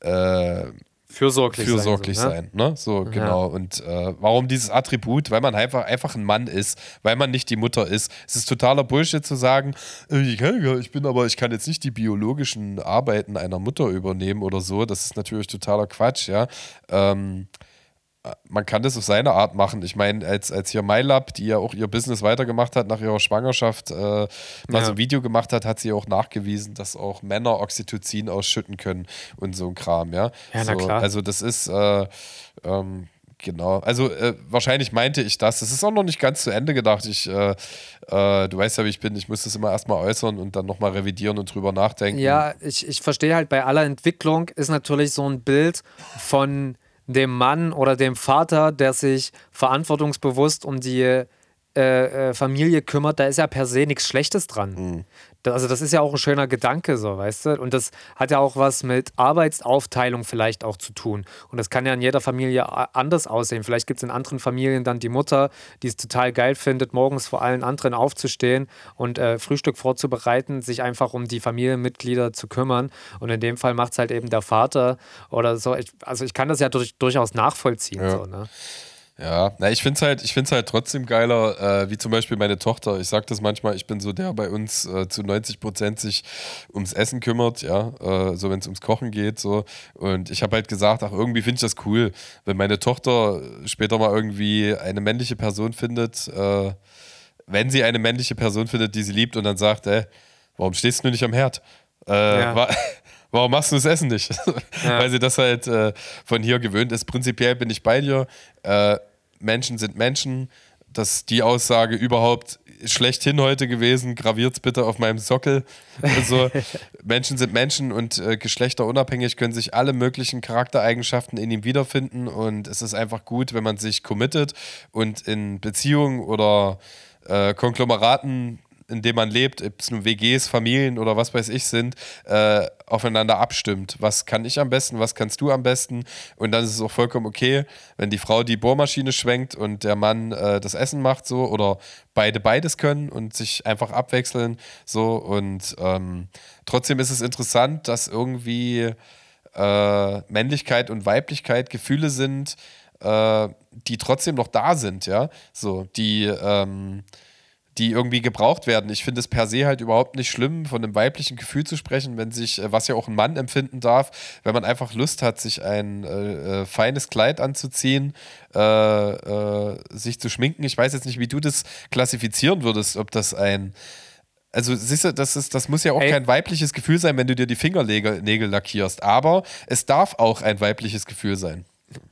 äh, Fürsorglich, fürsorglich sein. sein. Ne? So, genau. Und äh, warum dieses Attribut? Weil man einfach, einfach ein Mann ist, weil man nicht die Mutter ist. Es ist totaler Bullshit zu sagen, äh, ich, kann, ja- ich bin aber, ich kann jetzt nicht die biologischen Arbeiten einer Mutter übernehmen oder so. Das ist natürlich totaler Quatsch, ja. Ähm, man kann das auf seine Art machen. Ich meine, als, als hier MyLab, die ja auch ihr Business weitergemacht hat nach ihrer Schwangerschaft, äh, mal Ja. so ein Video gemacht hat, hat sie auch nachgewiesen, dass auch Männer Oxytocin ausschütten können und so ein Kram, ja. Ja, na so, klar. Also das ist, äh, ähm, genau, also äh, wahrscheinlich meinte ich das. Das ist auch noch nicht ganz zu Ende gedacht. Ich, äh, äh, du weißt ja, wie ich bin, ich muss das immer erstmal äußern und dann nochmal revidieren und drüber nachdenken. Ja, ich, ich verstehe halt, bei aller Entwicklung ist natürlich so ein Bild von dem Mann oder dem Vater, der sich verantwortungsbewusst um die äh, äh, Familie kümmert, da ist ja per se nichts Schlechtes dran. Da- Also das ist ja auch ein schöner Gedanke, so, weißt du? Und das hat ja auch was mit Arbeitsaufteilung vielleicht auch zu tun. Und das kann ja in jeder Familie a- anders aussehen. Vielleicht gibt es in anderen Familien dann die Mutter, die es total geil findet, morgens vor allen anderen aufzustehen und äh, Frühstück vorzubereiten, sich einfach um die Familienmitglieder zu kümmern. Und in dem Fall macht es halt eben der Vater oder so. Ich, also ich kann das ja durch, durchaus nachvollziehen. Ja. So, ne? Ja, na, ich finde es halt, ich find's halt trotzdem geiler, äh, wie zum Beispiel meine Tochter. Ich sage das manchmal, ich bin so der bei uns äh, zu 90 Prozent sich ums Essen kümmert, ja, äh, so wenn es ums Kochen geht, so. Und ich habe halt gesagt, ach, irgendwie finde ich das cool, wenn meine Tochter später mal irgendwie eine männliche Person findet, äh, wenn sie eine männliche Person findet, die sie liebt und dann sagt, ey, warum stehst du nicht am Herd? Äh, ja. warum machst du das Essen nicht? Ja. Weil sie das halt äh, von hier gewöhnt ist. Prinzipiell bin ich bei dir. Äh, Menschen sind Menschen. dass die Aussage überhaupt schlechthin heute gewesen. Graviert es bitte auf meinem Sockel. Also, Menschen sind Menschen und äh, geschlechterunabhängig können sich alle möglichen Charaktereigenschaften in ihm wiederfinden. Und es ist einfach gut, wenn man sich committet und in Beziehungen oder äh, Konglomeraten in dem man lebt, ob es nun WGs, Familien oder was weiß ich sind, äh, aufeinander abstimmt. Was kann ich am besten, was kannst du am besten? Und dann ist es auch vollkommen okay, wenn die Frau die Bohrmaschine schwenkt und der Mann äh, das Essen macht so oder beide beides können und sich einfach abwechseln so. Und ähm, trotzdem ist es interessant, dass irgendwie äh, Männlichkeit und Weiblichkeit Gefühle sind, äh, die trotzdem noch da sind, ja. So, die ähm, die irgendwie gebraucht werden. Ich finde es per se halt überhaupt nicht schlimm, von einem weiblichen Gefühl zu sprechen, wenn sich, äh, was ja auch ein Mann empfinden darf, wenn man einfach Lust hat, sich ein äh, äh, feines Kleid anzuziehen, äh, äh, sich zu schminken. Ich weiß jetzt nicht, wie du das klassifizieren würdest, ob das ein also siehst du, das, ist, das muss ja auch Ey. kein weibliches Gefühl sein, wenn du dir die Fingernägel lackierst. Aber es darf auch ein weibliches Gefühl sein.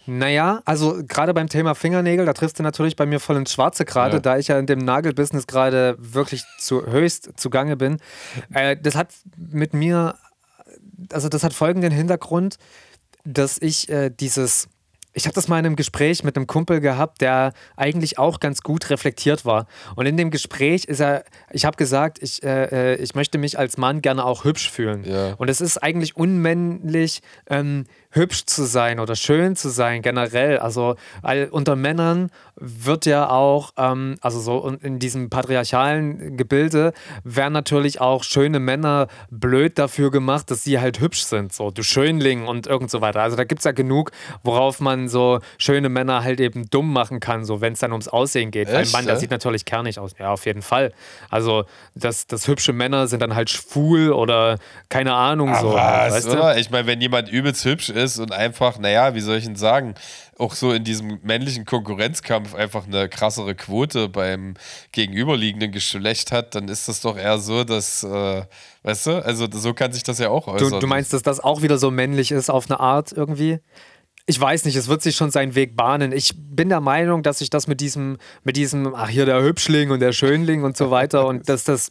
Naja, also gerade beim Thema Fingernägel, da triffst du natürlich bei mir voll ins Schwarze gerade, ja. da ich ja in dem Nagelbusiness gerade wirklich zu höchst zugange bin. Äh, das hat mit mir, also das hat folgenden Hintergrund, dass ich äh, dieses ich habe das mal in einem Gespräch mit einem Kumpel gehabt, der eigentlich auch ganz gut reflektiert war. Und in dem Gespräch ist er, ich habe gesagt, ich, äh, äh, ich möchte mich als Mann gerne auch hübsch fühlen. Ja. Und es ist eigentlich unmännlich, ähm, hübsch zu sein oder schön zu sein generell. Also all, unter Männern wird ja auch, ähm, also so in diesem patriarchalen Gebilde, werden natürlich auch schöne Männer blöd dafür gemacht, dass sie halt hübsch sind. So, du Schönling und irgend so weiter. Also da gibt es ja genug, worauf man so schöne Männer halt eben dumm machen kann, so wenn es dann ums Aussehen geht. Echt, Ein Mann, der sieht natürlich kernig aus. Ja, auf jeden Fall. Also, dass das hübsche Männer sind dann halt schwul oder keine Ahnung Ach so. Was, weißt du? Ich meine, wenn jemand übelst hübsch ist und einfach, naja, wie soll ich denn sagen, auch so in diesem männlichen Konkurrenzkampf einfach eine krassere Quote beim gegenüberliegenden Geschlecht hat, dann ist das doch eher so, dass, äh, weißt du, also so kann sich das ja auch äußern. Du, du meinst, dass das auch wieder so männlich ist auf eine Art irgendwie? Ich weiß nicht, es wird sich schon seinen Weg bahnen. Ich bin der Meinung, dass sich das mit diesem, mit diesem, ach hier der Hübschling und der Schönling und so weiter und dass das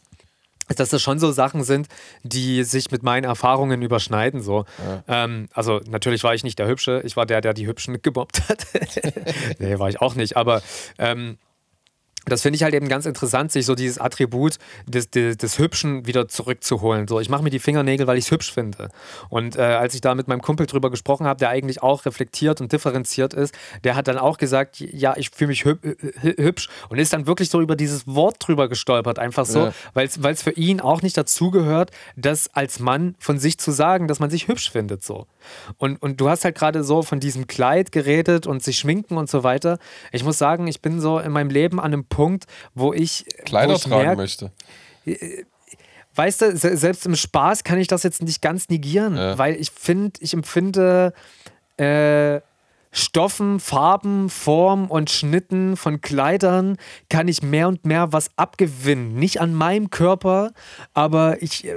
dass das schon so Sachen sind, die sich mit meinen Erfahrungen überschneiden. So. Ja. Ähm, also natürlich war ich nicht der Hübsche, ich war der, der die Hübschen gemobbt hat. nee, war ich auch nicht. Aber ähm, das finde ich halt eben ganz interessant, sich so dieses Attribut des, des, des Hübschen wieder zurückzuholen. So, ich mache mir die Fingernägel, weil ich es hübsch finde. Und äh, als ich da mit meinem Kumpel drüber gesprochen habe, der eigentlich auch reflektiert und differenziert ist, der hat dann auch gesagt, ja, ich fühle mich hübsch und ist dann wirklich so über dieses Wort drüber gestolpert, einfach so, ja. weil es für ihn auch nicht dazugehört, das als Mann von sich zu sagen, dass man sich hübsch findet. So. Und, und du hast halt gerade so von diesem Kleid geredet und sich schminken und so weiter. Ich muss sagen, ich bin so in meinem Leben an einem Punkt, Punkt, wo ich. Kleider wo ich tragen merk, möchte. Äh, weißt du, selbst im Spaß kann ich das jetzt nicht ganz negieren, ja. weil ich finde, ich empfinde. Äh, Stoffen, Farben, Form und Schnitten von Kleidern kann ich mehr und mehr was abgewinnen. Nicht an meinem Körper, aber ich, äh,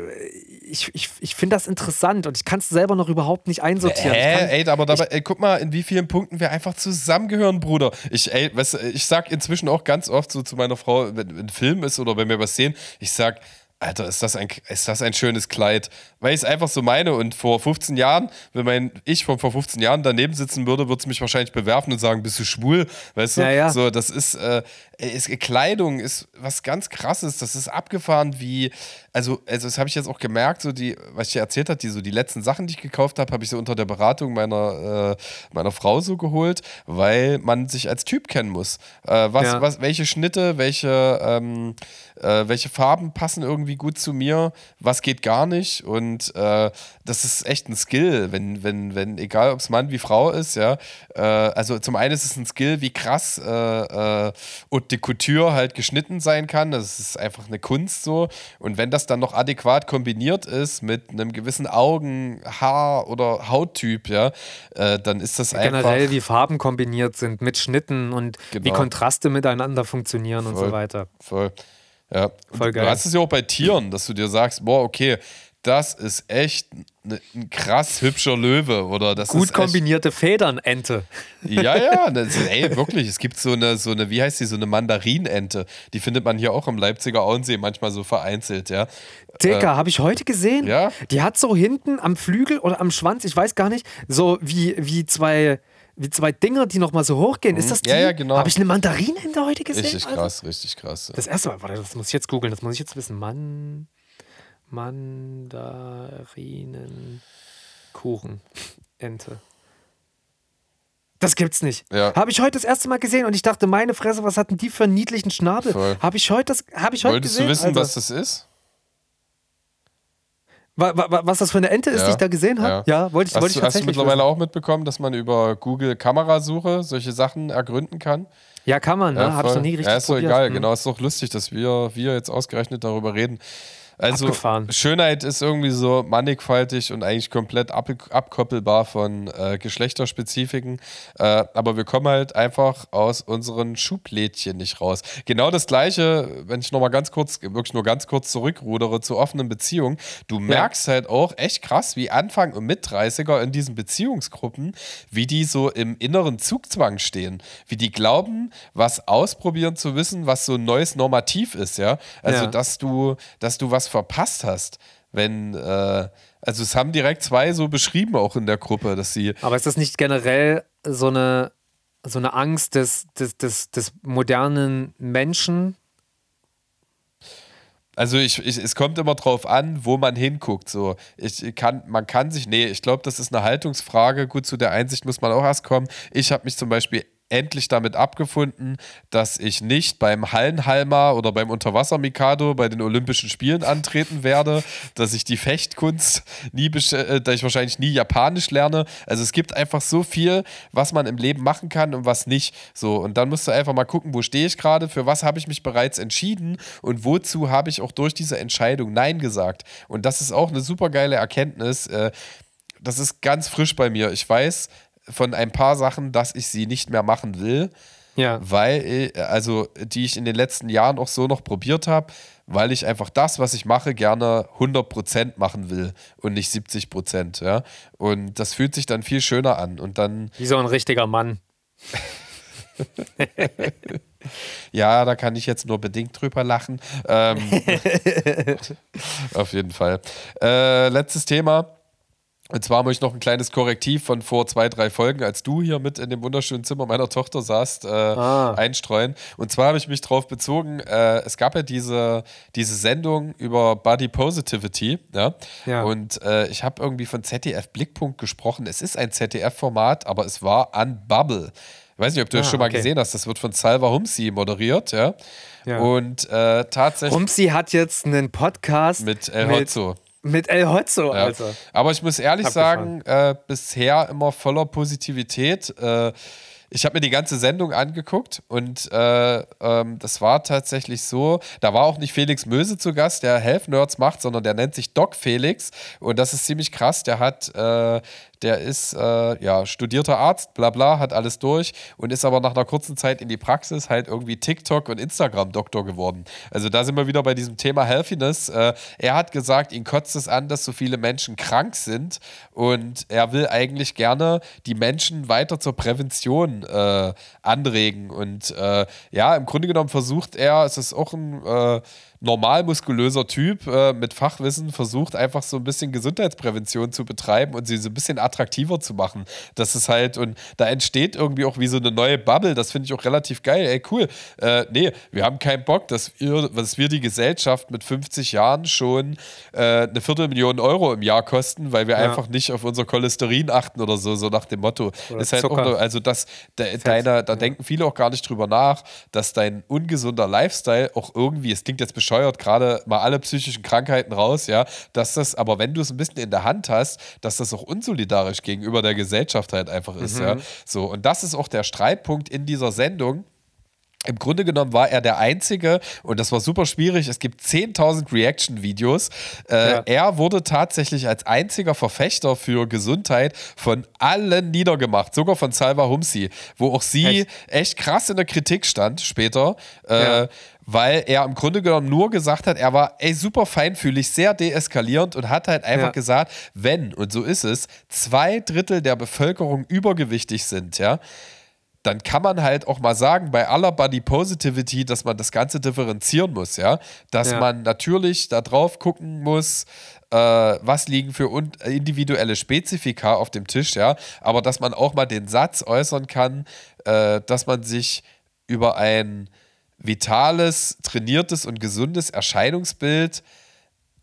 ich, ich, ich finde das interessant und ich kann es selber noch überhaupt nicht einsortieren. Kann, ey, aber dabei, ey, guck mal, in wie vielen Punkten wir einfach zusammengehören, Bruder. Ich, ey, weißt, ich sag inzwischen auch ganz oft so zu meiner Frau, wenn ein Film ist oder wenn wir was sehen, ich sag, Alter, ist das ein, ist das ein schönes Kleid? Weil ich es einfach so meine. Und vor 15 Jahren, wenn mein ich von vor 15 Jahren daneben sitzen würde, würde es mich wahrscheinlich bewerfen und sagen, bist du schwul? Weißt du? Ja, ja. So, das ist, äh, ist, Kleidung ist was ganz krasses. Das ist abgefahren, wie, also, also das habe ich jetzt auch gemerkt, so die, was ich dir erzählt habe, die so die letzten Sachen, die ich gekauft habe, habe ich so unter der Beratung meiner, äh, meiner Frau so geholt, weil man sich als Typ kennen muss. Äh, was, ja. was, welche Schnitte, welche, ähm, äh, welche Farben passen irgendwie gut zu mir, was geht gar nicht. Und äh, das ist echt ein Skill, wenn, wenn, wenn, egal ob es Mann wie Frau ist, ja. Äh, also zum einen ist es ein Skill, wie krass äh, äh, Haute de Couture halt geschnitten sein kann. Das ist einfach eine Kunst so. Und wenn das dann noch adäquat kombiniert ist mit einem gewissen Augen-, Haar- oder Hauttyp, ja, äh, dann ist das Generell, einfach. Generell, wie Farben kombiniert sind mit Schnitten und genau. wie Kontraste miteinander funktionieren voll, und so weiter. Voll. Ja. Voll geil. Du hast es ja auch bei Tieren, dass du dir sagst, boah, okay, das ist echt ne, ein krass hübscher Löwe oder das gut kombinierte Federnente. Ja, ja, das, ey, wirklich. Es gibt so eine, so eine, wie heißt die, so eine Mandarinente. Die findet man hier auch im Leipziger Auensee manchmal so vereinzelt, ja. Digga, äh, habe ich heute gesehen. Ja. Die hat so hinten am Flügel oder am Schwanz, ich weiß gar nicht, so wie, wie zwei wie zwei Dinger, die nochmal so hochgehen. Ist mhm. das die? Ja, ja, genau. Habe ich eine Mandarinente heute gesehen? Richtig krass, richtig krass. Ja. Das erste Mal, warte, das muss ich jetzt googeln, das muss ich jetzt wissen. Mann. Mandarinenkuchen. Ente. Das gibt's nicht. Ja. Habe ich heute das erste Mal gesehen und ich dachte, meine Fresse, was hatten die für einen niedlichen Schnabel? Habe ich heute das hab ich heute Wolltest gesehen? du wissen, also, was das ist? Was das für eine Ente ist, ja. die ich da gesehen habe? Ja. ja, wollte ich, hast, wollte ich Hast du mittlerweile wissen. auch mitbekommen, dass man über Google Kamerasuche solche Sachen ergründen kann? Ja, kann man, ne? Ja, Habe ich noch nie richtig Ja, ist doch egal, hm. genau. Ist doch lustig, dass wir, wir jetzt ausgerechnet darüber reden. Also Abgefahren. Schönheit ist irgendwie so mannigfaltig und eigentlich komplett ab, abkoppelbar von äh, Geschlechterspezifiken. Äh, aber wir kommen halt einfach aus unseren Schublädchen nicht raus. Genau das gleiche, wenn ich nochmal ganz kurz, wirklich nur ganz kurz zurückrudere zu offenen Beziehungen. Du merkst ja. halt auch echt krass, wie Anfang- und Mit-30er in diesen Beziehungsgruppen, wie die so im inneren Zugzwang stehen. Wie die glauben, was ausprobieren zu wissen, was so ein neues Normativ ist, ja. Also, ja. dass du, dass du was verpasst hast, wenn, äh, also es haben direkt zwei so beschrieben auch in der Gruppe, dass sie. Aber ist das nicht generell so eine, so eine Angst des, des, des, des modernen Menschen? Also ich, ich, es kommt immer drauf an, wo man hinguckt. So, ich kann, man kann sich, nee, ich glaube, das ist eine Haltungsfrage. Gut, zu der Einsicht muss man auch erst kommen. Ich habe mich zum Beispiel endlich damit abgefunden, dass ich nicht beim Hallenhalmer oder beim Unterwasser-Mikado bei den Olympischen Spielen antreten werde, dass ich die Fechtkunst nie, äh, dass ich wahrscheinlich nie Japanisch lerne. Also es gibt einfach so viel, was man im Leben machen kann und was nicht. So, und dann musst du einfach mal gucken, wo stehe ich gerade, für was habe ich mich bereits entschieden und wozu habe ich auch durch diese Entscheidung Nein gesagt. Und das ist auch eine super geile Erkenntnis. Äh, das ist ganz frisch bei mir. Ich weiß, von ein paar Sachen, dass ich sie nicht mehr machen will. Ja. Weil, also, die ich in den letzten Jahren auch so noch probiert habe, weil ich einfach das, was ich mache, gerne 100% machen will und nicht 70%. Ja? Und das fühlt sich dann viel schöner an. Und dann. Wie so ein richtiger Mann. ja, da kann ich jetzt nur bedingt drüber lachen. Ähm, auf jeden Fall. Äh, letztes Thema. Und zwar möchte ich noch ein kleines Korrektiv von vor zwei, drei Folgen, als du hier mit in dem wunderschönen Zimmer meiner Tochter saßt, äh, ah. einstreuen. Und zwar habe ich mich darauf bezogen, äh, es gab ja diese, diese Sendung über Body Positivity. Ja? ja. Und äh, ich habe irgendwie von ZDF Blickpunkt gesprochen. Es ist ein ZDF-Format, aber es war Unbubble. Ich weiß nicht, ob du ah, das schon mal okay. gesehen hast. Das wird von Salva Humsi moderiert, ja. ja. Und äh, tatsächlich. Humsi hat jetzt einen Podcast mit El Hotzo. Mit El Hotzo, ja. Alter. Aber ich muss ehrlich Abgefahren. sagen, äh, bisher immer voller Positivität. Äh, ich habe mir die ganze Sendung angeguckt und äh, ähm, das war tatsächlich so. Da war auch nicht Felix Möse zu Gast, der Health Nerds macht, sondern der nennt sich Doc Felix und das ist ziemlich krass. Der hat äh, der ist äh, ja studierter Arzt, bla bla, hat alles durch und ist aber nach einer kurzen Zeit in die Praxis halt irgendwie TikTok und Instagram-Doktor geworden. Also da sind wir wieder bei diesem Thema Healthiness. Äh, er hat gesagt, ihn kotzt es an, dass so viele Menschen krank sind und er will eigentlich gerne die Menschen weiter zur Prävention äh, anregen. Und äh, ja, im Grunde genommen versucht er, es ist auch ein äh, normal muskulöser Typ äh, mit Fachwissen versucht einfach so ein bisschen Gesundheitsprävention zu betreiben und sie so ein bisschen attraktiver zu machen. Das ist halt, und da entsteht irgendwie auch wie so eine neue Bubble. Das finde ich auch relativ geil. Ey, cool. Äh, nee, wir haben keinen Bock, dass wir, dass wir die Gesellschaft mit 50 Jahren schon äh, eine Viertelmillion Euro im Jahr kosten, weil wir ja. einfach nicht auf unser Cholesterin achten oder so, so nach dem Motto. Oder ist halt auch nur, also das, de, deine, da ja. denken viele auch gar nicht drüber nach, dass dein ungesunder Lifestyle auch irgendwie, es klingt jetzt bescheuert, gerade mal alle psychischen Krankheiten raus, ja, dass das, aber wenn du es ein bisschen in der Hand hast, dass das auch unsolidarisch gegenüber der Gesellschaft halt einfach ist, mhm. ja. So, und das ist auch der Streitpunkt in dieser Sendung im Grunde genommen war er der Einzige und das war super schwierig. Es gibt 10.000 Reaction-Videos. Äh, ja. Er wurde tatsächlich als einziger Verfechter für Gesundheit von allen niedergemacht, sogar von Salva Humsi, wo auch sie echt, echt krass in der Kritik stand später. Äh, ja. Weil er im Grunde genommen nur gesagt hat, er war ey, super feinfühlig, sehr deeskalierend und hat halt einfach ja. gesagt, wenn, und so ist es, zwei Drittel der Bevölkerung übergewichtig sind, ja, dann kann man halt auch mal sagen, bei aller Body Positivity, dass man das Ganze differenzieren muss, ja. Dass ja. man natürlich da drauf gucken muss, äh, was liegen für individuelle Spezifika auf dem Tisch, ja. Aber dass man auch mal den Satz äußern kann, äh, dass man sich über ein vitales, trainiertes und gesundes Erscheinungsbild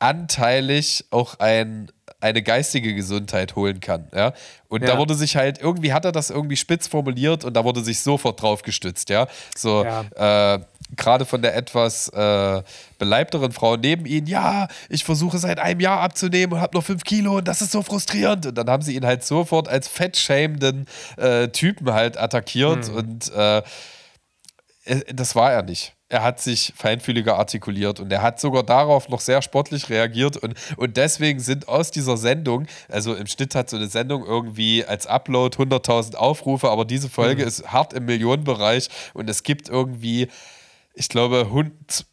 anteilig auch ein eine geistige Gesundheit holen kann. Ja? Und ja. da wurde sich halt, irgendwie hat er das irgendwie spitz formuliert und da wurde sich sofort drauf gestützt, ja. So, ja. äh, gerade von der etwas äh, beleibteren Frau neben ihm, ja, ich versuche seit einem Jahr abzunehmen und habe noch fünf Kilo und das ist so frustrierend. Und dann haben sie ihn halt sofort als fettschämenden äh, Typen halt attackiert mhm. und äh, das war er nicht er hat sich feinfühliger artikuliert und er hat sogar darauf noch sehr sportlich reagiert und, und deswegen sind aus dieser Sendung, also im Schnitt hat so eine Sendung irgendwie als Upload 100.000 Aufrufe, aber diese Folge mhm. ist hart im Millionenbereich und es gibt irgendwie ich glaube,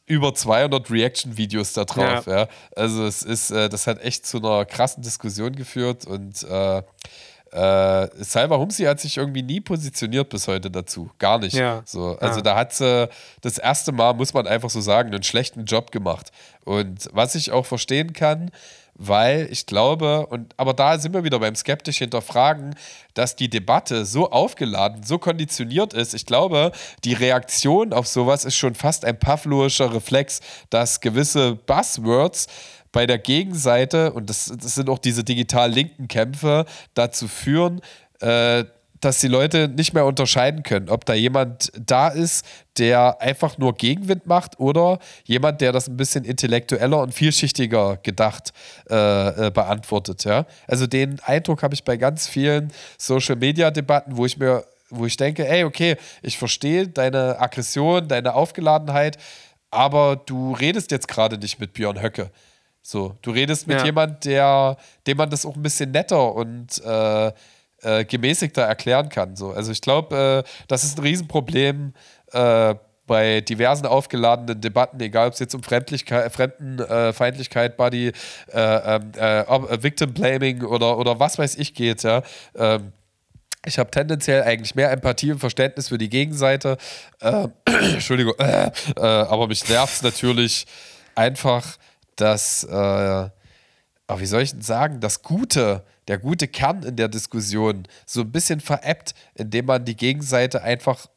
über 200 Reaction-Videos da drauf. Ja. ja. Also es ist, äh, das hat echt zu einer krassen Diskussion geführt und äh, äh, Salva Humsi hat sich irgendwie nie positioniert bis heute dazu. Gar nicht. Ja. So, also ja. da hat sie das erste Mal, muss man einfach so sagen, einen schlechten Job gemacht. Und was ich auch verstehen kann, weil ich glaube, und aber da sind wir wieder beim skeptisch hinterfragen, dass die Debatte so aufgeladen, so konditioniert ist. Ich glaube, die Reaktion auf sowas ist schon fast ein pavloischer Reflex, dass gewisse Buzzwords bei der Gegenseite, und das, das sind auch diese digital linken Kämpfe, dazu führen, äh, dass die Leute nicht mehr unterscheiden können, ob da jemand da ist, der einfach nur Gegenwind macht oder jemand, der das ein bisschen intellektueller und vielschichtiger gedacht äh, äh, beantwortet. Ja? Also den Eindruck habe ich bei ganz vielen Social-Media-Debatten, wo ich mir, wo ich denke, ey, okay, ich verstehe deine Aggression, deine Aufgeladenheit, aber du redest jetzt gerade nicht mit Björn Höcke. So, du redest mit ja. jemand, der, dem man das auch ein bisschen netter und äh, äh, gemäßigter erklären kann. So. Also ich glaube, äh, das ist ein Riesenproblem äh, bei diversen aufgeladenen Debatten, egal ob es jetzt um Fremdlichkeit, Fremdenfeindlichkeit, äh, ähm, äh, Victim Blaming oder, oder was weiß ich geht, ja. Ähm, ich habe tendenziell eigentlich mehr Empathie und Verständnis für die Gegenseite. Ähm, Entschuldigung, aber mich nervt es natürlich einfach, dass, äh, wie soll ich denn sagen, das Gute, der gute Kern in der Diskussion so ein bisschen veräppt, indem man die Gegenseite einfach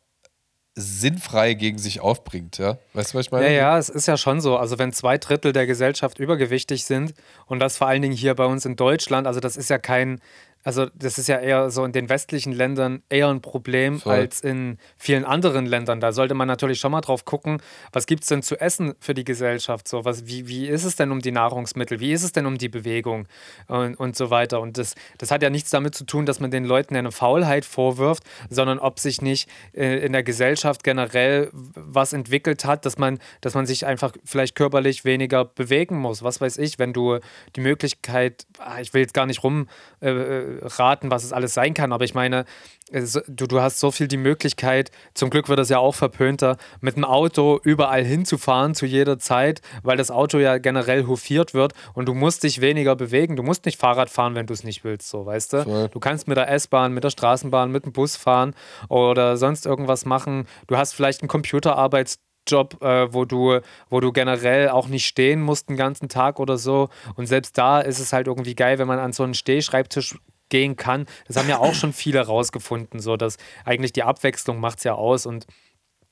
sinnfrei gegen sich aufbringt, ja? Weißt du, was ich meine? Ja, ja, es ist ja schon so. Also wenn zwei Drittel der Gesellschaft übergewichtig sind und das vor allen Dingen hier bei uns in Deutschland, also das ist ja kein, also das ist ja eher so in den westlichen Ländern eher ein Problem Voll. als in vielen anderen Ländern. Da sollte man natürlich schon mal drauf gucken, was gibt es denn zu essen für die Gesellschaft? So, was, wie, wie ist es denn um die Nahrungsmittel? Wie ist es denn um die Bewegung und, und so weiter? Und das, das hat ja nichts damit zu tun, dass man den Leuten eine Faulheit vorwirft, sondern ob sich nicht äh, in der Gesellschaft generell was entwickelt hat, dass man, dass man sich einfach vielleicht körperlich weniger bewegen muss. Was weiß ich, wenn du die Möglichkeit, ah, ich will jetzt gar nicht rum. Äh, äh raten, was es alles sein kann. Aber ich meine, du, du hast so viel die Möglichkeit, zum Glück wird das ja auch verpönter, mit dem Auto überall hinzufahren zu jeder Zeit, weil das Auto ja generell hofiert wird und du musst dich weniger bewegen. Du musst nicht Fahrrad fahren, wenn du es nicht willst, so, weißt du? Voll. Du kannst mit der S-Bahn, mit der Straßenbahn, mit dem Bus fahren oder sonst irgendwas machen. Du hast vielleicht einen Computerarbeits Schnittjob, äh, wo, du, wo du generell auch nicht stehen musst den ganzen Tag oder so. Und selbst da ist es halt irgendwie geil, wenn man an so einen Stehschreibtisch gehen kann. Das haben ja auch schon viele rausgefunden, so dass eigentlich die Abwechslung macht es ja aus und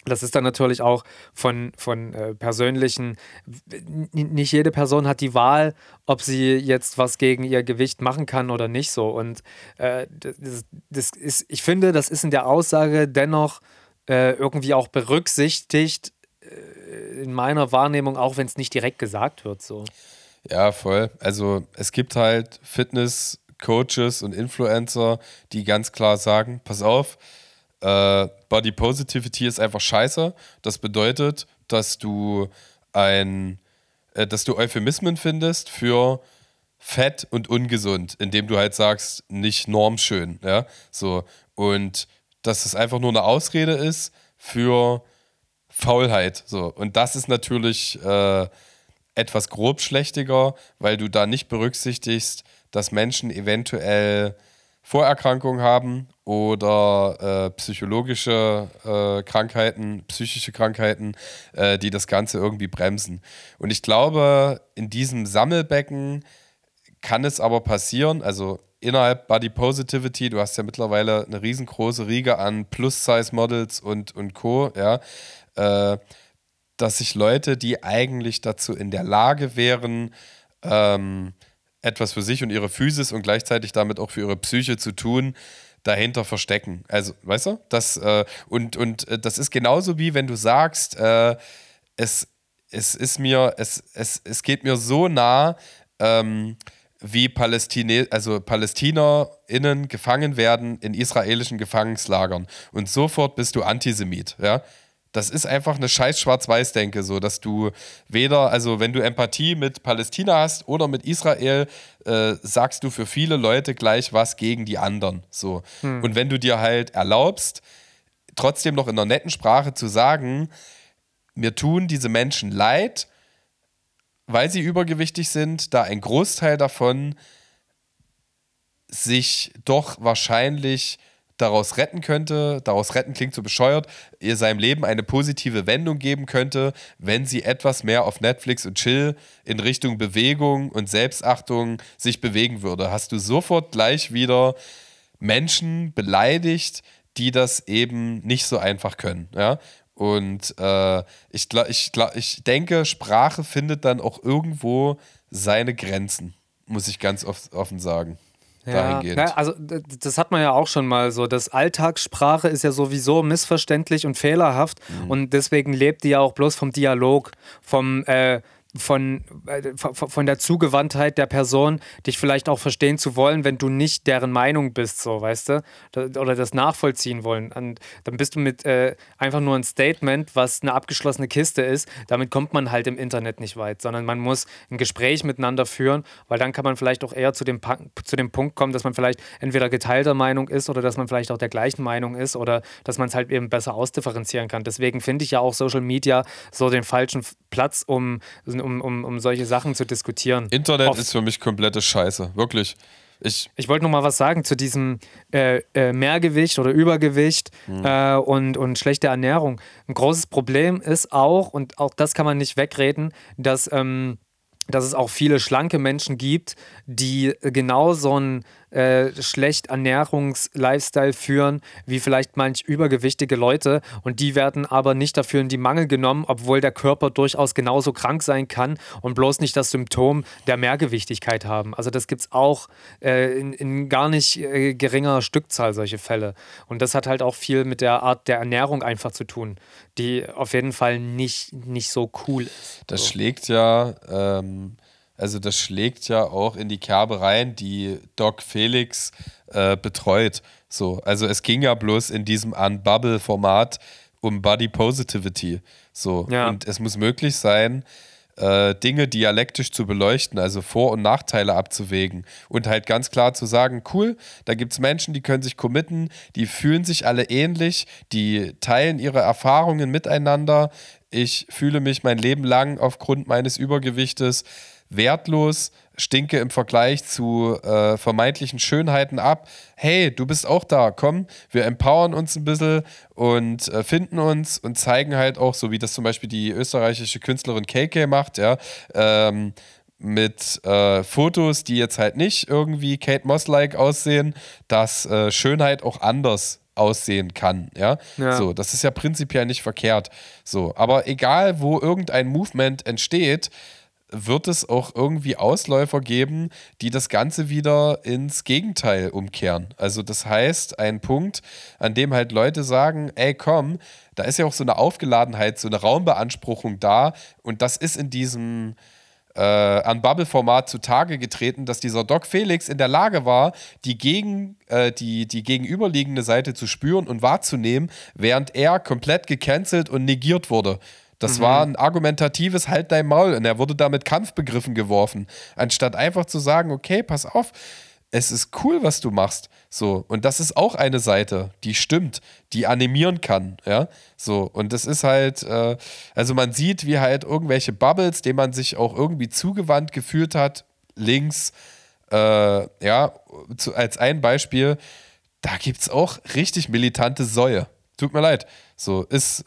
das ist dann natürlich auch von, von äh, persönlichen, nicht jede Person hat die Wahl, ob sie jetzt was gegen ihr Gewicht machen kann oder nicht so. Und äh, das, das, ist, ich finde, das ist in der Aussage dennoch äh, irgendwie auch berücksichtigt, äh, in meiner Wahrnehmung, auch wenn es nicht direkt gesagt wird. So. Ja, voll. Also es gibt halt Fitness-Coaches und Influencer, die ganz klar sagen, pass auf, äh, Body Positivity ist einfach scheiße. Das bedeutet, dass du ein, äh, dass du Euphemismen findest für fett und ungesund, indem du halt sagst, nicht normschön, ja, so. Und dass es einfach nur eine Ausrede ist für Faulheit, so. Und das ist natürlich äh, etwas grobschlächtiger, weil du da nicht berücksichtigst, dass Menschen eventuell Vorerkrankungen haben oder äh, psychologische äh, Krankheiten, psychische Krankheiten, äh, die das Ganze irgendwie bremsen. Und ich glaube, in diesem Sammelbecken kann es aber passieren, also innerhalb Body Positivity, du hast ja mittlerweile eine riesengroße Riege an Plus-Size-Models und, und Co., ja, äh, dass sich Leute, die eigentlich dazu in der Lage wären, ähm, etwas für sich und ihre Physis und gleichzeitig damit auch für ihre Psyche zu tun, dahinter verstecken. Also, weißt du? Das, äh, und und äh, das ist genauso wie wenn du sagst, äh, es, es ist mir, es, es, es geht mir so nah, ähm, wie Palästine, also PalästinierInnen gefangen werden in israelischen Gefängnislagern. Und sofort bist du Antisemit, ja. Das ist einfach eine scheiß Schwarz-Weiß-Denke, so dass du weder, also wenn du Empathie mit Palästina hast oder mit Israel, äh, sagst du für viele Leute gleich was gegen die anderen. So. Hm. Und wenn du dir halt erlaubst, trotzdem noch in einer netten Sprache zu sagen, mir tun diese Menschen leid, weil sie übergewichtig sind, da ein Großteil davon sich doch wahrscheinlich daraus retten könnte, daraus retten klingt so bescheuert, ihr seinem Leben eine positive Wendung geben könnte, wenn sie etwas mehr auf Netflix und Chill in Richtung Bewegung und Selbstachtung sich bewegen würde. Hast du sofort gleich wieder Menschen beleidigt, die das eben nicht so einfach können. Ja? Und äh, ich, ich, ich denke, Sprache findet dann auch irgendwo seine Grenzen, muss ich ganz offen sagen Ja, also das hat man ja auch schon mal so. Das Alltagssprache ist ja sowieso missverständlich und fehlerhaft mhm. und deswegen lebt die ja auch bloß vom Dialog, vom äh, von, äh, von der Zugewandtheit der Person, dich vielleicht auch verstehen zu wollen, wenn du nicht deren Meinung bist, so, weißt du? Oder das nachvollziehen wollen. Und dann bist du mit äh, einfach nur ein Statement, was eine abgeschlossene Kiste ist. Damit kommt man halt im Internet nicht weit, sondern man muss ein Gespräch miteinander führen, weil dann kann man vielleicht auch eher zu dem, zu dem Punkt kommen, dass man vielleicht entweder geteilter Meinung ist oder dass man vielleicht auch der gleichen Meinung ist oder dass man es halt eben besser ausdifferenzieren kann. Deswegen finde ich ja auch Social Media so den falschen Platz, um, um, um, um solche Sachen zu diskutieren. Internet Oft. ist für mich komplette Scheiße, wirklich. Ich, ich wollte noch mal was sagen zu diesem äh, äh, Mehrgewicht oder Übergewicht mhm. äh, und, und schlechte Ernährung. Ein großes Problem ist auch, und auch das kann man nicht wegreden, dass, ähm, dass es auch viele schlanke Menschen gibt, die genau so ein äh, schlecht Ernährungs-Lifestyle führen, wie vielleicht manch übergewichtige Leute. Und die werden aber nicht dafür in die Mangel genommen, obwohl der Körper durchaus genauso krank sein kann und bloß nicht das Symptom der Mehrgewichtigkeit haben. Also das gibt es auch äh, in, in, gar nicht äh, geringer Stückzahl, solche Fälle. Und das hat halt auch viel mit der Art der Ernährung einfach zu tun, die auf jeden Fall nicht, nicht so cool ist. Das so. schlägt ja. Ähm also das schlägt ja auch in die Kerbe rein, die Doc Felix äh, betreut. So, also es ging ja bloß in diesem Unbubble-Format um Body Positivity. So, ja. und es muss möglich sein, äh, Dinge dialektisch zu beleuchten, also Vor- und Nachteile abzuwägen und halt ganz klar zu sagen, cool, da gibt es Menschen, die können sich committen, die fühlen sich alle ähnlich, die teilen ihre Erfahrungen miteinander. Ich fühle mich mein Leben lang aufgrund meines Übergewichtes wertlos, stinke im Vergleich zu äh, vermeintlichen Schönheiten ab. Hey, du bist auch da, komm, wir empowern uns ein bisschen und äh, finden uns und zeigen halt auch, so wie das zum Beispiel die österreichische Künstlerin KK macht, ja, ähm, mit äh, Fotos, die jetzt halt nicht irgendwie Kate Moss-like aussehen, dass äh, Schönheit auch anders aussehen kann, ja? ja? So, das ist ja prinzipiell nicht verkehrt. So, aber egal, wo irgendein Movement entsteht, wird es auch irgendwie Ausläufer geben, die das Ganze wieder ins Gegenteil umkehren. Also das heißt, ein Punkt, an dem halt Leute sagen, ey komm, da ist ja auch so eine Aufgeladenheit, so eine Raumbeanspruchung da und das ist in diesem äh, an Bubble-Format zutage getreten, dass dieser Doc Felix in der Lage war, die, gegen, äh, die, die gegenüberliegende Seite zu spüren und wahrzunehmen, während er komplett gecancelt und negiert wurde. Das mhm. war ein argumentatives Halt dein Maul und er wurde da mit Kampfbegriffen geworfen, anstatt einfach zu sagen, okay, pass auf, es ist cool, was du machst. So, und das ist auch eine Seite, die stimmt, die animieren kann, ja. So, und das ist halt, äh, also man sieht, wie halt irgendwelche Bubbles, denen man sich auch irgendwie zugewandt gefühlt hat, links, äh, ja, zu, als ein Beispiel, da gibt es auch richtig militante Säue. Tut mir leid. So, ist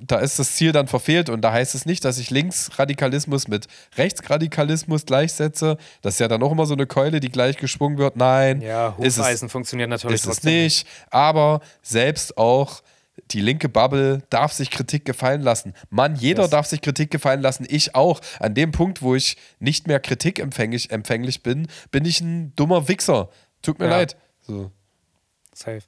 da ist das Ziel dann verfehlt und da heißt es nicht, dass ich Linksradikalismus mit Rechtsradikalismus gleichsetze. Das ist ja dann auch immer so eine Keule, die gleich geschwungen wird. Nein, ja, Hufeisen es, funktioniert natürlich ist es nicht. Aber selbst auch die linke Bubble darf sich Kritik gefallen lassen. Mann, jeder yes. darf sich Kritik gefallen lassen. Ich auch. An dem Punkt, wo ich nicht mehr kritikempfänglich empfänglich bin, bin ich ein dummer Wichser. Tut mir ja. leid. So. Safe.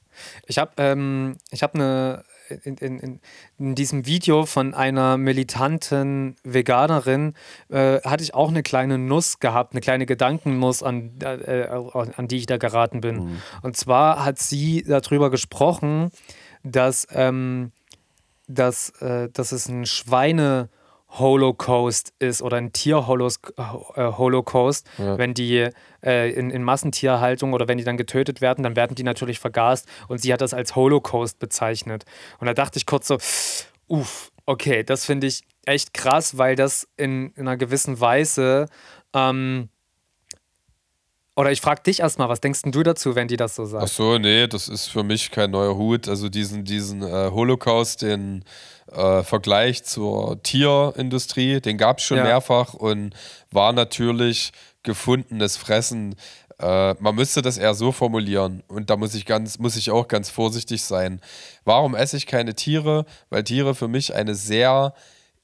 Ich habe ähm, hab eine in, in, in, diesem Video von einer militanten Veganerin äh, hatte ich auch eine kleine Nuss gehabt, eine kleine Gedankennuss, an, äh, an die ich da geraten bin. Mhm. Und zwar hat sie darüber gesprochen, dass, ähm, dass, äh, dass es ein Schweine- Holocaust ist oder ein Tier-Holocaust, äh, ja. wenn die äh, in, in Massentierhaltung oder wenn die dann getötet werden, dann werden die natürlich vergast und sie hat das als Holocaust bezeichnet. Und da dachte ich kurz so, uff, okay, das finde ich echt krass, weil das in, in einer gewissen Weise ähm, oder ich frage dich erstmal, was denkst du dazu, wenn die das so sagen? Ach so, nee, das ist für mich kein neuer Hut. Also diesen, diesen äh, Holocaust, den äh, Vergleich zur Tierindustrie, den gab es schon ja. mehrfach und war natürlich gefundenes Fressen. Äh, man müsste das eher so formulieren und da muss ich ganz, muss ich auch ganz vorsichtig sein. Warum esse ich keine Tiere? Weil Tiere für mich eine sehr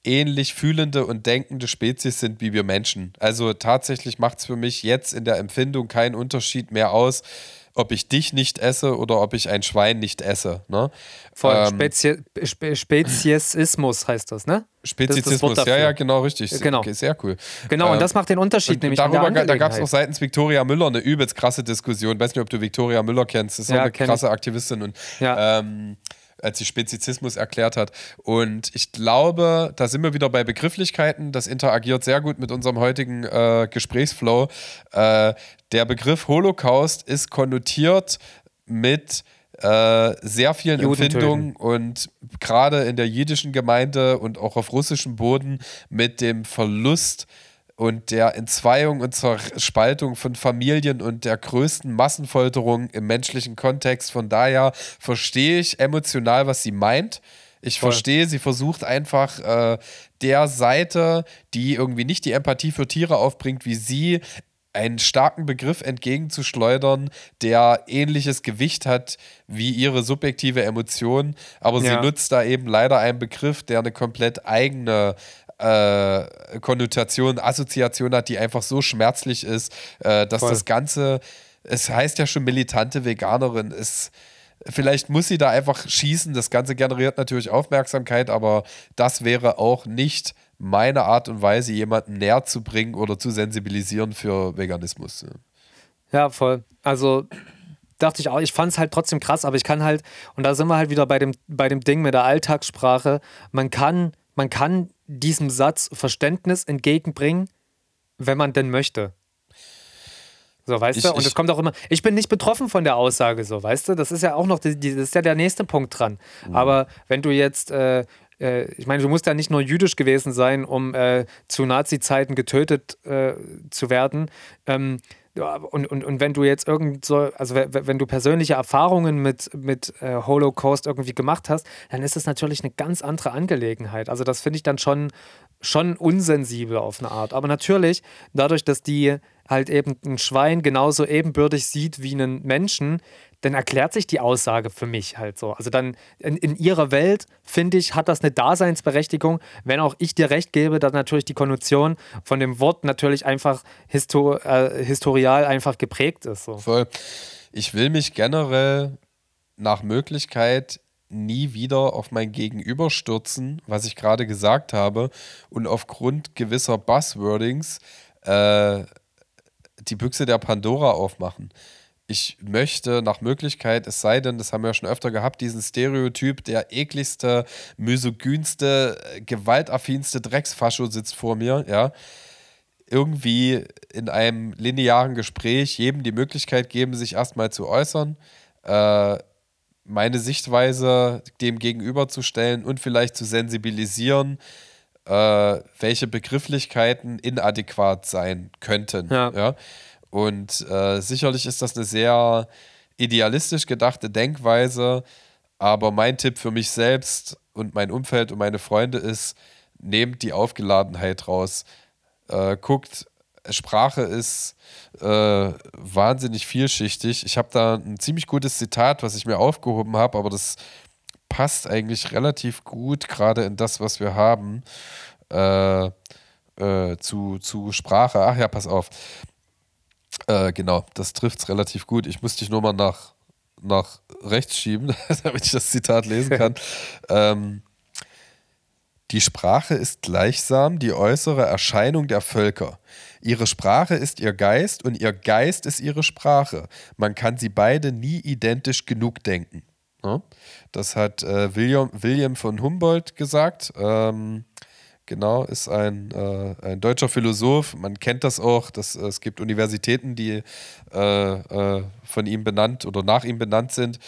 ähnlich fühlende und denkende Spezies sind wie wir Menschen. Also tatsächlich macht es für mich jetzt in der Empfindung keinen Unterschied mehr aus, ob ich dich nicht esse oder ob ich ein Schwein nicht esse. Ne? Voll, ähm, Spezi Spe Speziesismus heißt das, ne? Speziesismus, das das ja, ja, genau, richtig. Genau. Okay, sehr cool. Genau, ähm, und das macht den Unterschied nämlich. Darüber, da gab es auch seitens Victoria Müller eine übelst krasse Diskussion. Ich weiß nicht, ob du Victoria Müller kennst. Das ist ja, eine krasse. Aktivistin und ja. ähm, als sie Spezizismus erklärt hat. Und ich glaube, da sind wir wieder bei Begrifflichkeiten. Das interagiert sehr gut mit unserem heutigen äh, Gesprächsflow. Äh, der Begriff Holocaust ist konnotiert mit äh, sehr vielen Empfindungen und gerade in der jüdischen Gemeinde und auch auf russischem Boden mit dem Verlust und der Entzweiung und zur Spaltung von Familien und der größten Massenfolterung im menschlichen Kontext. Von daher verstehe ich emotional, was sie meint. Ich Voll. verstehe, sie versucht einfach äh, der Seite, die irgendwie nicht die Empathie für Tiere aufbringt, wie sie, einen starken Begriff entgegenzuschleudern, der ähnliches Gewicht hat wie ihre subjektive Emotion. Aber ja. sie nutzt da eben leider einen Begriff, der eine komplett eigene äh, Konnotation, Assoziation hat, die einfach so schmerzlich ist, äh, dass Voll. das Ganze, es heißt ja schon militante Veganerin, ist. Vielleicht muss sie da einfach schießen. Das Ganze generiert natürlich Aufmerksamkeit, aber das wäre auch nicht meine Art und Weise, jemanden näher zu bringen oder zu sensibilisieren für Veganismus. Ja, voll. Also dachte ich auch, ich fand es halt trotzdem krass, aber ich kann halt, und da sind wir halt wieder bei dem, bei dem Ding mit der Alltagssprache, man kann, man kann diesem Satz Verständnis entgegenbringen, wenn man denn möchte. So, weißt ich, du? Und es kommt auch immer, ich bin nicht betroffen von der Aussage, so, weißt du? Das ist ja auch noch, die, das ist ja der nächste Punkt dran. Mhm. Aber wenn du jetzt äh, äh, ich meine, du musst ja nicht nur jüdisch gewesen sein, um äh, zu Nazi-Zeiten getötet äh, zu werden. Ähm, und, und, und wenn du jetzt irgend so, also wenn du persönliche Erfahrungen mit, mit äh, Holocaust irgendwie gemacht hast, dann ist es natürlich eine ganz andere Angelegenheit. Also das finde ich dann schon, schon unsensibel auf eine Art. Aber natürlich, dadurch, dass die halt eben ein Schwein genauso ebenbürtig sieht wie einen Menschen, dann erklärt sich die Aussage für mich halt so. Also dann in, in ihrer Welt, finde ich, hat das eine Daseinsberechtigung, wenn auch ich dir recht gebe, dass natürlich die Konnotation von dem Wort natürlich einfach histor äh, historial einfach geprägt ist. So. Voll. Ich will mich generell nach Möglichkeit nie wieder auf mein Gegenüber stürzen, was ich gerade gesagt habe, und aufgrund gewisser Buzzwordings äh, die Büchse der Pandora aufmachen ich möchte nach Möglichkeit, es sei denn, das haben wir ja schon öfter gehabt, diesen Stereotyp, der ekligste, misogynste, gewaltaffinste Drecksfascho sitzt vor mir, ja, irgendwie in einem linearen Gespräch jedem die Möglichkeit geben, sich erstmal zu äußern, äh, meine Sichtweise dem gegenüberzustellen und vielleicht zu sensibilisieren, äh, welche Begrifflichkeiten inadäquat sein könnten. Ja. ja? Und äh, sicherlich ist das eine sehr idealistisch gedachte Denkweise, aber mein Tipp für mich selbst und mein Umfeld und meine Freunde ist, nehmt die Aufgeladenheit raus. Äh, guckt, Sprache ist äh, wahnsinnig vielschichtig. Ich habe da ein ziemlich gutes Zitat, was ich mir aufgehoben habe, aber das passt eigentlich relativ gut gerade in das, was wir haben. Äh, äh, zu, zu Sprache. Ach ja, pass auf. Äh, genau, das trifft es relativ gut. Ich muss dich nur mal nach, nach rechts schieben, damit ich das Zitat lesen kann. ähm, die Sprache ist gleichsam die äußere Erscheinung der Völker. Ihre Sprache ist ihr Geist und ihr Geist ist ihre Sprache. Man kann sie beide nie identisch genug denken. Ja? Das hat äh, William, William von Humboldt gesagt. Ähm, Genau, ist ein, äh, ein deutscher Philosoph. Man kennt das auch. Dass, äh, es gibt Universitäten, die äh, äh, von ihm benannt oder nach ihm benannt sind.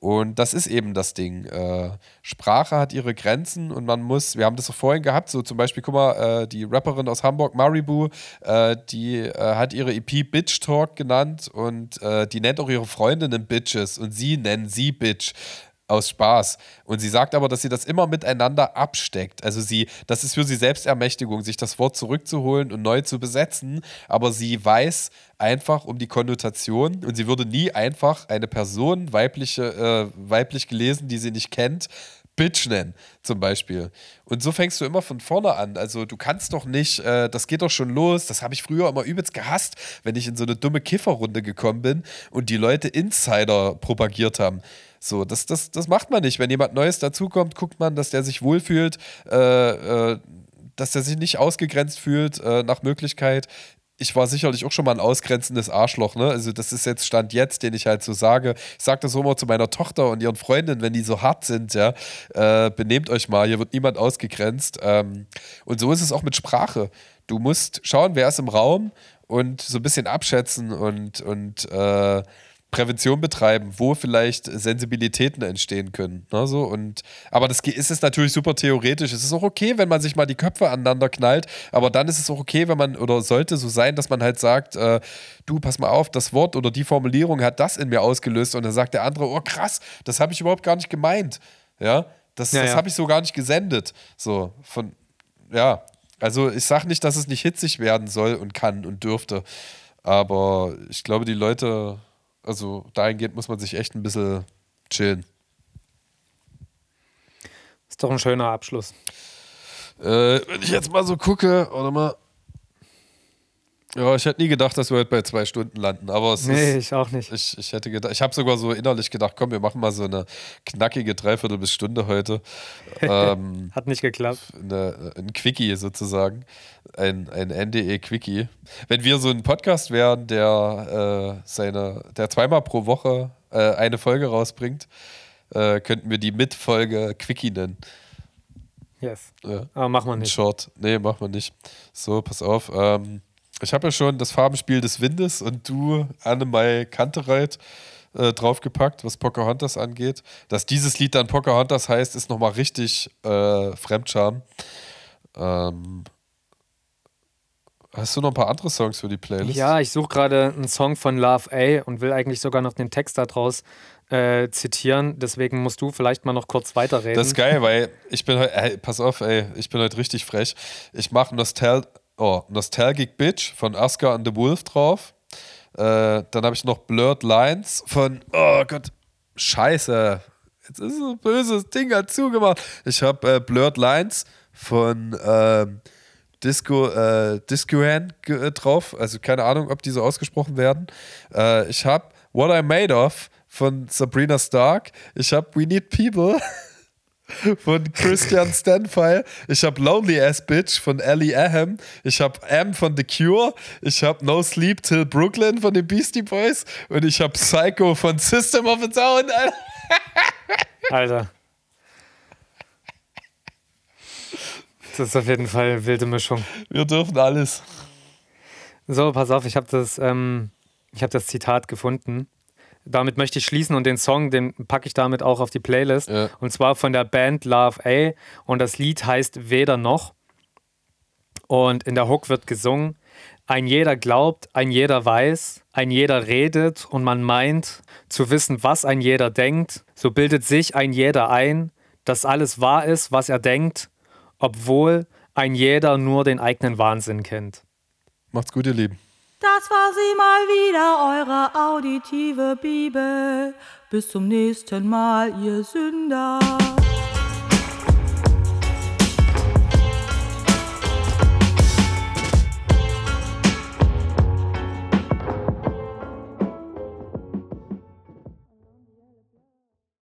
Und das ist eben das Ding. Äh, Sprache hat ihre Grenzen und man muss, wir haben das auch vorhin gehabt, so zum Beispiel, guck mal, äh, die Rapperin aus Hamburg, Maribu, die hat ihre EP Bitch Talk genannt und die nennt auch ihre Freundinnen Bitches und sie nennen sie Bitch aus Spaß. Und sie sagt aber, dass sie das immer miteinander absteckt. Also sie, das ist für sie Selbstermächtigung, sich das Wort zurückzuholen und neu zu besetzen. Aber sie weiß einfach um die Konnotation und sie würde nie einfach eine Person, weibliche, äh, weiblich gelesen, die sie nicht kennt, Bitch nennen, zum Beispiel. Und so fängst du immer von vorne an. Also du kannst doch nicht, äh, das geht doch schon los. Das habe ich früher immer übelst gehasst, wenn ich in so eine dumme Kifferrunde gekommen bin und die Leute Insider propagiert haben. So, das, das, das macht man nicht. Wenn jemand Neues dazukommt, guckt man, dass der sich wohlfühlt, äh, äh, dass der sich nicht ausgegrenzt fühlt äh, nach Möglichkeit. Ich war sicherlich auch schon mal ein ausgrenzendes Arschloch, ne? Also, das ist jetzt Stand jetzt, den ich halt so sage. Ich sage das immer zu meiner Tochter und ihren Freundinnen, wenn die so hart sind, ja, äh, benehmt euch mal, hier wird niemand ausgegrenzt. Ähm, und so ist es auch mit Sprache. Du musst schauen, wer ist im Raum und so ein bisschen abschätzen und, und äh, Prävention betreiben, wo vielleicht Sensibilitäten entstehen können. Ne, so. und, aber das ist es natürlich super theoretisch. Es ist auch okay, wenn man sich mal die Köpfe aneinander knallt, aber dann ist es auch okay, wenn man, oder sollte so sein, dass man halt sagt, äh, du, pass mal auf, das Wort oder die Formulierung hat das in mir ausgelöst und dann sagt der andere, oh krass, das habe ich überhaupt gar nicht gemeint. Ja, das, ja, das ja. habe ich so gar nicht gesendet. So, von, ja, also ich sage nicht, dass es nicht hitzig werden soll und kann und dürfte, aber ich glaube, die Leute also dahingehend muss man sich echt ein bisschen chillen. Ist doch ein schöner Abschluss. Äh, wenn ich jetzt mal so gucke, oder mal. Ja, ich hätte nie gedacht, dass wir heute bei zwei Stunden landen, aber es nee, ist, ich auch nicht. Ich, ich hätte gedacht, ich habe sogar so innerlich gedacht, komm, wir machen mal so eine knackige Dreiviertel bis Stunde heute. ähm, Hat nicht geklappt. Eine, ein Quickie sozusagen, ein, ein NDE-Quickie. Wenn wir so ein Podcast wären, der äh, seine, der zweimal pro Woche äh, eine Folge rausbringt, äh, könnten wir die Mitfolge Quickie nennen. Yes. Ja. Aber machen wir nicht. Short. Nee, machen wir nicht. So, pass auf. Ähm, ich habe ja schon das Farbenspiel des Windes und du, Annemai Kantereit, äh, draufgepackt, was Pocahontas angeht. Dass dieses Lied dann Pocahontas heißt, ist nochmal richtig äh, Fremdscham. Ähm, Hast du noch ein paar andere Songs für die Playlist? Ja, ich suche gerade einen Song von Love A und will eigentlich sogar noch den Text daraus äh, zitieren. Deswegen musst du vielleicht mal noch kurz weiterreden. Das ist geil, weil ich bin heute, pass auf, ey, ich bin heute richtig frech. Ich mache Nostal oh, Nostalgic Bitch von Oscar and the Wolf drauf. Äh, dann habe ich noch Blurred Lines von, oh Gott, Scheiße. Jetzt ist ein böses Ding hat zugemacht. Ich habe äh, Blurred Lines von, ähm, Disco, äh, Discoan äh, drauf. Also keine Ahnung, ob die so ausgesprochen werden. Äh, ich habe What I'm Made Of von Sabrina Stark. Ich habe We Need People von Christian Stanfile. Ich habe Lonely Ass Bitch von Ellie Aham. Ich habe M von The Cure. Ich habe No Sleep Till Brooklyn von den Beastie Boys. Und ich habe Psycho von System of a Down. Alter. Das ist auf jeden Fall eine wilde Mischung. Wir dürfen alles. So, pass auf, ich habe das, ähm, hab das Zitat gefunden. Damit möchte ich schließen und den Song, den packe ich damit auch auf die Playlist. Ja. Und zwar von der Band Love A. Und das Lied heißt Weder noch. Und in der Hook wird gesungen: Ein jeder glaubt, ein jeder weiß, ein jeder redet und man meint zu wissen, was ein jeder denkt. So bildet sich ein jeder ein, dass alles wahr ist, was er denkt obwohl ein jeder nur den eigenen Wahnsinn kennt. Macht's gut, ihr Lieben. Das war sie mal wieder, eure auditive Bibel. Bis zum nächsten Mal, ihr Sünder.